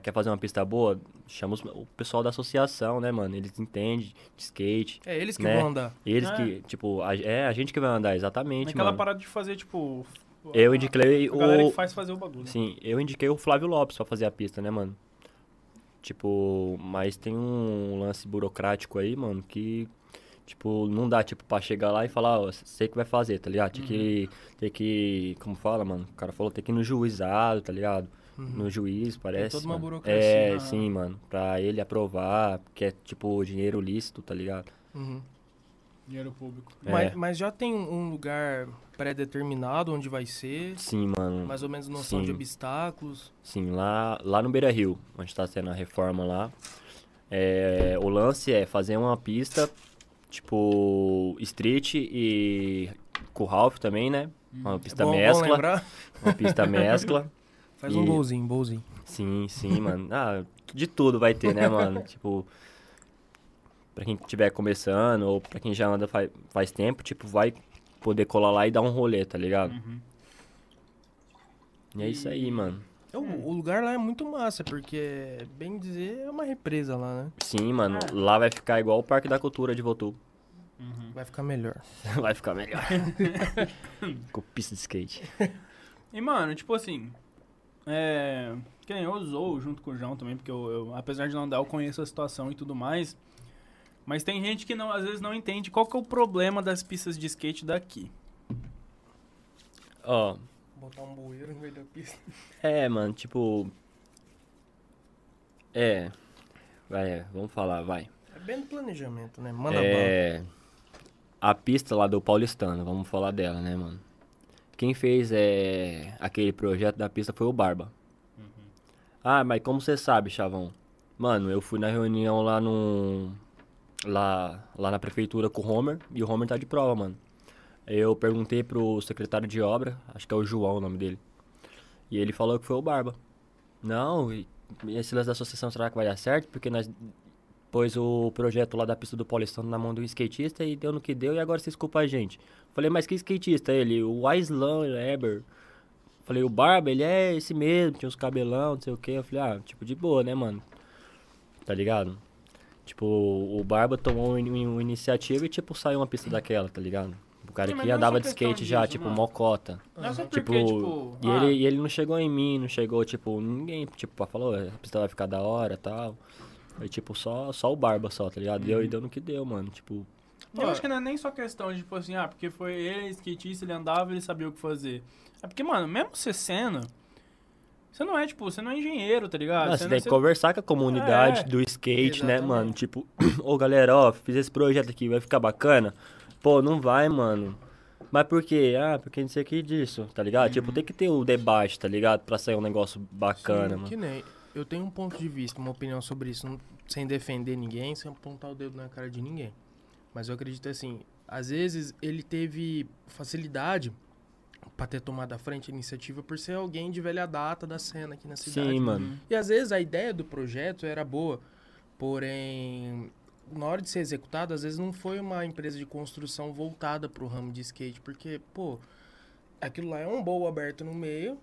quer fazer uma pista boa? Chama os- o pessoal da associação, né, mano? Eles entendem de skate. É eles que Né? vão andar. Eles É. que, tipo, a- é a gente que vai andar, exatamente, Naquela mano. parada de fazer, tipo. Eu a- indiquei A galera o... que faz fazer o bagulho. Sim, eu indiquei o Flávio Lopes pra fazer a pista, né, mano? Tipo, mas tem um lance burocrático aí, mano, que, tipo, não dá, tipo, pra chegar lá e falar, ó, sei que vai fazer, tá ligado? Tem que, tem que, como fala, mano? O cara falou, tem que ir no juizado, tá ligado? No juiz, parece. toda uma burocracia. É, Ah. sim, mano. Pra ele aprovar, que é, tipo, dinheiro lícito, tá ligado? Uhum. Dinheiro público. É. Mas, mas já tem um lugar pré-determinado onde vai ser? Sim, mano. Mais ou menos noção de Sim. obstáculos? Sim, lá, lá no Beira Rio, onde está sendo a reforma lá. É, o lance é fazer uma pista, tipo, street e com o Ralph também, né? Uma pista É bom, bom mescla. lembrar. uma pista mescla. (laughs) Faz um E- golzinho, golzinho. Sim, sim, mano. Ah, de tudo vai ter, né, mano? (laughs) tipo, pra quem estiver começando ou pra quem já anda faz, faz tempo, tipo, vai poder colar lá e dar um rolê, tá ligado? Uhum. E é isso aí, mano. É, O, o lugar lá é muito massa, porque, bem dizer, é uma represa lá, né? Sim, mano. Ah. Lá vai ficar igual o Parque da Cultura de Votu. Uhum. Vai ficar melhor. (laughs) Vai ficar melhor. (laughs) Com pista de skate. E, mano, tipo assim. É. Que nem eu usou junto com o João também, porque eu, eu, apesar de não andar, eu conheço a situação e tudo mais. Mas tem gente que não, às vezes não entende qual que é o problema das pistas de skate daqui. Ó, Botar um bueiro no meio da pista. é, mano, tipo. É. Vai, vamos falar, vai. É bem do planejamento, né? Manda bala. É. A pista lá do Paulistano, vamos falar dela, né, mano? Quem fez é, aquele projeto da pista foi o Barba. Ah, mas como você sabe, Chavão? Mano, eu fui na reunião lá no. Lá, lá na prefeitura com o Homer e o Homer tá de prova, mano. Eu perguntei pro secretário de obra, acho que é o João o nome dele. E ele falou que foi o Barba. Não, esse lance da associação será que vai dar certo? Porque nós pôs o projeto lá da pista do Paulistano na mão do skatista e deu no que deu e agora vocês culpam a gente. Falei, mas que skatista? Ele, o Aislan Eber. Falei, o Barba, ele é esse mesmo, tinha uns cabelão, não sei o que. Eu falei, ah, tipo, de boa, né, mano? Tá ligado? Tipo, o Barba tomou uma, iniciativa e, tipo, saiu uma pista daquela, tá ligado? cara Sim, que é andava de skate já, disso, tipo, mano. mocota. Não é só Tipo, porque, tipo... e, ah, ele, e ele não chegou em mim, não chegou, tipo, ninguém, tipo, falou, "É, a pista vai ficar da hora e tal. Aí, tipo, só, só o Barba só, tá ligado? Uhum. Deu e deu no que deu, mano. Tipo, Eu acho que não é nem só questão de, tipo assim, ah, porque foi ele, skatista, ele andava, ele sabia o que fazer. É porque, mano, mesmo você sendo, você não é, tipo, você não é engenheiro, tá ligado? Ah, você não- tem que conversar com a comunidade É, do skate, né, exatamente. mano? Tipo, (clears throat) ô galera, ó, fiz esse projeto aqui, vai ficar bacana? Pô, não vai, mano. Mas por quê? Ah, porque não sei o que disso, tá ligado? Tipo, Uhum. tem que ter o debate, tá ligado? Pra sair um negócio bacana, Sim, mano. Que nem. Eu tenho um ponto de vista, uma opinião sobre isso, não- sem defender ninguém, sem apontar o dedo na cara de ninguém. Mas eu acredito assim, às vezes ele teve facilidade pra ter tomado a frente a iniciativa por ser alguém de velha data da cena aqui na cidade. Sim, mano. E às vezes a ideia do projeto era boa, porém, na hora de ser executado, às vezes não foi uma empresa de construção voltada pro ramo de skate, porque, pô, aquilo lá é um bowl aberto no meio,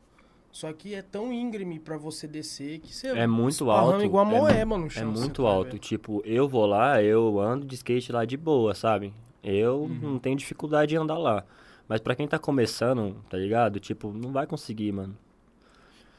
só que é tão íngreme pra você descer que você É muito alto. igual a é mu- moema no É chão. você muito alto. Tipo, eu vou lá, eu ando de skate lá de boa, sabe? Eu Uhum. não tenho dificuldade de andar lá. Mas pra quem tá começando, tá ligado? Tipo, não vai conseguir, mano.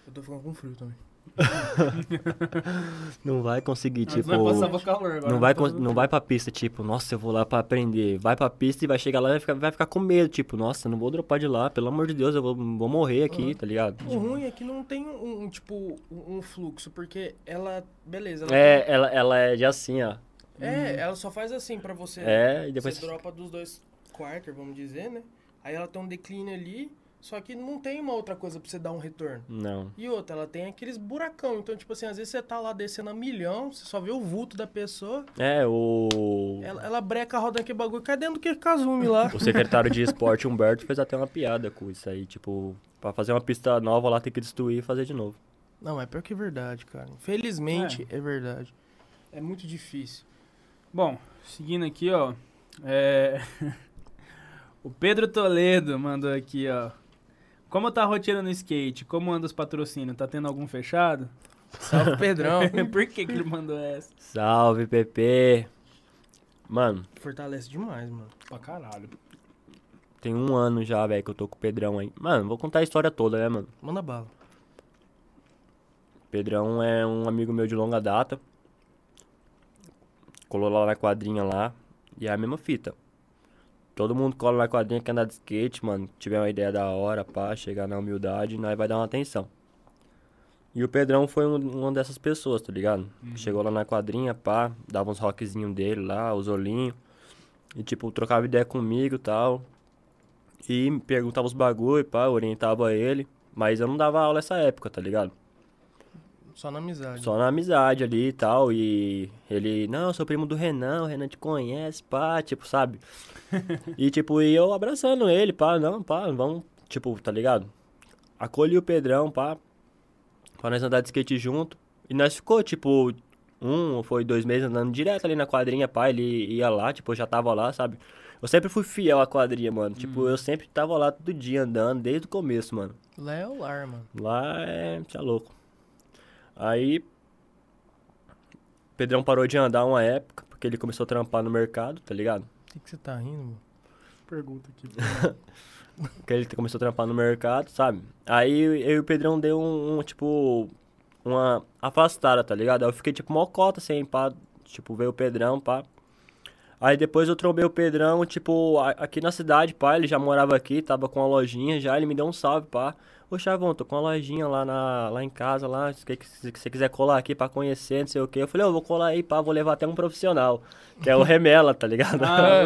Eu tô ficando com frio também. (laughs) Não vai conseguir, Nós tipo. vai passar calor agora. Não vai, tá não bem. vai pra pista, tipo, nossa, eu vou lá pra aprender. Vai pra pista e vai chegar lá e vai ficar, vai ficar com medo, tipo, nossa, não vou dropar de lá, pelo amor de Deus, eu vou, vou morrer aqui, Uhum. tá ligado? O ruim é que não tem um, um, tipo, um fluxo, porque ela, beleza, ela É, ela, ela é de assim, ó. tem- é, ela só faz assim pra você. É, e depois. Você dropa dos dois quarter, vamos dizer, né? Aí ela tem um declínio ali, só que não tem uma outra coisa pra você dar um retorno. Não. E outra, ela tem aqueles buracão. Então, tipo assim, às vezes você tá lá descendo a milhão, você só vê o vulto da pessoa, É, o. ela, ela breca a roda aquele bagulho, cai dentro do que Kazume lá. O secretário de esporte, Humberto, fez até uma piada com isso aí. Tipo, pra fazer uma pista nova lá, tem que destruir e fazer de novo. Não, é pior que é verdade, cara. Infelizmente, é, verdade. É muito difícil. Bom, seguindo aqui, ó. É... (laughs) o Pedro Toledo mandou aqui, ó. Como tá a rotina no skate? Como anda os patrocínios? Tá tendo algum fechado? Salve, (laughs) Pedrão. Por que, que ele mandou essa? Salve, PP! Mano, Fortalece demais, mano. Pra caralho. tem um ano já, velho, que eu tô com o Pedrão aí. Mano, vou contar a história toda, né, mano? Manda bala. Pedrão é um amigo meu de longa data. Colou lá na quadrinha lá. E é a mesma fita. Todo mundo cola na quadrinha que anda de skate, mano. Tiver uma ideia da hora, pá, chegar na humildade, nós vai dar uma atenção. E o Pedrão foi um, uma dessas pessoas, tá ligado? Chegou lá na quadrinha, pá, dava uns rockzinhos dele lá, os olhinhos. E, tipo, trocava ideia comigo e tal. E me perguntava os bagulho, pá, orientava ele. Mas eu não dava aula nessa época, tá ligado? Só na amizade. Só na amizade ali e tal. E ele, não, eu sou primo do Renan, o Renan te conhece, pá, tipo, sabe? (laughs) e tipo, e eu abraçando ele, pá, não, pá, vamos, tipo, tá ligado? Acolhi o Pedrão, pá, pra nós andar de skate junto. E nós ficou, tipo, um ou foi dois meses andando direto ali na quadrinha, pá, ele ia lá, tipo, eu já tava lá, sabe? Eu sempre fui fiel à quadrinha, mano. Tipo, eu sempre tava lá todo dia andando, desde o começo, mano. Lá é o lar, mano. Lá é. Tinha louco. Aí. Pedrão parou de andar uma época, porque ele começou a trampar no mercado, tá ligado? O que, que você tá rindo, mano? Pergunta aqui. (laughs) Porque ele começou a trampar no mercado, sabe? Aí eu e o Pedrão deu um, um, tipo. Uma afastada, tá ligado? Aí eu fiquei tipo mocota assim, pá. Tipo, veio o Pedrão, pá. Aí depois eu trombei o Pedrão, tipo, a- aqui na cidade, pá, ele já morava aqui, tava com uma lojinha já, ele me deu um salve, pá. Ô Chavão, tô com uma lojinha lá, na, lá em casa, lá, se, você quiser colar aqui pra conhecer, não sei o quê. Eu falei, ô, vou colar aí, pá, vou levar até um profissional, que é o Remela, tá ligado? (laughs) Ah.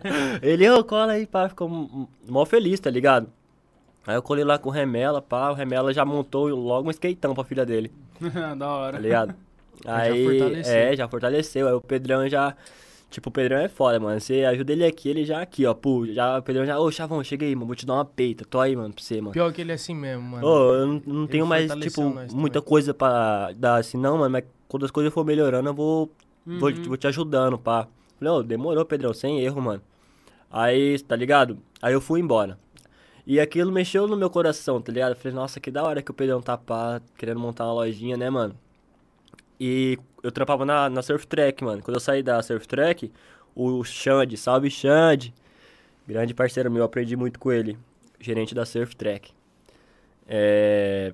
(laughs) Ele, ô, cola aí, pá, ficou mó feliz, tá ligado? Aí eu colei lá com o Remela, pá, o Remela já montou logo um skateão pra filha dele, (laughs) da hora. tá ligado? Já Aí, fortaleceu. é, já fortaleceu. Aí o Pedrão já. Tipo, o Pedrão é foda, mano. Você ajuda ele aqui, ele já aqui, ó. Pô, já, o Pedrão já. Ô, Chavão, cheguei aí, mano. Vou te dar uma peita. Tô aí, mano, pra você, mano. Pior que ele é assim mesmo, mano. Ô, eu não, não tenho mais, tipo, muita coisa pra dar assim, não, mano. Mas quando as coisas for melhorando, eu vou. Vou, Uhum. vou te ajudando, pá. Falei, ô, demorou, Pedrão, sem erro, mano. Aí, tá ligado? Aí eu fui embora. E aquilo mexeu no meu coração, tá ligado? Eu falei, nossa, que da hora que o Pedrão tá pá, querendo montar uma lojinha, né, mano? E eu trampava na, na Surf Track, mano. Quando eu saí da Surf Track, o Xande, salve Xande, Grande parceiro meu, aprendi muito com ele. Gerente da Surf Track. É...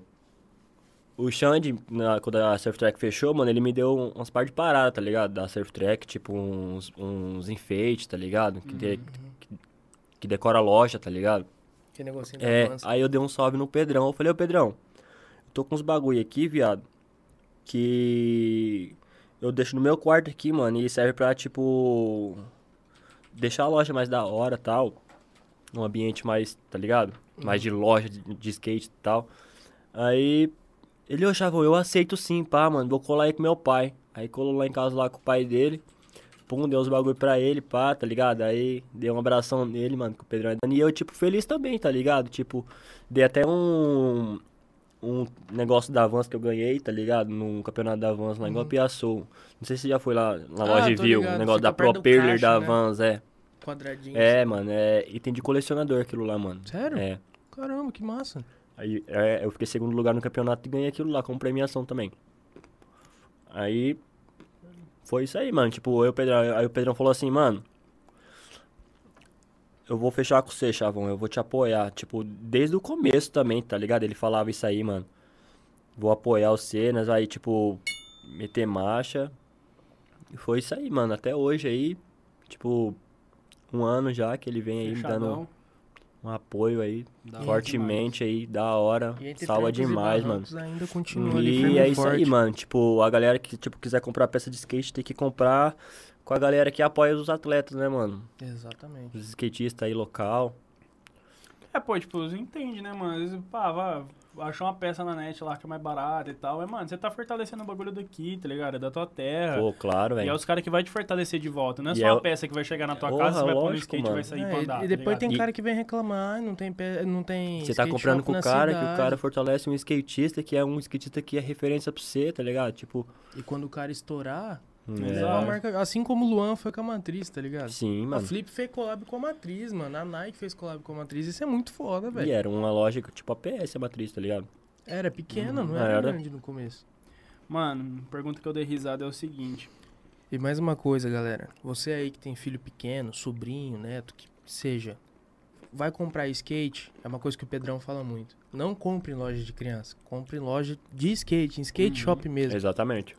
O Xande, na- quando a Surf Track fechou, mano, ele me deu umas par de parada, tá ligado? Da Surf Track, tipo uns, uns enfeites, tá ligado? Que, de- que, que decora a loja, tá ligado? Que negocinho É, aí eu dei um salve no Pedrão. Eu falei, ô Pedrão, tô com uns bagulho aqui, viado, que eu deixo no meu quarto aqui, mano, e serve pra, tipo, deixar a loja mais da hora tal. Um ambiente mais, tá ligado? Mais de loja, de, de skate e tal. Aí, ele, ô Chavão, eu aceito sim, pá, mano, vou colar aí com meu pai. Aí colou lá em casa lá com o pai dele. Pum, deu uns bagulho pra ele, pá, tá ligado? Aí dei um abração nele, mano, com o Pedrão. E eu, tipo, feliz também, tá ligado? Tipo, dei até um. Um negócio da Vans que eu ganhei, tá ligado? Num campeonato da Vans lá em Guapiaçu. Não sei se você já foi lá na Ah, loja e viu. O negócio da perto Pro do Perler caixa, da né? Vans, é. Quadradinho. É, assim. mano, é item de colecionador aquilo lá, mano. Sério? É. Caramba, que massa. Aí é, eu fiquei segundo lugar no campeonato e ganhei aquilo lá como premiação também. Aí foi isso aí, mano. Tipo, eu, o Pedrão, aí o Pedrão falou assim, mano. Eu vou fechar com você, Chavão. Eu vou te apoiar. Tipo, desde o começo também, tá ligado? Ele falava isso aí, mano. Vou apoiar você, nós vai, tipo, meter marcha. E foi isso aí, mano. Até hoje aí, tipo, um ano já que ele vem aí me dando um apoio aí, Da fortemente aí, da hora. Salva e demais, mano. Ainda continua E é isso forte. aí, mano. Tipo, a galera que tipo, quiser comprar peça de skate tem que comprar com a galera que apoia os atletas, né, mano? Exatamente. Os skatistas aí local. É, pô, tipo, você entende, né, mano? Às vezes, pá, vá, achou uma peça na net lá que é mais barata e tal. É, mano, você tá fortalecendo o bagulho daqui, tá ligado? É da tua terra. Pô, claro, E é velho. os caras que vai te fortalecer de volta. Não é E só é uma o- peça que vai chegar na tua Porra, casa, você vai pôr no skate e vai sair É, pra e- andar. e depois tá tem ligado? cara que vem reclamar, não tem, pe- não tem Você tá comprando com o cara, que o cidade. cara fortalece um skatista que é um skatista que é referência pra você, tá ligado? Tipo, E quando o cara estourar, é, a marca. Assim como o Luan foi com a Matriz, tá ligado? sim, A mano. Flip fez collab com a Matriz, mano. A Nike fez collab com a Matriz. Isso é muito foda, E velho. era uma loja que, tipo a PS, a matriz, tá ligado? Era pequena, Uhum, não era, era. grande no começo. Mano, pergunta que eu dei risada é o seguinte. E mais uma coisa, galera. Você aí que tem filho pequeno, sobrinho, neto, que seja, vai comprar skate, é uma coisa que o Pedrão fala muito. Não compre em loja de criança, compre em loja de skate, em skate Uhum. shop mesmo. Exatamente.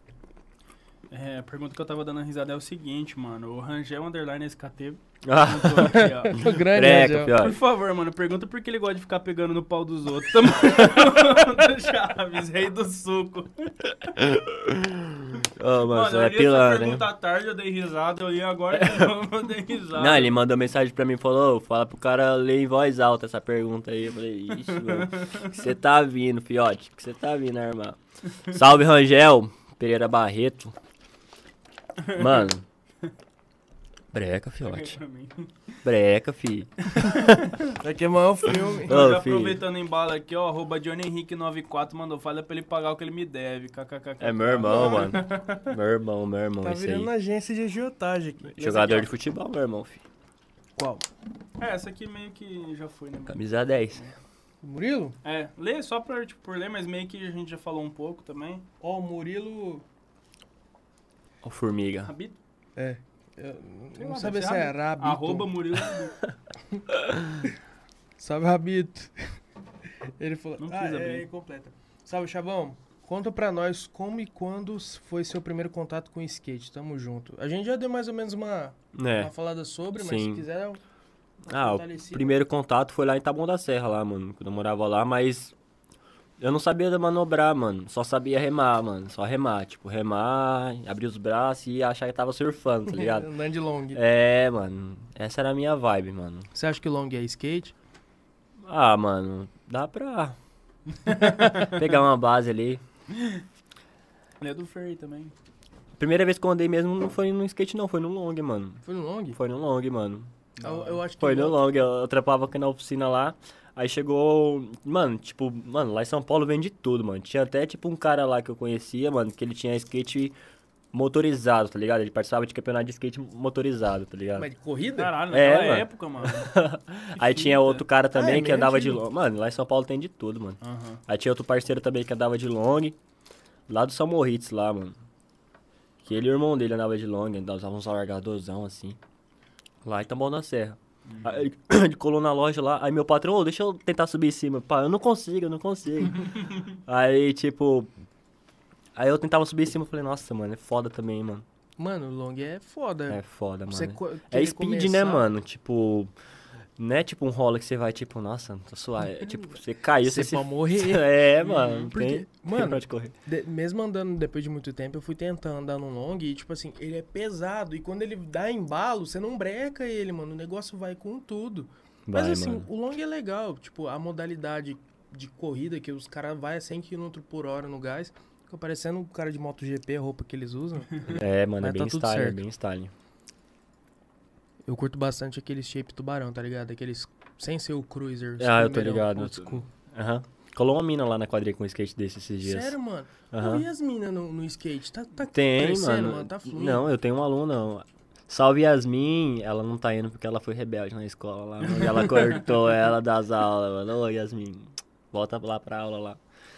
É, a pergunta que eu tava dando risada é o seguinte, mano. O Rangel Underline SKT Ah, (laughs) perguntou aqui, ó. O grande breca, Angel. Por favor, mano, pergunta por que ele gosta de ficar pegando no pau dos outros. Tamo (laughs) do Chaves, rei do suco. Ô, mano, você eu é li essa pilantra, hein? pergunta à tarde, eu dei risada, eu li agora (laughs) eu dei risada. Não, ele mandou mensagem pra mim e falou, "Ô, fala pro cara ler em voz alta essa pergunta aí. Eu falei, ixi, mano, que você tá vindo, fiote? Que você tá vindo, né, irmão? Salve, Rangel, Pereira Barreto. Mano, (laughs) breca, fiote. Breca, fi. Vai queimar o filme. Já filho. aproveitando em bala aqui, ó, arroba Johnny Henrique 94 mandou, fala pra ele pagar o que ele me deve, kkkk. É meu irmão, mano. Meu irmão, meu irmão, Tá esse virando aí. agência de agiotagem aqui. Jogador aqui, de futebol, meu irmão, fi. Qual? É, essa aqui meio que já foi, né? mano? Camisa 10. O Murilo? É, lê só pra, tipo, por ler, mas meio que a gente já falou um pouco também. Ó, o Murilo. Ó, Formiga. Rabito? É. Eu não lá, deve se é Rabito. Arroba Murilo. (laughs) Salve, Rabito. Ele falou. Não ah, é, aí completa. Salve, Chavão. Conta pra nós como e quando foi seu primeiro contato com o skate. Tamo junto. A gente já deu mais ou menos uma, É. uma falada sobre, mas Sim. se quiser. Ah, o primeiro contato foi lá em Taboão da Serra, lá, mano. Quando eu morava lá, mas eu não sabia manobrar, mano. Só sabia remar, mano. Só remar. Tipo, remar, abrir os braços e achar que tava surfando, tá ligado? (laughs) Andando de long. é, mano. Essa era a minha vibe, mano. Você acha que long é skate? Ah, mano, dá pra (laughs) pegar uma base ali. Ele é do Ferry também. Primeira vez que eu andei mesmo não foi no skate, não. Foi no long, mano. Foi no long? Foi no long, mano. Eu, eu acho que Foi no long- eu, eu trampava aqui na oficina lá. Aí chegou. Mano, tipo, mano, lá em São Paulo vende tudo, mano. Tinha até, tipo, um cara lá que eu conhecia, mano, que ele tinha skate motorizado, tá ligado? Ele participava de campeonato de skate motorizado, tá ligado? Mas de corrida? Caralho, É, naquela mano. época, mano. (laughs) Aí tinha outro cara também Ah, é que andava de long. Mano, lá em São Paulo tem de tudo, mano. Aham. Aí tinha outro parceiro também que andava de long. Lá do São Moritz, lá, mano. Que ele e o irmão dele andava de long, andava uns largadorzão assim. Lá em Tambão da Serra. Aí (coughs) ele colou na loja lá, aí meu patrão, ô, deixa eu tentar subir em cima. Pá, eu não consigo, eu não consigo. (laughs) aí, tipo. Aí eu tentava subir em cima, falei, nossa, mano, é foda também, mano. Mano, o long é foda. É foda, Você mano. co- É speed, começar- né, mano? Tipo. Não é tipo um rola que você vai, tipo, nossa, tô suave. É tipo, você caiu, Você você, se. pode morrer. (laughs) É, mano. Porque, tem... mano, pode correr. De- mesmo andando depois de muito tempo, eu fui tentar andar no long e, tipo assim, ele é pesado. E quando ele dá embalo, você não breca ele, mano. O negócio vai com tudo. Mas Vai, assim, mano. o long é legal. Tipo, a modalidade de corrida que os caras vai a 100 km por hora no gás. Fica parecendo o cara de MotoGP, a roupa que eles usam. É, mano, é Mas tá bem tudo style, é bem style. Eu curto bastante aqueles shape tubarão, tá ligado? Aqueles sem ser o cruiser. Ah, eu tô ligado. Aham. Colou uma mina lá na quadrilha com um skate desse esses dias. Sério, mano? Aham. E as minas no, no skate? Tá, tá Tem, crescendo, mano. Tá fluindo. não, eu tenho um aluno. Salve Yasmin, ela não tá indo porque ela foi rebelde na escola lá. mano, e ela (laughs) cortou ela das aulas, mano. Ô, Yasmin, volta lá pra aula lá.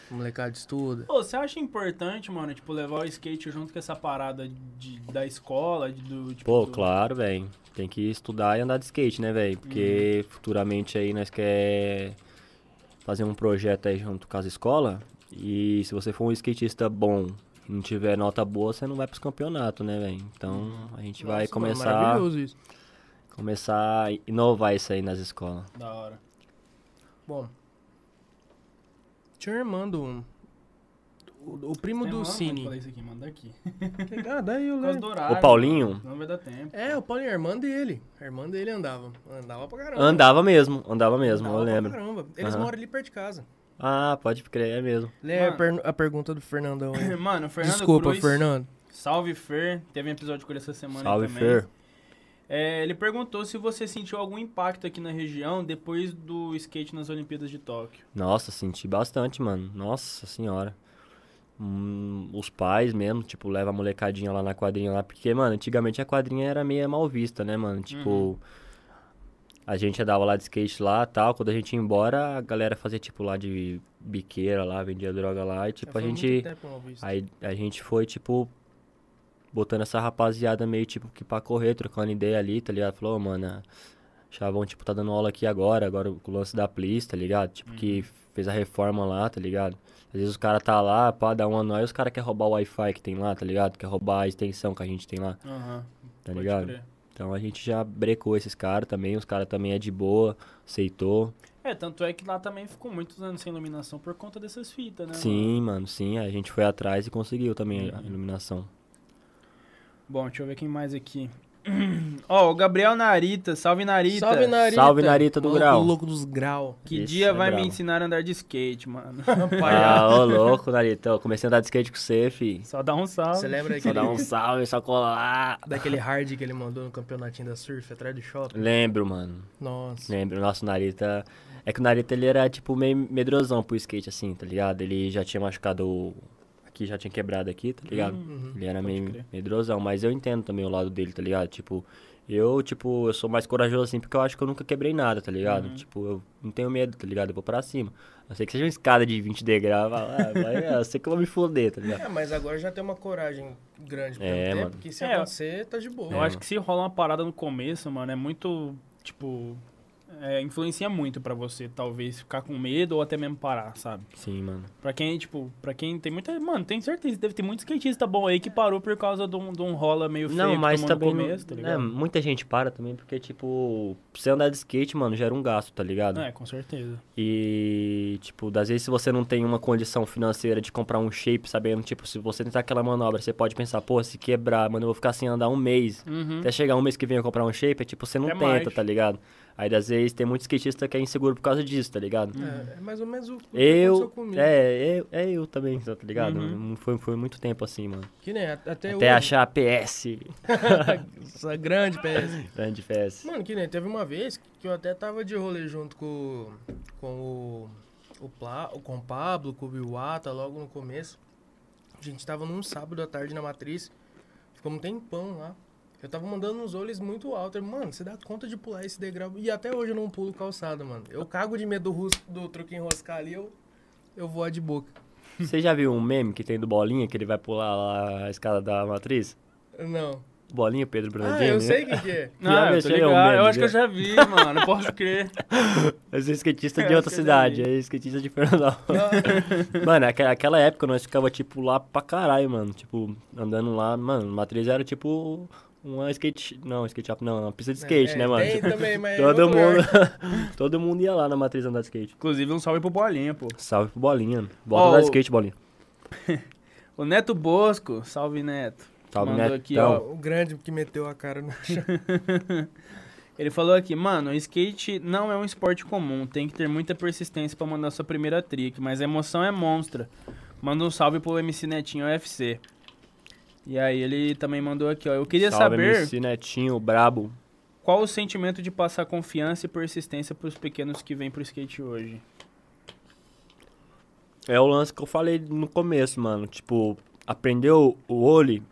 O molecado estuda. Pô, você acha importante, mano, tipo, levar o skate junto com essa parada de, da escola, de, do, tipo, Pô, do- claro, velho. Tem que estudar e andar de skate, né, velho? Porque futuramente aí nós quer fazer um projeto aí junto com as escolas. E se você for um skatista bom e não tiver nota boa, você não vai pros campeonatos, né, velho? Então a gente vai Nossa, mano, começar, Maravilhoso isso. começar a inovar isso aí nas escolas. Da hora. Bom. Tinha um irmão do. O, o primo do Cine. Aqui, manda aqui. Ah, daí eu lembro. O Paulinho? mano, Não vai dar tempo. É, o Paulinho, a irmã dele. A irmã dele andava. Andava pra caramba. Andava mesmo, andava mesmo, Andava eu pra lembro. caramba. Eles Aham. moram ali perto de casa. Ah, pode crer, é mesmo. Lê a, Mano. per- a pergunta do Fernandão aí. (coughs) Mano, o Fernando Desculpa, Cruz, Fernando. Salve Fer, teve um episódio com ele essa semana Salve, também. Fer. É, ele perguntou se você sentiu algum impacto aqui na região depois do skate nas Olimpíadas de Tóquio. Nossa, senti bastante, mano. Nossa senhora. Hum, os pais mesmo, tipo, leva a molecadinha lá na quadrinha lá. Porque, mano, antigamente a quadrinha era meio mal vista, né, mano? Tipo, Uhum. a gente andava lá de skate lá tal. Quando a gente ia embora, a galera fazia, tipo, lá de biqueira lá, vendia droga lá. E, tipo, Já a gente. Aí a gente foi, tipo, botando essa rapaziada meio, tipo, que pra correr, trocando ideia ali, tá ligado? Falou, "Ô, mano, Chavão, tipo, tá dando aula aqui agora, agora com o lance da Plis, tá ligado? Tipo, que fez a reforma lá, tá ligado? Às vezes os caras tá lá, pá, dá um anóis, os caras querem roubar o Wi-Fi que tem lá, tá ligado? Quer roubar a extensão que a gente tem lá, Aham. tá pode ligado? crer. Então a gente já brecou esses caras também, os caras também é de boa, aceitou. É, tanto é que lá também ficou muitos anos sem iluminação por conta dessas fitas, né? Sim, mano, sim, a gente foi atrás e conseguiu também a iluminação. Bom, deixa eu ver quem mais aqui. (clears throat) Ó, o Gabriel Narita, salve Narita. Salve, Narita. Salve, Narita do Maluco Grau. louco dos grau. Que Esse dia é vai me ensinar a andar de skate, mano? (laughs) Ah, ô louco, Narita, eu comecei a andar de skate com você, fi. Só dá um salve. Você lembra Só daquele, dá um salve, só colar. daquele hard que ele mandou no campeonatinho da surf atrás do shopping? Lembro, mano. Nossa. Lembro, nosso Narita. É que o Narita ele era tipo meio medrosão pro skate, assim, tá ligado? Ele já tinha machucado. o- Aqui já tinha quebrado aqui, tá ligado? Uhum. Ele era meio crer. medrosão, mas eu entendo também o lado dele, tá ligado? Tipo, eu, tipo, eu sou mais corajoso assim porque eu acho que eu nunca quebrei nada, tá ligado? Uhum. Tipo, eu não tenho medo, tá ligado? Eu vou pra cima. Eu sei que seja uma escada de 20 degraus, ah, vai, eu sei que eu vou me foder, tá ligado? É, mas agora já tem uma coragem grande pra É, ter, mano. porque se É, acontecer, tá de boa. Eu acho que se rola uma parada no começo, mano, é muito, tipo... é, influencia muito pra você, talvez, ficar com medo ou até mesmo parar, sabe? Sim, mano. Pra quem, tipo, pra quem tem muita... Mano, tem certeza, deve ter muito skatista bom aí que parou por causa de um, de um rola meio feio Não, mas também. começo, tá é, ligado? muita gente para também porque, tipo, você andar de skate, mano, gera um gasto, tá ligado? É, com certeza. E, tipo, das vezes se você não tem uma condição financeira de comprar um shape, sabendo, tipo, se você tentar aquela manobra, você pode pensar, pô, se quebrar, mano, eu vou ficar sem andar um mês. Uhum. Até chegar um mês que vem eu comprar um shape, é tipo, você não É tenta, mais. tá ligado? Aí, das vezes, tem muito skatista que é inseguro por causa disso, tá ligado? É, é mais ou menos o que Eu, comigo. é, eu, é eu também, tá ligado? Uhum. Não Foi, foi muito tempo assim, mano. Que nem, até, Até hoje. achar a PS, (laughs) Essa grande PS. grande PS. Mano, que nem, teve uma vez que eu até tava de rolê junto com, com o, o, Pla, com o Pablo, com o Biwata, logo no começo. A gente tava num sábado à tarde na Matriz, ficamos um tempão lá. Eu tava mandando uns olhos muito altos. Mano, você dá conta de pular esse degrau? E até hoje eu não pulo calçada, mano. Eu cago de medo do, do truque enroscar ali, eu, eu vou de boca. Você já viu um meme que tem do Bolinha, que ele vai pular lá a escada da matriz? Não. Bolinha, Pedro Ah, Brandinho. eu sei quem que é. (laughs) Ah, Já eu tô mexeu ligado. mesmo, Eu acho que eu já. já vi, mano. Posso crer. (laughs) Eu sou skatista (laughs) Eu de outra que eu já cidade, vi. é skatista de Fernandão. mano, aque- aquela época nós ficava, tipo, lá pra caralho, mano. Tipo, andando lá, mano, Matriz era tipo uma skate. Não, skate shop não, uma pista de skate, É, né, mano? Tem também, mas em (laughs) Todo mundo. (laughs) todo mundo ia lá na Matriz andar de skate. Inclusive, um salve pro Bolinha, pô. Salve pro Bolinha. Bota andar de skate, Bolinha. (laughs) O Neto Bosco, salve Neto. Salve, Mandou Netão. aqui, ó. O grande que meteu a cara no chão. Ele falou aqui, mano, o skate não é um esporte comum, tem que ter muita persistência pra mandar sua primeira trick, mas a emoção é monstra. Manda um salve pro MC Netinho UFC. E aí ele também mandou aqui, ó. Eu queria Salve, saber MC Netinho, brabo. qual o sentimento de passar confiança e persistência pros pequenos que vêm pro skate hoje. É o lance que eu falei no começo, mano. Tipo, aprendeu o olho,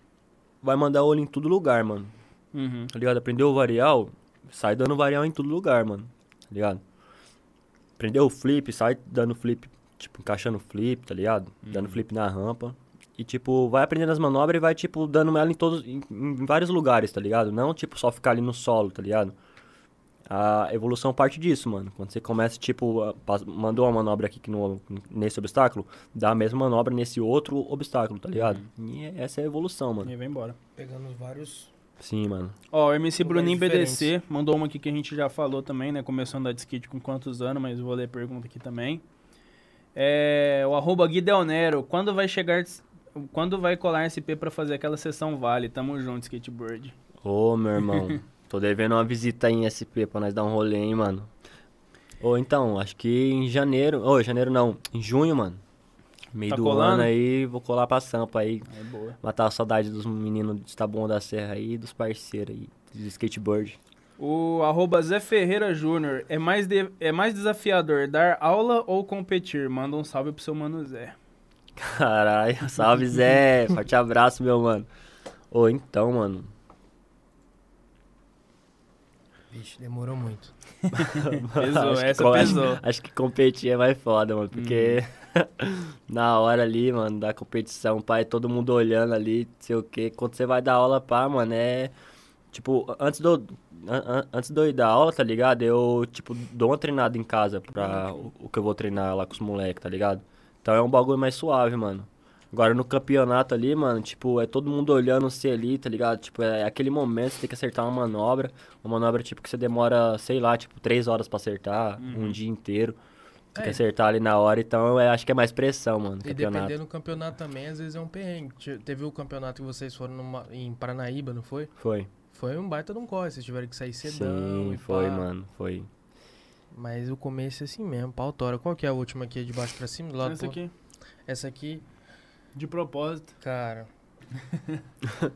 vai mandar olho em todo lugar, mano. Uhum. Tá ligado? Aprendeu o varial, sai dando varial em todo lugar, mano. Tá ligado? Aprendeu o flip, sai dando flip, tipo, encaixando flip, tá ligado? Dando flip na rampa. E, tipo, vai aprendendo as manobras e vai, tipo, dando ela em todos, em, em vários lugares, tá ligado? Não, tipo, só ficar ali no solo, tá ligado? A evolução parte disso, mano. Quando você começa, tipo, a- mandou uma manobra aqui que no, nesse obstáculo, dá a mesma manobra nesse outro obstáculo, tá ligado? E essa é a evolução, mano. E vai embora. Pegando vários. Sim, mano. Ó, o MC Bruninho diferentes. BDC mandou uma aqui que a gente já falou também, né? Começou a andar de skate com quantos anos, mas vou ler a pergunta aqui também. É, o arroba Gui Del Nero, quando vai chegar... Quando vai colar SP pra fazer aquela sessão vale? Tamo junto, skateboard. Ô, meu irmão, (laughs) tô devendo uma visita aí em SP pra nós dar um rolê, hein, mano. Ô, então, acho que em janeiro. Ô, janeiro não, em junho, mano. Meio Tá do colando? ano aí, vou colar pra Sampa aí. É boa. Matar a saudade dos meninos de Taboão da Serra aí e dos parceiros aí, de skateboard. O arroba Zé Ferreira Júnior, é mais, de- é mais desafiador dar aula ou competir? Manda um salve pro seu mano Zé. Caralho, (laughs) salve Zé, forte abraço, meu mano. Ô, então, mano. Vixe, demorou muito. (laughs) (laughs) Pesou, Acho que essa co- pesou. Acho, acho que competir é mais foda, mano. Porque na hora ali, mano, da competição, pai, todo mundo olhando ali, não sei o quê. Quando você vai dar aula, pá, mano, é. Tipo, antes do. an- an- Antes de eu ir dar aula, tá ligado? Eu, tipo, dou uma treinada em casa pra o, o que eu vou treinar lá com os moleques, tá ligado? Então é um bagulho mais suave, mano. Agora no campeonato ali, mano, tipo, é todo mundo olhando você ali, tá ligado? Tipo, é aquele momento você tem que acertar uma manobra. Uma manobra, tipo, que você demora, sei lá, tipo, três horas pra acertar, um dia inteiro. Tem que É. acertar ali na hora, então eu acho que é mais pressão, mano, no E campeonato. dependendo do campeonato também, às vezes é um perrengue. Te- Teve o campeonato que vocês foram numa- em Paranaíba, não foi? Foi. Foi um baita de um corre, vocês tiveram que sair cedão Sim, foi, pá. mano, foi. Mas o começo é assim mesmo, pau tora. Qual que é a última aqui, de baixo pra cima? Do lado Essa pro- aqui, Essa aqui, de propósito. cara... (laughs)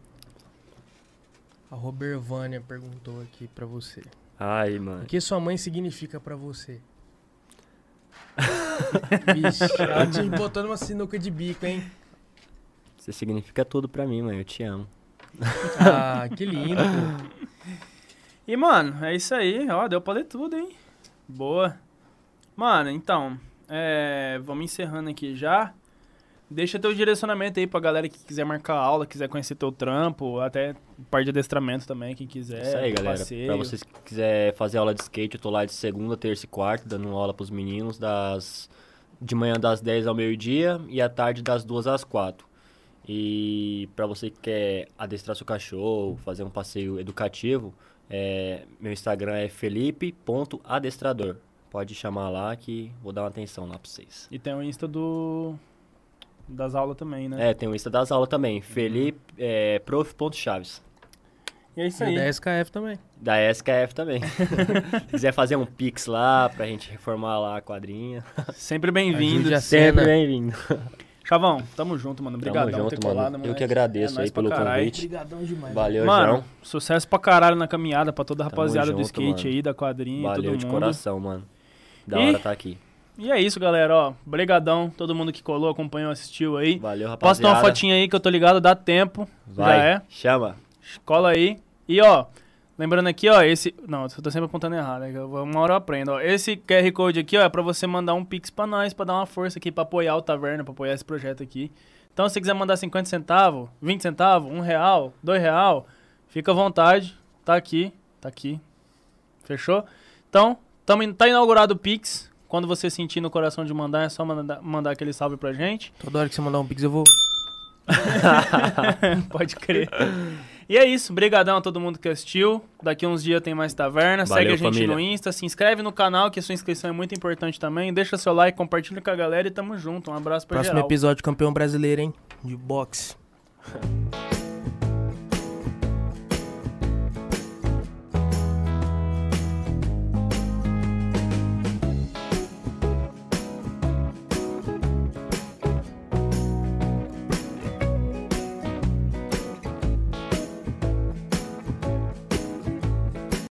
a Robervânia perguntou aqui pra você. Ai, mano. O que sua mãe significa pra você? (laughs) Vixe, ela te botou numa sinuca de bico, hein? Você significa tudo pra mim, mano. Eu te amo. Ah, que lindo, pô. E, mano, é isso aí. Ó, deu pra ler tudo, hein? Boa. Mano, então, é, vamos encerrando aqui já. Deixa teu direcionamento aí pra galera que quiser marcar aula, quiser conhecer teu trampo, até parte de adestramento também, quem quiser. Isso aí, galera. passeio. Pra vocês que quiser fazer aula de skate, eu tô lá de segunda, terça e quarta, dando aula pros meninos das de manhã das 10 ao meio-dia e à tarde das 2 às 4. E pra você que quer adestrar seu cachorro, fazer um passeio educativo, é, meu Instagram é felipe.adestrador. Pode chamar lá que vou dar uma atenção lá pra vocês. E tem o Insta do... das aulas também, né? É, tem o Insta das aulas também, felipe, é, prof.chaves. E é isso E aí. da SKF também. Da SKF também. (laughs) Se quiser fazer um pix lá pra gente reformar lá a quadrinha. Sempre bem-vindo. Sempre bem-vindo. Chavão, tamo junto, mano. Obrigadão Tamo por ter junto, mano. colado, Eu moleque. que agradeço É aí pelo caralho. convite. Obrigadão demais. Valeu, Mano, João. sucesso pra caralho na caminhada, pra toda a rapaziada do junto, skate mano. aí, da quadrinha e Valeu todo de mundo. coração, mano. Da E- hora tá aqui. E é isso, galera, ó. Brigadão, todo mundo que colou, acompanhou, assistiu aí. Valeu, Posta rapaziada. uma fotinha aí que eu tô ligado, dá tempo. Vai, Já é. chama. Cola aí. E ó, lembrando aqui, ó, esse. Não, eu tô sempre apontando errado, é vou- uma hora eu aprendo, ó. Esse QR Code aqui, ó, é pra você mandar um Pix pra nós, pra dar uma força aqui, pra apoiar o Taverna, pra apoiar esse projeto aqui. Então, se você quiser mandar 50 centavos, 20 centavos, 1 real, 2 real, Fica à vontade. Tá aqui. Tá aqui. Fechou? Então, tamo, tá inaugurado o Pix. Quando você sentir no coração de mandar, é só mandar, mandar aquele salve pra gente. Toda hora que você mandar um pix, eu vou. (laughs) Pode crer. (laughs) E é isso. Brigadão a todo mundo que assistiu. Daqui uns dias tem mais taverna. Segue Valeu, a gente família. no Insta. Se inscreve no canal, que a sua inscrição é muito importante também. Deixa seu like, compartilha com a galera e tamo junto. Um abraço pra Próximo geral. episódio, campeão brasileiro, hein? De boxe. (laughs)